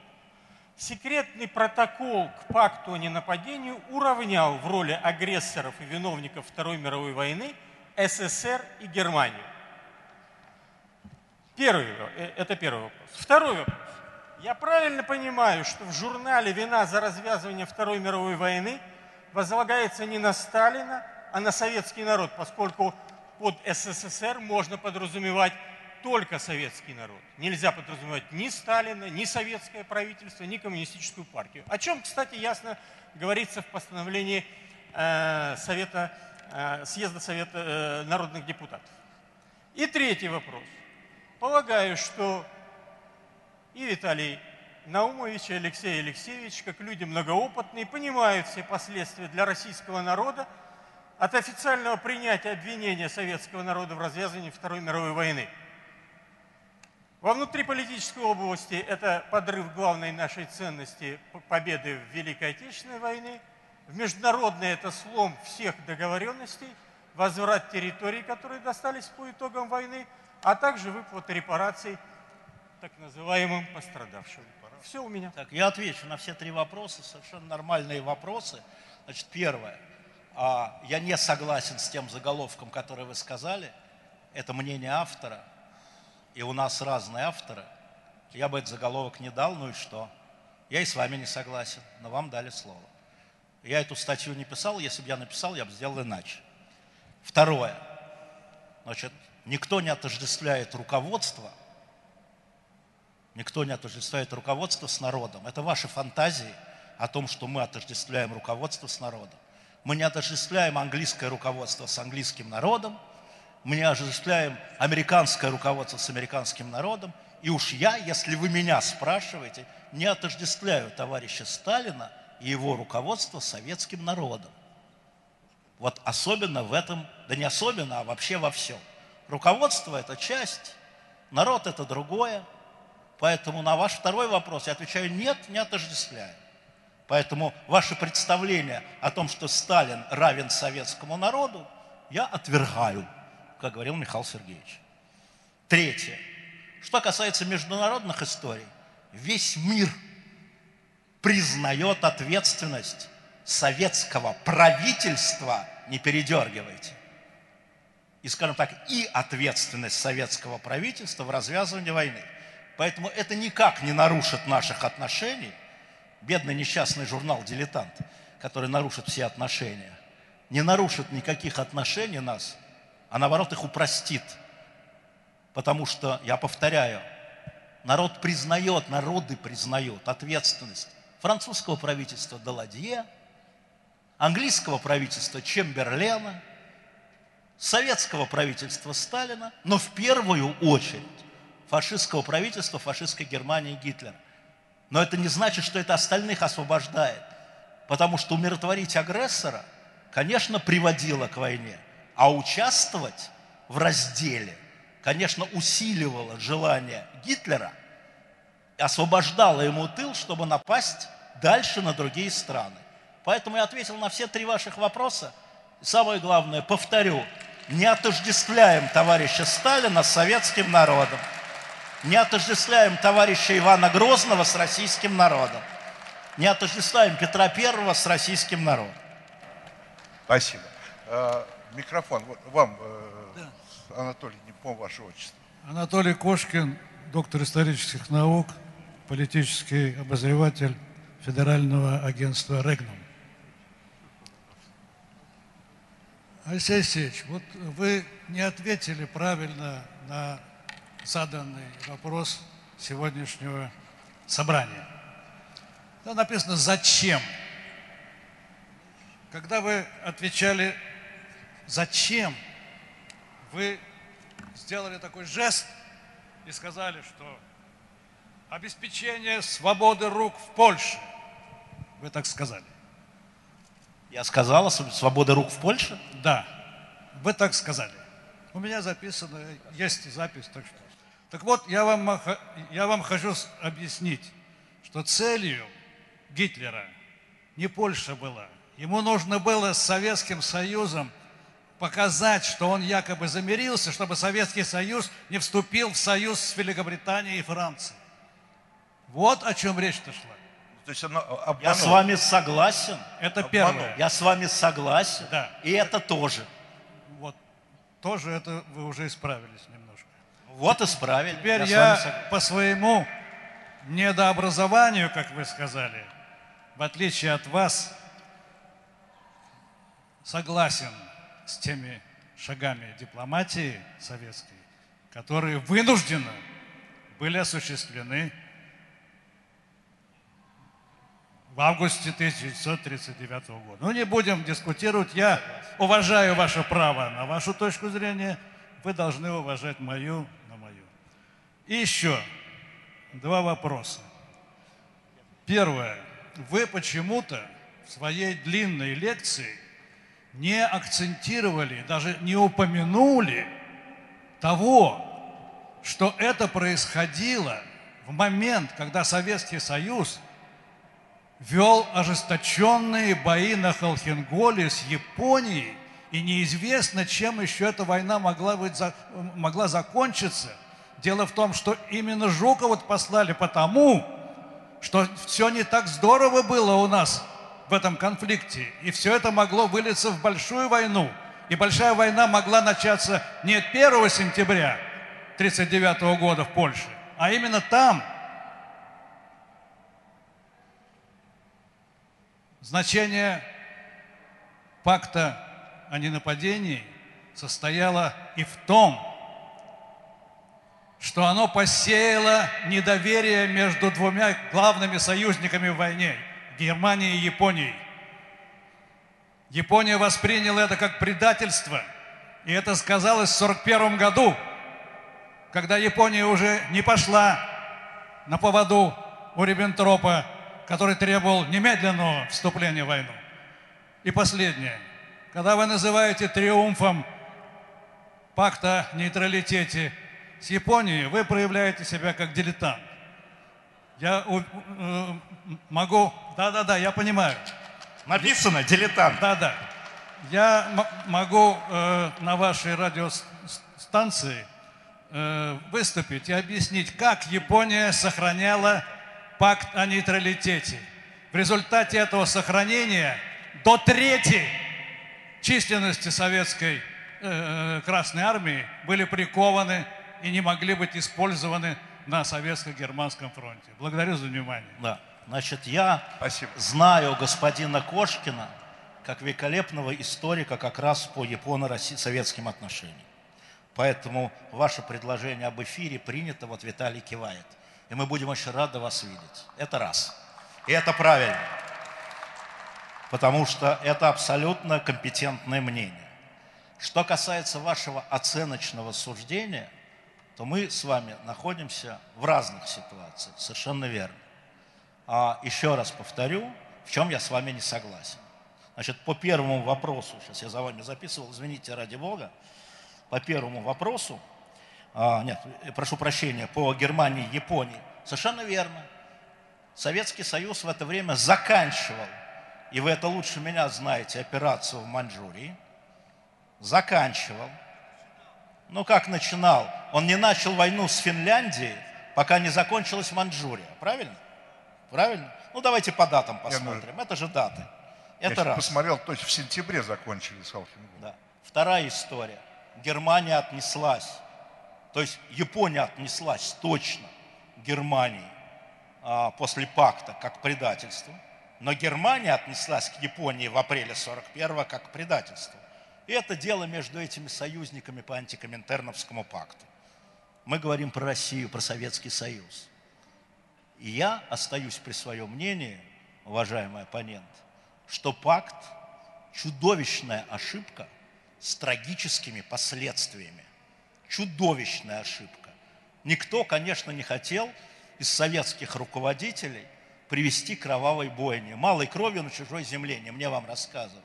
Секретный протокол к пакту о ненападении уравнял в роли агрессоров и виновников Второй мировой войны СССР и Германию. Первый, э, это первый вопрос. Второй вопрос. Я правильно понимаю, что в журнале «Вина за развязывание Второй мировой войны» возлагается не на Сталина, а на советский народ, поскольку под СССР можно подразумевать только советский народ. Нельзя подразумевать ни Сталина, ни советское правительство, ни коммунистическую партию. О чем, кстати, ясно говорится в постановлении э, Совета, э, съезда Совета э, народных депутатов. И третий вопрос. Полагаю, что и Виталий Наумович, и Алексей Алексеевич, как люди многоопытные, понимают все последствия для российского народа от официального принятия обвинения советского народа в развязывании Второй мировой войны. Во внутриполитической области это подрыв главной нашей ценности победы в Великой Отечественной войне. В международной это слом всех договоренностей, возврат территорий, которые достались по итогам войны, а также выплата репараций так называемым пострадавшим. Все у меня. Так, я отвечу на все три вопроса, совершенно нормальные вопросы. Значит, первое. А, я не согласен с тем заголовком, который вы сказали. Это мнение автора. И у нас разные авторы. Я бы этот заголовок не дал, ну и что? Я и с вами не согласен, но вам дали слово. Я эту статью не писал, если бы я написал, я бы сделал иначе. Второе. Значит, никто не отождествляет руководство – Никто не отождествляет руководство с народом. Это ваши фантазии о том, что мы отождествляем руководство с народом. Мы не отождествляем английское руководство с английским народом, мы не отождествляем американское руководство с американским народом. И уж я, если вы меня спрашиваете, не отождествляю товарища Сталина и его руководство советским народом. Вот особенно в этом, да не особенно, а вообще во всем. Руководство – это часть, народ – это другое – Поэтому на ваш второй вопрос я отвечаю нет, не отождествляю. Поэтому ваше представление о том, что Сталин равен советскому народу, я отвергаю, как говорил Михаил Сергеевич. Третье. Что касается международных историй, весь мир признает ответственность советского правительства, не передергивайте, и, скажем так, и ответственность советского правительства в развязывании войны – Поэтому это никак не нарушит наших отношений. Бедный несчастный журнал «Дилетант», который нарушит все отношения, не нарушит никаких отношений нас, а наоборот их упростит. Потому что, я повторяю, народ признает, народы признают ответственность французского правительства Даладье, английского правительства Чемберлена, советского правительства Сталина, но в первую очередь фашистского правительства, фашистской Германии Гитлера. Но это не значит, что это остальных освобождает. Потому что умиротворить агрессора, конечно, приводило к войне. А участвовать в разделе, конечно, усиливало желание Гитлера, освобождало ему тыл, чтобы напасть дальше на другие страны. Поэтому я ответил на все три ваших вопроса. И самое главное, повторю, не отождествляем товарища Сталина с советским народом не отождествляем товарища Ивана Грозного с российским народом. Не отождествляем Петра Первого с российским народом. Спасибо. Э, микрофон вам, э, да. Анатолий, не помню ваше отчество. Анатолий Кошкин, доктор исторических наук, политический обозреватель Федерального агентства «Регнум». Алексей Алексеевич, вот вы не ответили правильно на заданный вопрос сегодняшнего собрания. Там написано «Зачем?». Когда вы отвечали «Зачем?», вы сделали такой жест и сказали, что обеспечение свободы рук в Польше. Вы так сказали. Я сказала свобода рук в Польше? Да, вы так сказали. У меня записано, есть запись, так что так вот, я вам, я вам хочу объяснить, что целью Гитлера не Польша была. Ему нужно было с Советским Союзом показать, что он якобы замирился, чтобы Советский Союз не вступил в союз с Великобританией и Францией. Вот о чем речь-то шла. То есть оно Я с вами согласен. Это первое. Я с вами согласен. Да. И это тоже. Вот. Тоже это вы уже исправились немного. Вот исправили. Теперь я, я по своему недообразованию, как вы сказали, в отличие от вас, согласен с теми шагами дипломатии советской, которые вынужденно были осуществлены в августе 1939 года. Ну, не будем дискутировать. Я уважаю ваше право на вашу точку зрения. Вы должны уважать мою и еще два вопроса. Первое. Вы почему-то в своей длинной лекции не акцентировали, даже не упомянули того, что это происходило в момент, когда Советский Союз вел ожесточенные бои на Холхенголе с Японией, и неизвестно, чем еще эта война могла, быть, могла закончиться. Дело в том, что именно Жукова послали потому, что все не так здорово было у нас в этом конфликте. И все это могло вылиться в большую войну. И большая война могла начаться не 1 сентября 1939 года в Польше, а именно там. Значение пакта о ненападении состояло и в том, что оно посеяло недоверие между двумя главными союзниками в войне – Германией и Японией. Япония восприняла это как предательство, и это сказалось в 1941 году, когда Япония уже не пошла на поводу у Риббентропа, который требовал немедленного вступления в войну. И последнее. Когда вы называете триумфом пакта нейтралитете – с Японией вы проявляете себя как дилетант. Я э, могу... Да-да-да, я понимаю. Написано дилетант. Да-да. Я могу э, на вашей радиостанции э, выступить и объяснить, как Япония сохраняла пакт о нейтралитете. В результате этого сохранения до трети численности советской э, Красной Армии были прикованы и не могли быть использованы на советско-германском фронте. Благодарю за внимание. Да. Значит, я Спасибо. знаю господина Кошкина как великолепного историка как раз по японо-советским отношениям. Поэтому ваше предложение об эфире принято, вот Виталий кивает. И мы будем очень рады вас видеть. Это раз. И это правильно. Потому что это абсолютно компетентное мнение. Что касается вашего оценочного суждения – то мы с вами находимся в разных ситуациях, совершенно верно. А еще раз повторю, в чем я с вами не согласен. Значит, по первому вопросу, сейчас я за вами записывал, извините, ради Бога, по первому вопросу, а, нет, прошу прощения, по Германии, Японии, совершенно верно. Советский Союз в это время заканчивал, и вы это лучше меня знаете, операцию в Маньчжурии, заканчивал – ну как начинал? Он не начал войну с Финляндией, пока не закончилась Манчжурия. Правильно? Правильно? Ну давайте по датам посмотрим. Я, Это же даты. Это я раз. посмотрел, то есть в сентябре закончили Салхингу. Да. Вторая история. Германия отнеслась, то есть Япония отнеслась точно к Германии а, после пакта как к предательству, но Германия отнеслась к Японии в апреле 41 как к предательству. И это дело между этими союзниками по антикоминтерновскому пакту. Мы говорим про Россию, про Советский Союз. И я остаюсь при своем мнении, уважаемый оппонент, что пакт – чудовищная ошибка с трагическими последствиями. Чудовищная ошибка. Никто, конечно, не хотел из советских руководителей привести кровавой бойни. Малой кровью на чужой земле, не мне вам рассказывать.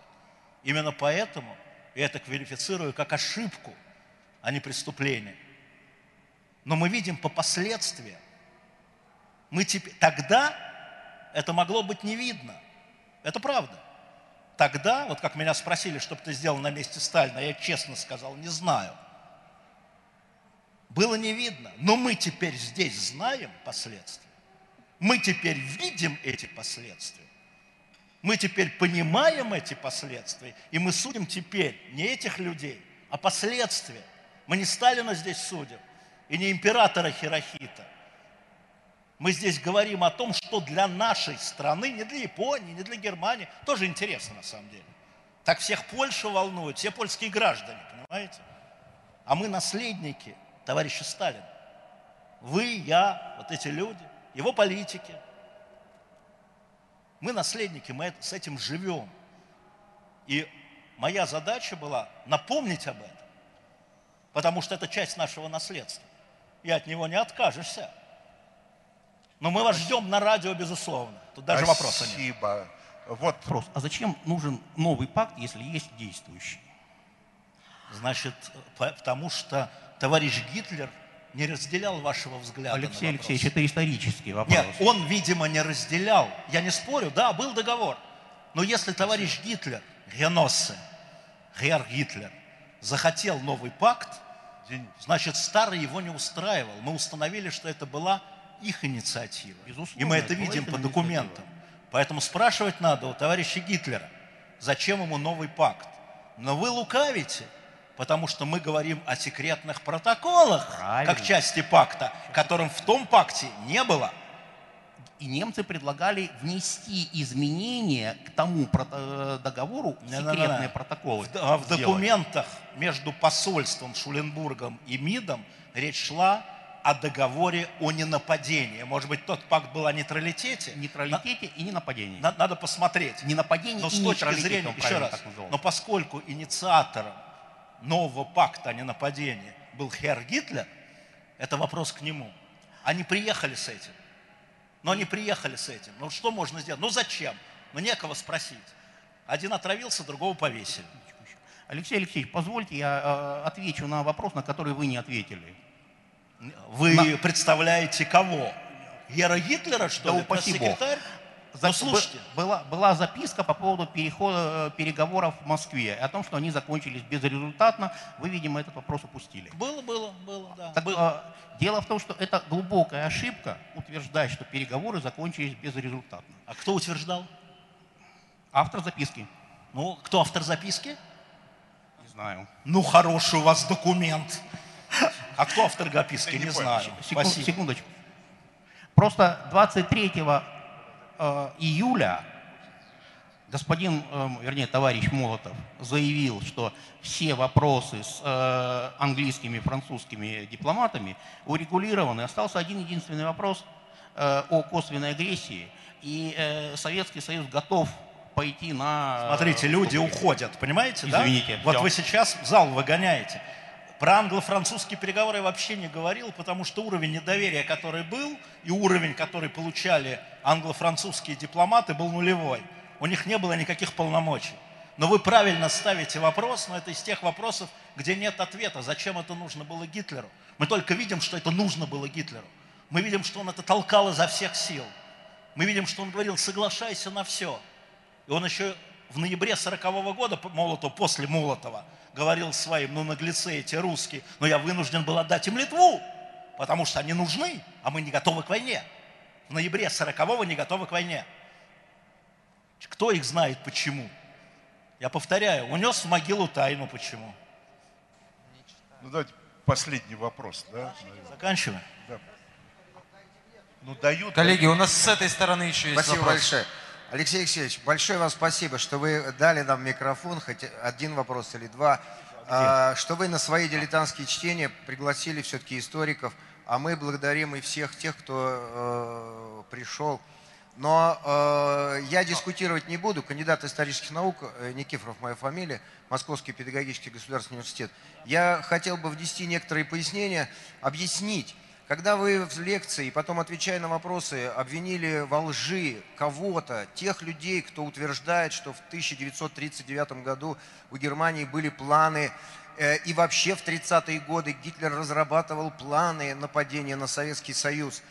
Именно поэтому и это квалифицирую как ошибку, а не преступление. Но мы видим по последствиям. Мы теперь, тогда это могло быть не видно. Это правда. Тогда, вот как меня спросили, что бы ты сделал на месте Сталина, я честно сказал, не знаю. Было не видно. Но мы теперь здесь знаем последствия. Мы теперь видим эти последствия. Мы теперь понимаем эти последствия, и мы судим теперь не этих людей, а последствия. Мы не Сталина здесь судим, и не императора Хирохита. Мы здесь говорим о том, что для нашей страны, не для Японии, не для Германии, тоже интересно на самом деле. Так всех Польша волнует, все польские граждане, понимаете? А мы наследники товарища Сталина. Вы, я, вот эти люди, его политики – мы наследники, мы с этим живем. И моя задача была напомнить об этом, потому что это часть нашего наследства. И от него не откажешься. Но мы вас ждем на радио, безусловно. Тут даже Спасибо. вопроса нет. Спасибо. Вот Вопрос. А зачем нужен новый пакт, если есть действующий? Значит, по- потому что товарищ Гитлер не разделял вашего взгляда Алексей. Алексеевич, это исторический вопрос. Нет, он, видимо, не разделял. Я не спорю, да, был договор. Но если товарищ Гитлер, Геноссе, Герр Гитлер, захотел новый пакт, значит, старый его не устраивал. Мы установили, что это была их инициатива. Безусловно, И мы это видим по документам. Поэтому спрашивать надо у товарища Гитлера, зачем ему новый пакт. Но вы лукавите, потому что мы говорим о секретных протоколах, Правильно. как части пакта, которым в том пакте не было. И немцы предлагали внести изменения к тому э, договору, секретные протоколы. В, а в сделать. документах между посольством Шуленбургом и МИДом речь шла о договоре о ненападении. Может быть, тот пакт был о нейтралитете? Нейтралитете и не нападении. На- надо посмотреть. Не нападение Но и с точки зрения, еще раз, но поскольку инициатором нового пакта о ненападении был Херр Гитлер, это вопрос к нему. Они приехали с этим. Но они приехали с этим. Ну что можно сделать? Ну зачем? Ну некого спросить. Один отравился, другого повесили. Алексей Алексеевич, позвольте я э, отвечу на вопрос, на который вы не ответили. Вы На- представляете кого? Гера Гитлера, что Да ли? упаси бог. За- Ну, слушайте. Была, была записка по поводу перехода, э, переговоров в Москве, о том, что они закончились безрезультатно. Вы, видимо, этот вопрос упустили. Было, было, было, да. Так, было. э, дело в том, что это глубокая ошибка утверждать, что переговоры закончились безрезультатно. А кто утверждал? Автор записки? Ну, кто автор записки? Не знаю. Ну, хороший у вас документ. А кто автор записки? Не знаю. Секунд- Спасибо. секундочку. Просто 23 э, июля господин, э, вернее, товарищ Молотов заявил, что все вопросы с э, английскими и французскими дипломатами урегулированы. Остался один единственный вопрос э, о косвенной агрессии. И э, Советский Союз готов пойти на... Смотрите, люди уходят, понимаете, да? Извините, Вот вы сейчас зал выгоняете. Про англо-французские переговоры я вообще не говорил, потому что уровень недоверия, который был, и уровень, который получали англо-французские дипломаты, был нулевой. У них не было никаких полномочий. Но вы правильно ставите вопрос, но это из тех вопросов, где нет ответа, зачем это нужно было Гитлеру. Мы только видим, что это нужно было Гитлеру. Мы видим, что он это толкал изо всех сил. Мы видим, что он говорил, соглашайся на все. И он еще в ноябре 40 года, по- Молотов, после Молотова, говорил своим, ну наглецы эти русские, но я вынужден был отдать им Литву, потому что они нужны, а мы не готовы к войне. В ноябре 40 не готовы к войне. Кто их знает почему? Я повторяю, унес в могилу тайну почему. Ну, давайте последний вопрос, да? Заканчиваем. Ну, дают. Коллеги, у нас с этой стороны еще есть Спасибо вопрос. большое. Алексей Алексеевич, большое вам спасибо, что вы дали нам микрофон, хоть один вопрос или два, А, что вы на свои дилетантские чтения пригласили все-таки историков, а мы благодарим и всех тех, кто э, пришел. Но э, я дискутировать не буду. Кандидат исторических наук, э, Никифоров моя фамилия, Московский педагогический государственный университет. Я хотел бы внести некоторые пояснения, объяснить, когда вы в лекции, потом отвечая на вопросы, обвинили во лжи кого-то, тех людей, кто утверждает, что в 1939 году у Германии были планы, э, и вообще в 30-е годы Гитлер разрабатывал планы нападения на Советский Союз,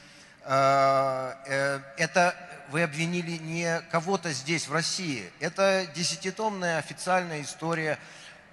э, э, это вы обвинили не кого-то здесь, в России. Это десятитомная официальная история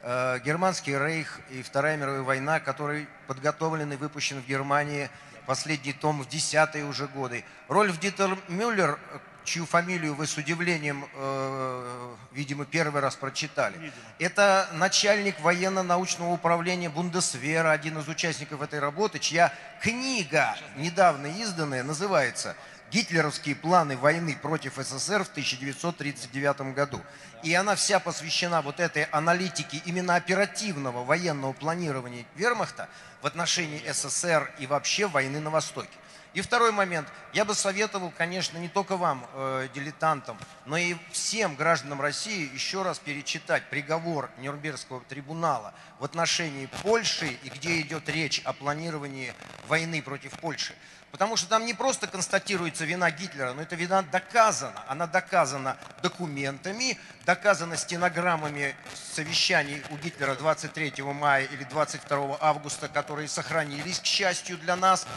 Германский рейх и Вторая мировая война, который подготовлен и выпущен в Германии, последний том в десятые уже годы. Рольф Дитер Мюллер, э, чью фамилию вы с удивлением, э, видимо, первый раз прочитали, это начальник военно-научного управления Бундесвера, один из участников этой работы, чья книга, недавно изданная, называется «Гитлеровские планы войны против СССР в 1939 году». И она вся посвящена вот этой аналитике именно оперативного военного планирования вермахта в отношении СССР и вообще войны на Востоке. И второй момент. Я бы советовал, конечно, не только вам, э, дилетантам, но и всем гражданам России еще раз перечитать приговор Нюрнбергского трибунала в отношении Польши и где идет речь о планировании войны против Польши. Потому что там не просто констатируется вина Гитлера, но эта вина доказана. Она доказана документами, доказана стенограммами совещаний у Гитлера 23 мая или 22 августа, которые сохранились, к счастью для нас.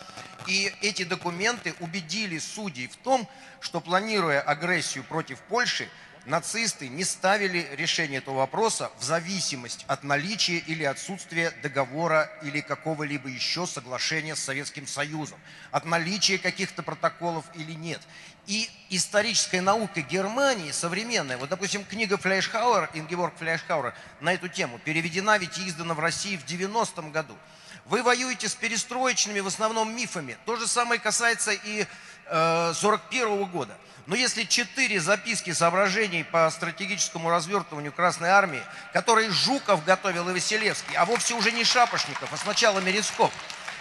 И эти документы убедили судей в том, что планируя агрессию против Польши, нацисты не ставили решение этого вопроса в зависимость от наличия или отсутствия договора или какого-либо еще соглашения с Советским Союзом, от наличия каких-то протоколов или нет. И историческая наука Германии современная, вот, допустим, книга Фляйшхауэр, Ингеборг Фляйшхауэр на эту тему переведена ведь издана в России в 90-м году. Вы воюете с перестроечными в основном мифами. То же самое касается и э, 41 -го года. Но если четыре записки соображений по стратегическому развертыванию Красной Армии, которые Жуков готовил и Василевский, а вовсе уже не Шапошников, а сначала Мерецков,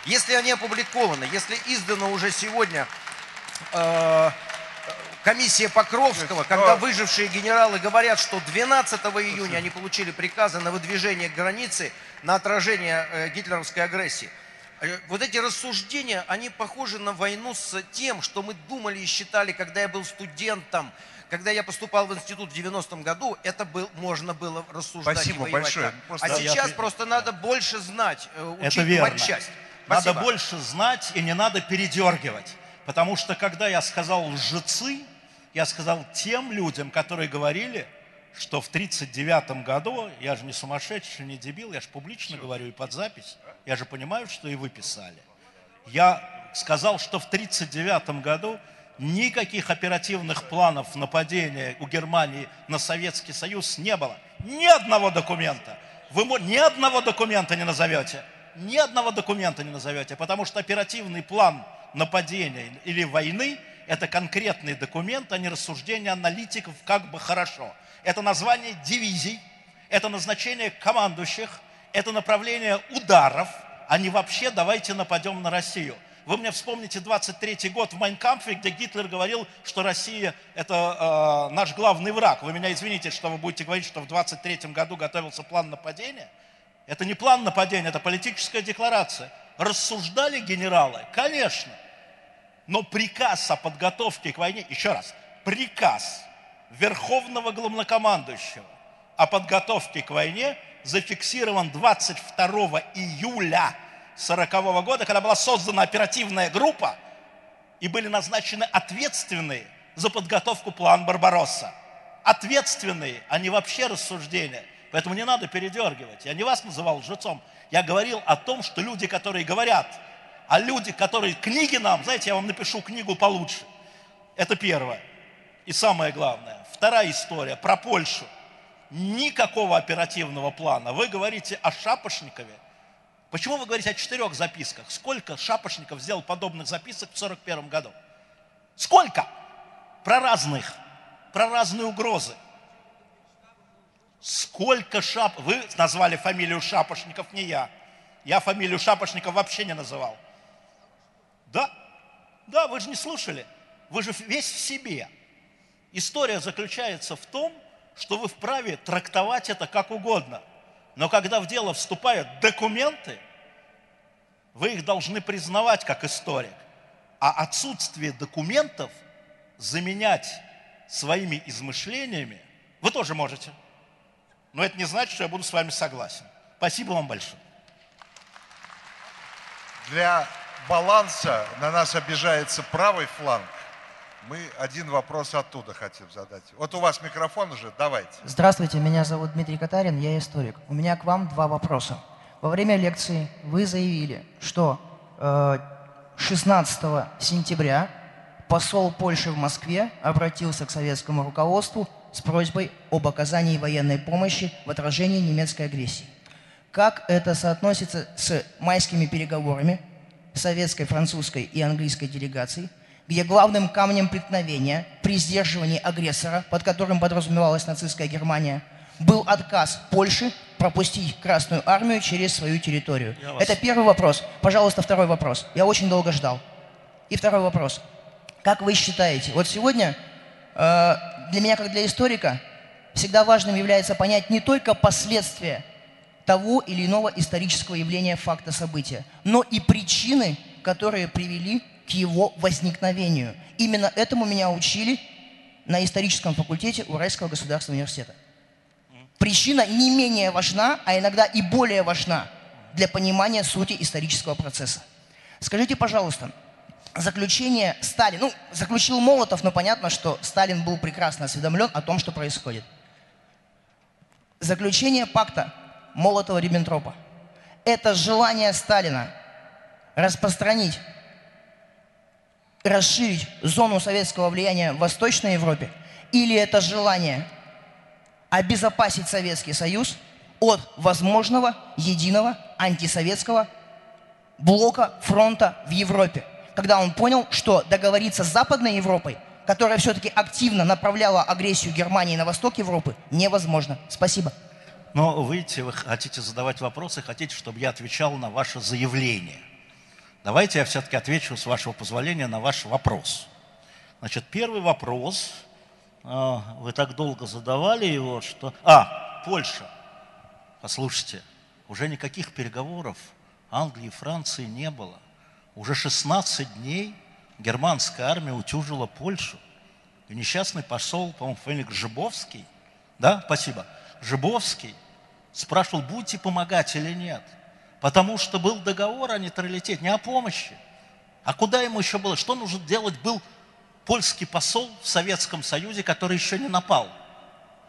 если они опубликованы, если издано уже сегодня э, комиссия Покровского, когда выжившие генералы говорят, что 12 июня они получили приказы на выдвижение границы, на отражение э, гитлеровской агрессии. Э, вот эти рассуждения, они похожи на войну с тем, что мы думали и считали, когда я был студентом, когда я поступал в институт в 90-м году, это был, можно было рассуждать Спасибо и воевать большое. так. Просто а я- сейчас я- просто надо больше знать, э, учить Это верно. Надо Спасибо. больше знать и не надо передергивать. Потому что когда я сказал лжецы, я сказал тем людям, которые говорили, что в 1939 году, я же не сумасшедший, не дебил, я же публично говорю и под запись, я же понимаю, что и вы писали. Я сказал, что в 1939 году никаких оперативных планов нападения у Германии на Советский Союз не было. Ни одного документа. Вы ни одного документа не назовете. Ни одного документа не назовете, потому что оперативный план нападения или войны – это конкретный документ, а не рассуждение аналитиков, как бы хорошо. Это название дивизий, это назначение командующих, это направление ударов, а не вообще давайте нападем на Россию. Вы мне вспомните 23 год в Майнкампфе, где Гитлер говорил, что Россия – это э, наш главный враг. Вы меня извините, что вы будете говорить, что в 23 году готовился план нападения. Это не план нападения, это политическая декларация. Рассуждали генералы? Конечно. Но приказ о подготовке к войне, еще раз, приказ Верховного Главнокомандующего о подготовке к войне зафиксирован 22 июля 1940 года, когда была создана оперативная группа и были назначены ответственные за подготовку план Барбаросса. Ответственные, а не вообще рассуждения. Поэтому не надо передергивать. Я не вас называл лжецом. Я говорил о том, что люди, которые говорят, а люди, которые книги нам, знаете, я вам напишу книгу получше. Это первое. И самое главное. Вторая история про Польшу. Никакого оперативного плана. Вы говорите о Шапошникове. Почему вы говорите о четырех записках? Сколько Шапошников сделал подобных записок в 1941 году? Сколько? Про разных, про разные угрозы. Сколько шап... Вы назвали фамилию Шапошников, не я. Я фамилию Шапошников вообще не называл. Да, да, вы же не слушали. Вы же весь в себе. История заключается в том, что вы вправе трактовать это как угодно. Но когда в дело вступают документы, вы их должны признавать как историк. А отсутствие документов заменять своими измышлениями вы тоже можете. Но это не значит, что я буду с вами согласен. Спасибо вам большое. Для баланса на нас обижается правый фланг. Мы один вопрос оттуда хотим задать. Вот у вас микрофон уже, давайте. Здравствуйте, меня зовут Дмитрий Катарин, я историк. У меня к вам два вопроса. Во время лекции вы заявили, что э, 16 сентября посол Польши в Москве обратился к советскому руководству с просьбой об оказании военной помощи в отражении немецкой агрессии. Как это соотносится с майскими переговорами советской, французской и английской делегаций, где главным камнем преткновения при сдерживании агрессора, под которым подразумевалась нацистская Германия, был отказ Польши пропустить Красную Армию через свою территорию. Я вас- Это первый вопрос. Пожалуйста, второй вопрос. Я очень долго ждал. И второй вопрос. Как вы считаете, вот сегодня э, для меня, как для историка, всегда важным является понять не только последствия того или иного исторического явления, факта, события, но и причины, которые привели его возникновению. Именно этому меня учили на историческом факультете Уральского государственного университета. Причина не менее важна, а иногда и более важна для понимания сути исторического процесса. Скажите, пожалуйста, заключение Сталина, ну, заключил Молотов, но понятно, что Сталин был прекрасно осведомлен о том, что происходит. Заключение пакта Молотова-Риббентропа – это желание Сталина распространить, расширить зону советского влияния в Восточной Европе, или это желание обезопасить Советский Союз от возможного единого антисоветского блока фронта в Европе, когда он понял, что договориться с Западной Европой, которая все-таки активно направляла агрессию Германии на восток Европы, невозможно. Спасибо. Но видите, вы хотите задавать вопросы, хотите, чтобы я отвечал на ваше заявление. Давайте я все-таки отвечу, с вашего позволения, на ваш вопрос. Значит, первый вопрос, а, вы так долго задавали его, что... А, Польша. Послушайте, уже никаких переговоров Англии и Франции не было. Уже 16 дней германская армия утюжила Польшу. И несчастный посол, по-моему, Феликс Жибовский, да, спасибо, Жибовский спрашивал, будете помогать или нет. Потому что был договор о нейтралитете, не о помощи. А куда ему еще было? Что нужно делать? Был польский посол в Советском Союзе, который еще не напал.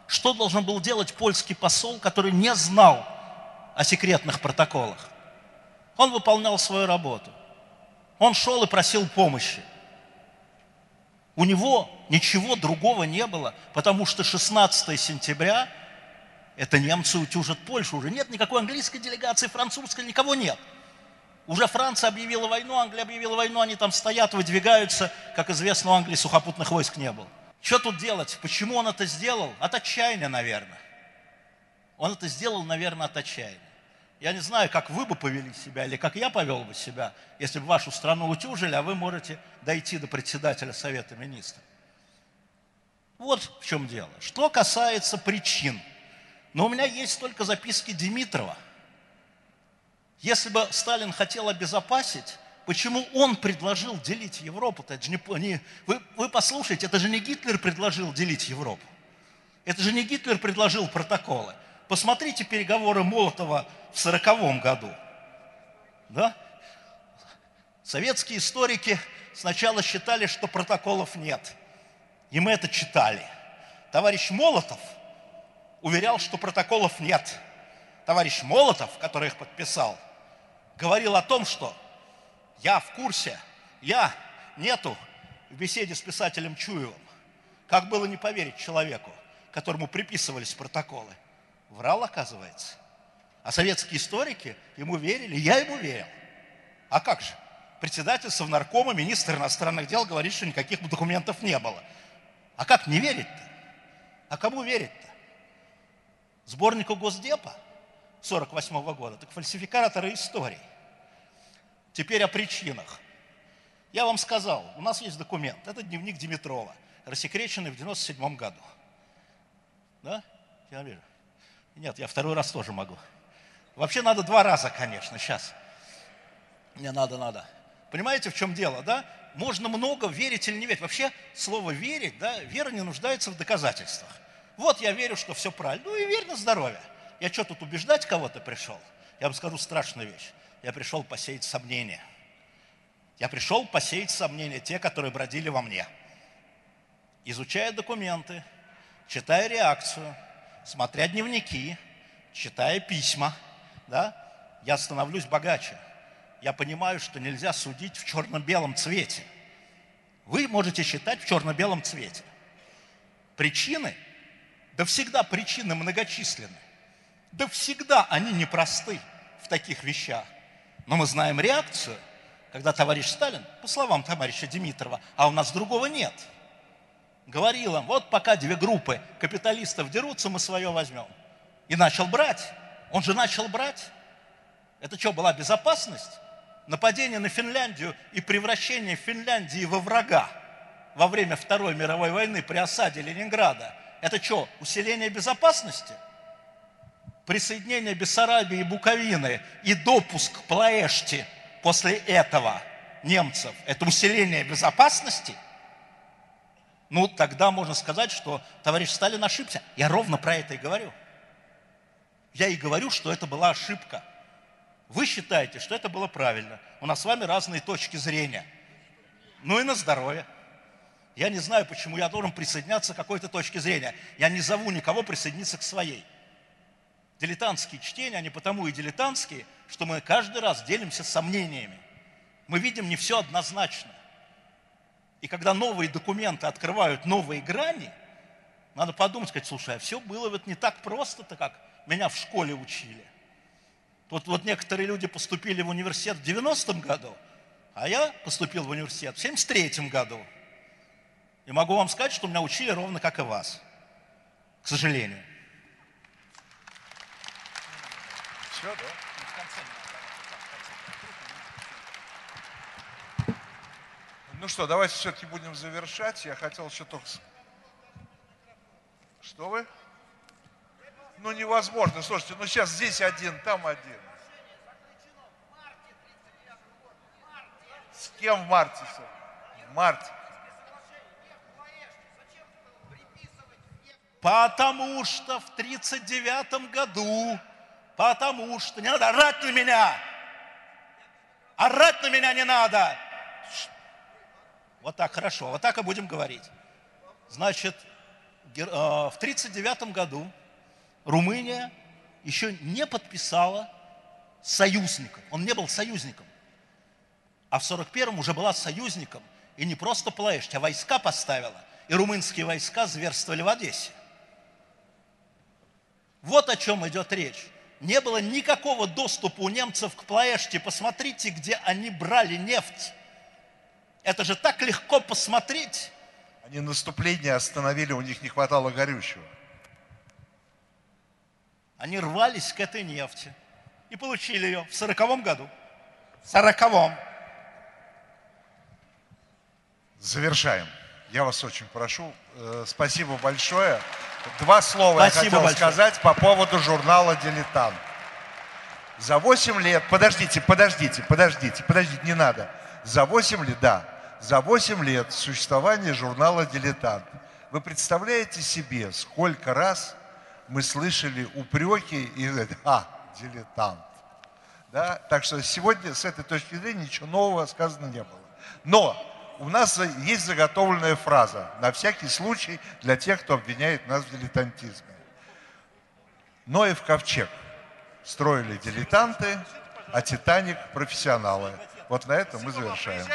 Что должен был делать польский посол, который не знал о секретных протоколах? Он выполнял свою работу. Он шел и просил помощи. У него ничего другого не было, потому что 16 сентября – это немцы утюжат Польшу. Уже нет никакой английской делегации, французской, никого нет. Уже Франция объявила войну, Англия объявила войну, они там стоят, выдвигаются. Как известно, у Англии сухопутных войск не было. Что тут делать? Почему он это сделал? От отчаяния, наверное. Он это сделал, наверное, от отчаяния. Я не знаю, как вы бы повели себя, или как я повел бы себя, если бы вашу страну утюжили, а вы можете дойти до председателя Совета Министров. Вот в чем дело. Что касается причин – но у меня есть только записки Димитрова. Если бы Сталин хотел обезопасить, почему он предложил делить Европу? Это же не, не, вы, вы послушайте, это же не Гитлер предложил делить Европу. Это же не Гитлер предложил протоколы. Посмотрите переговоры Молотова в сороковом году. Да? Советские историки сначала считали, что протоколов нет. И мы это читали. Товарищ Молотов – уверял, что протоколов нет. Товарищ Молотов, который их подписал, говорил о том, что я в курсе, я нету в беседе с писателем Чуевым. Как было не поверить человеку, которому приписывались протоколы? Врал, оказывается. А советские историки ему верили, я ему верил. А как же? Председатель Совнаркома, министр иностранных дел говорит, что никаких документов не было. А как не верить-то? А кому верить-то? Сборнику Госдепа 48 года, так фальсификаторы истории. Теперь о причинах. Я вам сказал, у нас есть документ, это дневник Димитрова, рассекреченный в 97 году. Да? Я вижу. Нет, я второй раз тоже могу. Вообще надо два раза, конечно, сейчас. Мне надо, надо. Понимаете, в чем дело, да? Можно много верить или не верить. Вообще слово верить, да, вера не нуждается в доказательствах. Вот я верю, что все правильно. Ну и верь на здоровье. Я что, тут убеждать кого-то пришел? Я вам скажу страшную вещь. Я пришел посеять сомнения. Я пришел посеять сомнения, те, которые бродили во мне. Изучая документы, читая реакцию, смотря дневники, читая письма, да, я становлюсь богаче. Я понимаю, что нельзя судить в черно-белом цвете. Вы можете считать в черно-белом цвете. Причины да всегда причины многочисленны. Да всегда они непросты в таких вещах. Но мы знаем реакцию, когда товарищ Сталин, по словам товарища Димитрова, а у нас другого нет, говорил им, вот пока две группы капиталистов дерутся, мы свое возьмем. И начал брать. Он же начал брать. Это что, была безопасность? нападение на Финляндию и превращение Финляндии во врага во время Второй мировой войны при осаде Ленинграда, это что, усиление безопасности? Присоединение Бессарабии и Буковины и допуск к Плоэшти после этого немцев – это усиление безопасности? Ну, тогда можно сказать, что товарищ Сталин ошибся. Я ровно про это и говорю. Я и говорю, что это была ошибка. Вы считаете, что это было правильно. У нас с вами разные точки зрения. Ну и на здоровье. Я не знаю, почему я должен присоединяться к какой-то точке зрения. Я не зову никого присоединиться к своей. Дилетантские чтения, они потому и дилетантские, что мы каждый раз делимся сомнениями. Мы видим не все однозначно. И когда новые документы открывают новые грани, надо подумать, сказать, слушай, а все было вот не так просто-то, как меня в школе учили. Вот, вот некоторые люди поступили в университет в 90-м году, а я поступил в университет в 73-м году. И могу вам сказать, что меня учили ровно как и вас. К сожалению. Все, да? Ну что, давайте все-таки будем завершать. Я хотел еще только... Что вы? Ну невозможно, слушайте, ну сейчас здесь один, там один. С кем в марте? В марте. Потому что в 1939 году, потому что, не надо орать на меня, орать на меня не надо. Вот так, хорошо, вот так и будем говорить. Значит, э, в 1939 году Румыния еще не подписала союзником. Он не был союзником. А в 41-м уже была союзником. И не просто Плаэшт, а войска поставила. И румынские войска зверствовали в Одессе. Вот о чем идет речь. Не было никакого доступа у немцев к Плаэште. Посмотрите, где они брали нефть. Это же так легко посмотреть. Они наступление остановили, у них не хватало горючего. Они рвались к этой нефти и получили ее в сороковом году. В сороковом. Завершаем. Я вас очень прошу. Э, спасибо большое. Два слова Спасибо я хотел большое. сказать по поводу журнала «Дилетант». За 8 лет, подождите, подождите, подождите, подождите, не надо. За 8 лет, да, за 8 лет существования журнала «Дилетант». Вы представляете себе, сколько раз мы слышали упреки и говорят, а, дилетант. Да? Так что сегодня с этой точки зрения ничего нового сказано не было. Но у нас есть заготовленная фраза, на всякий случай для тех, кто обвиняет нас в дилетантизме. Ноев ковчег строили дилетанты, а Титаник профессионалы. Вот на этом мы завершаем.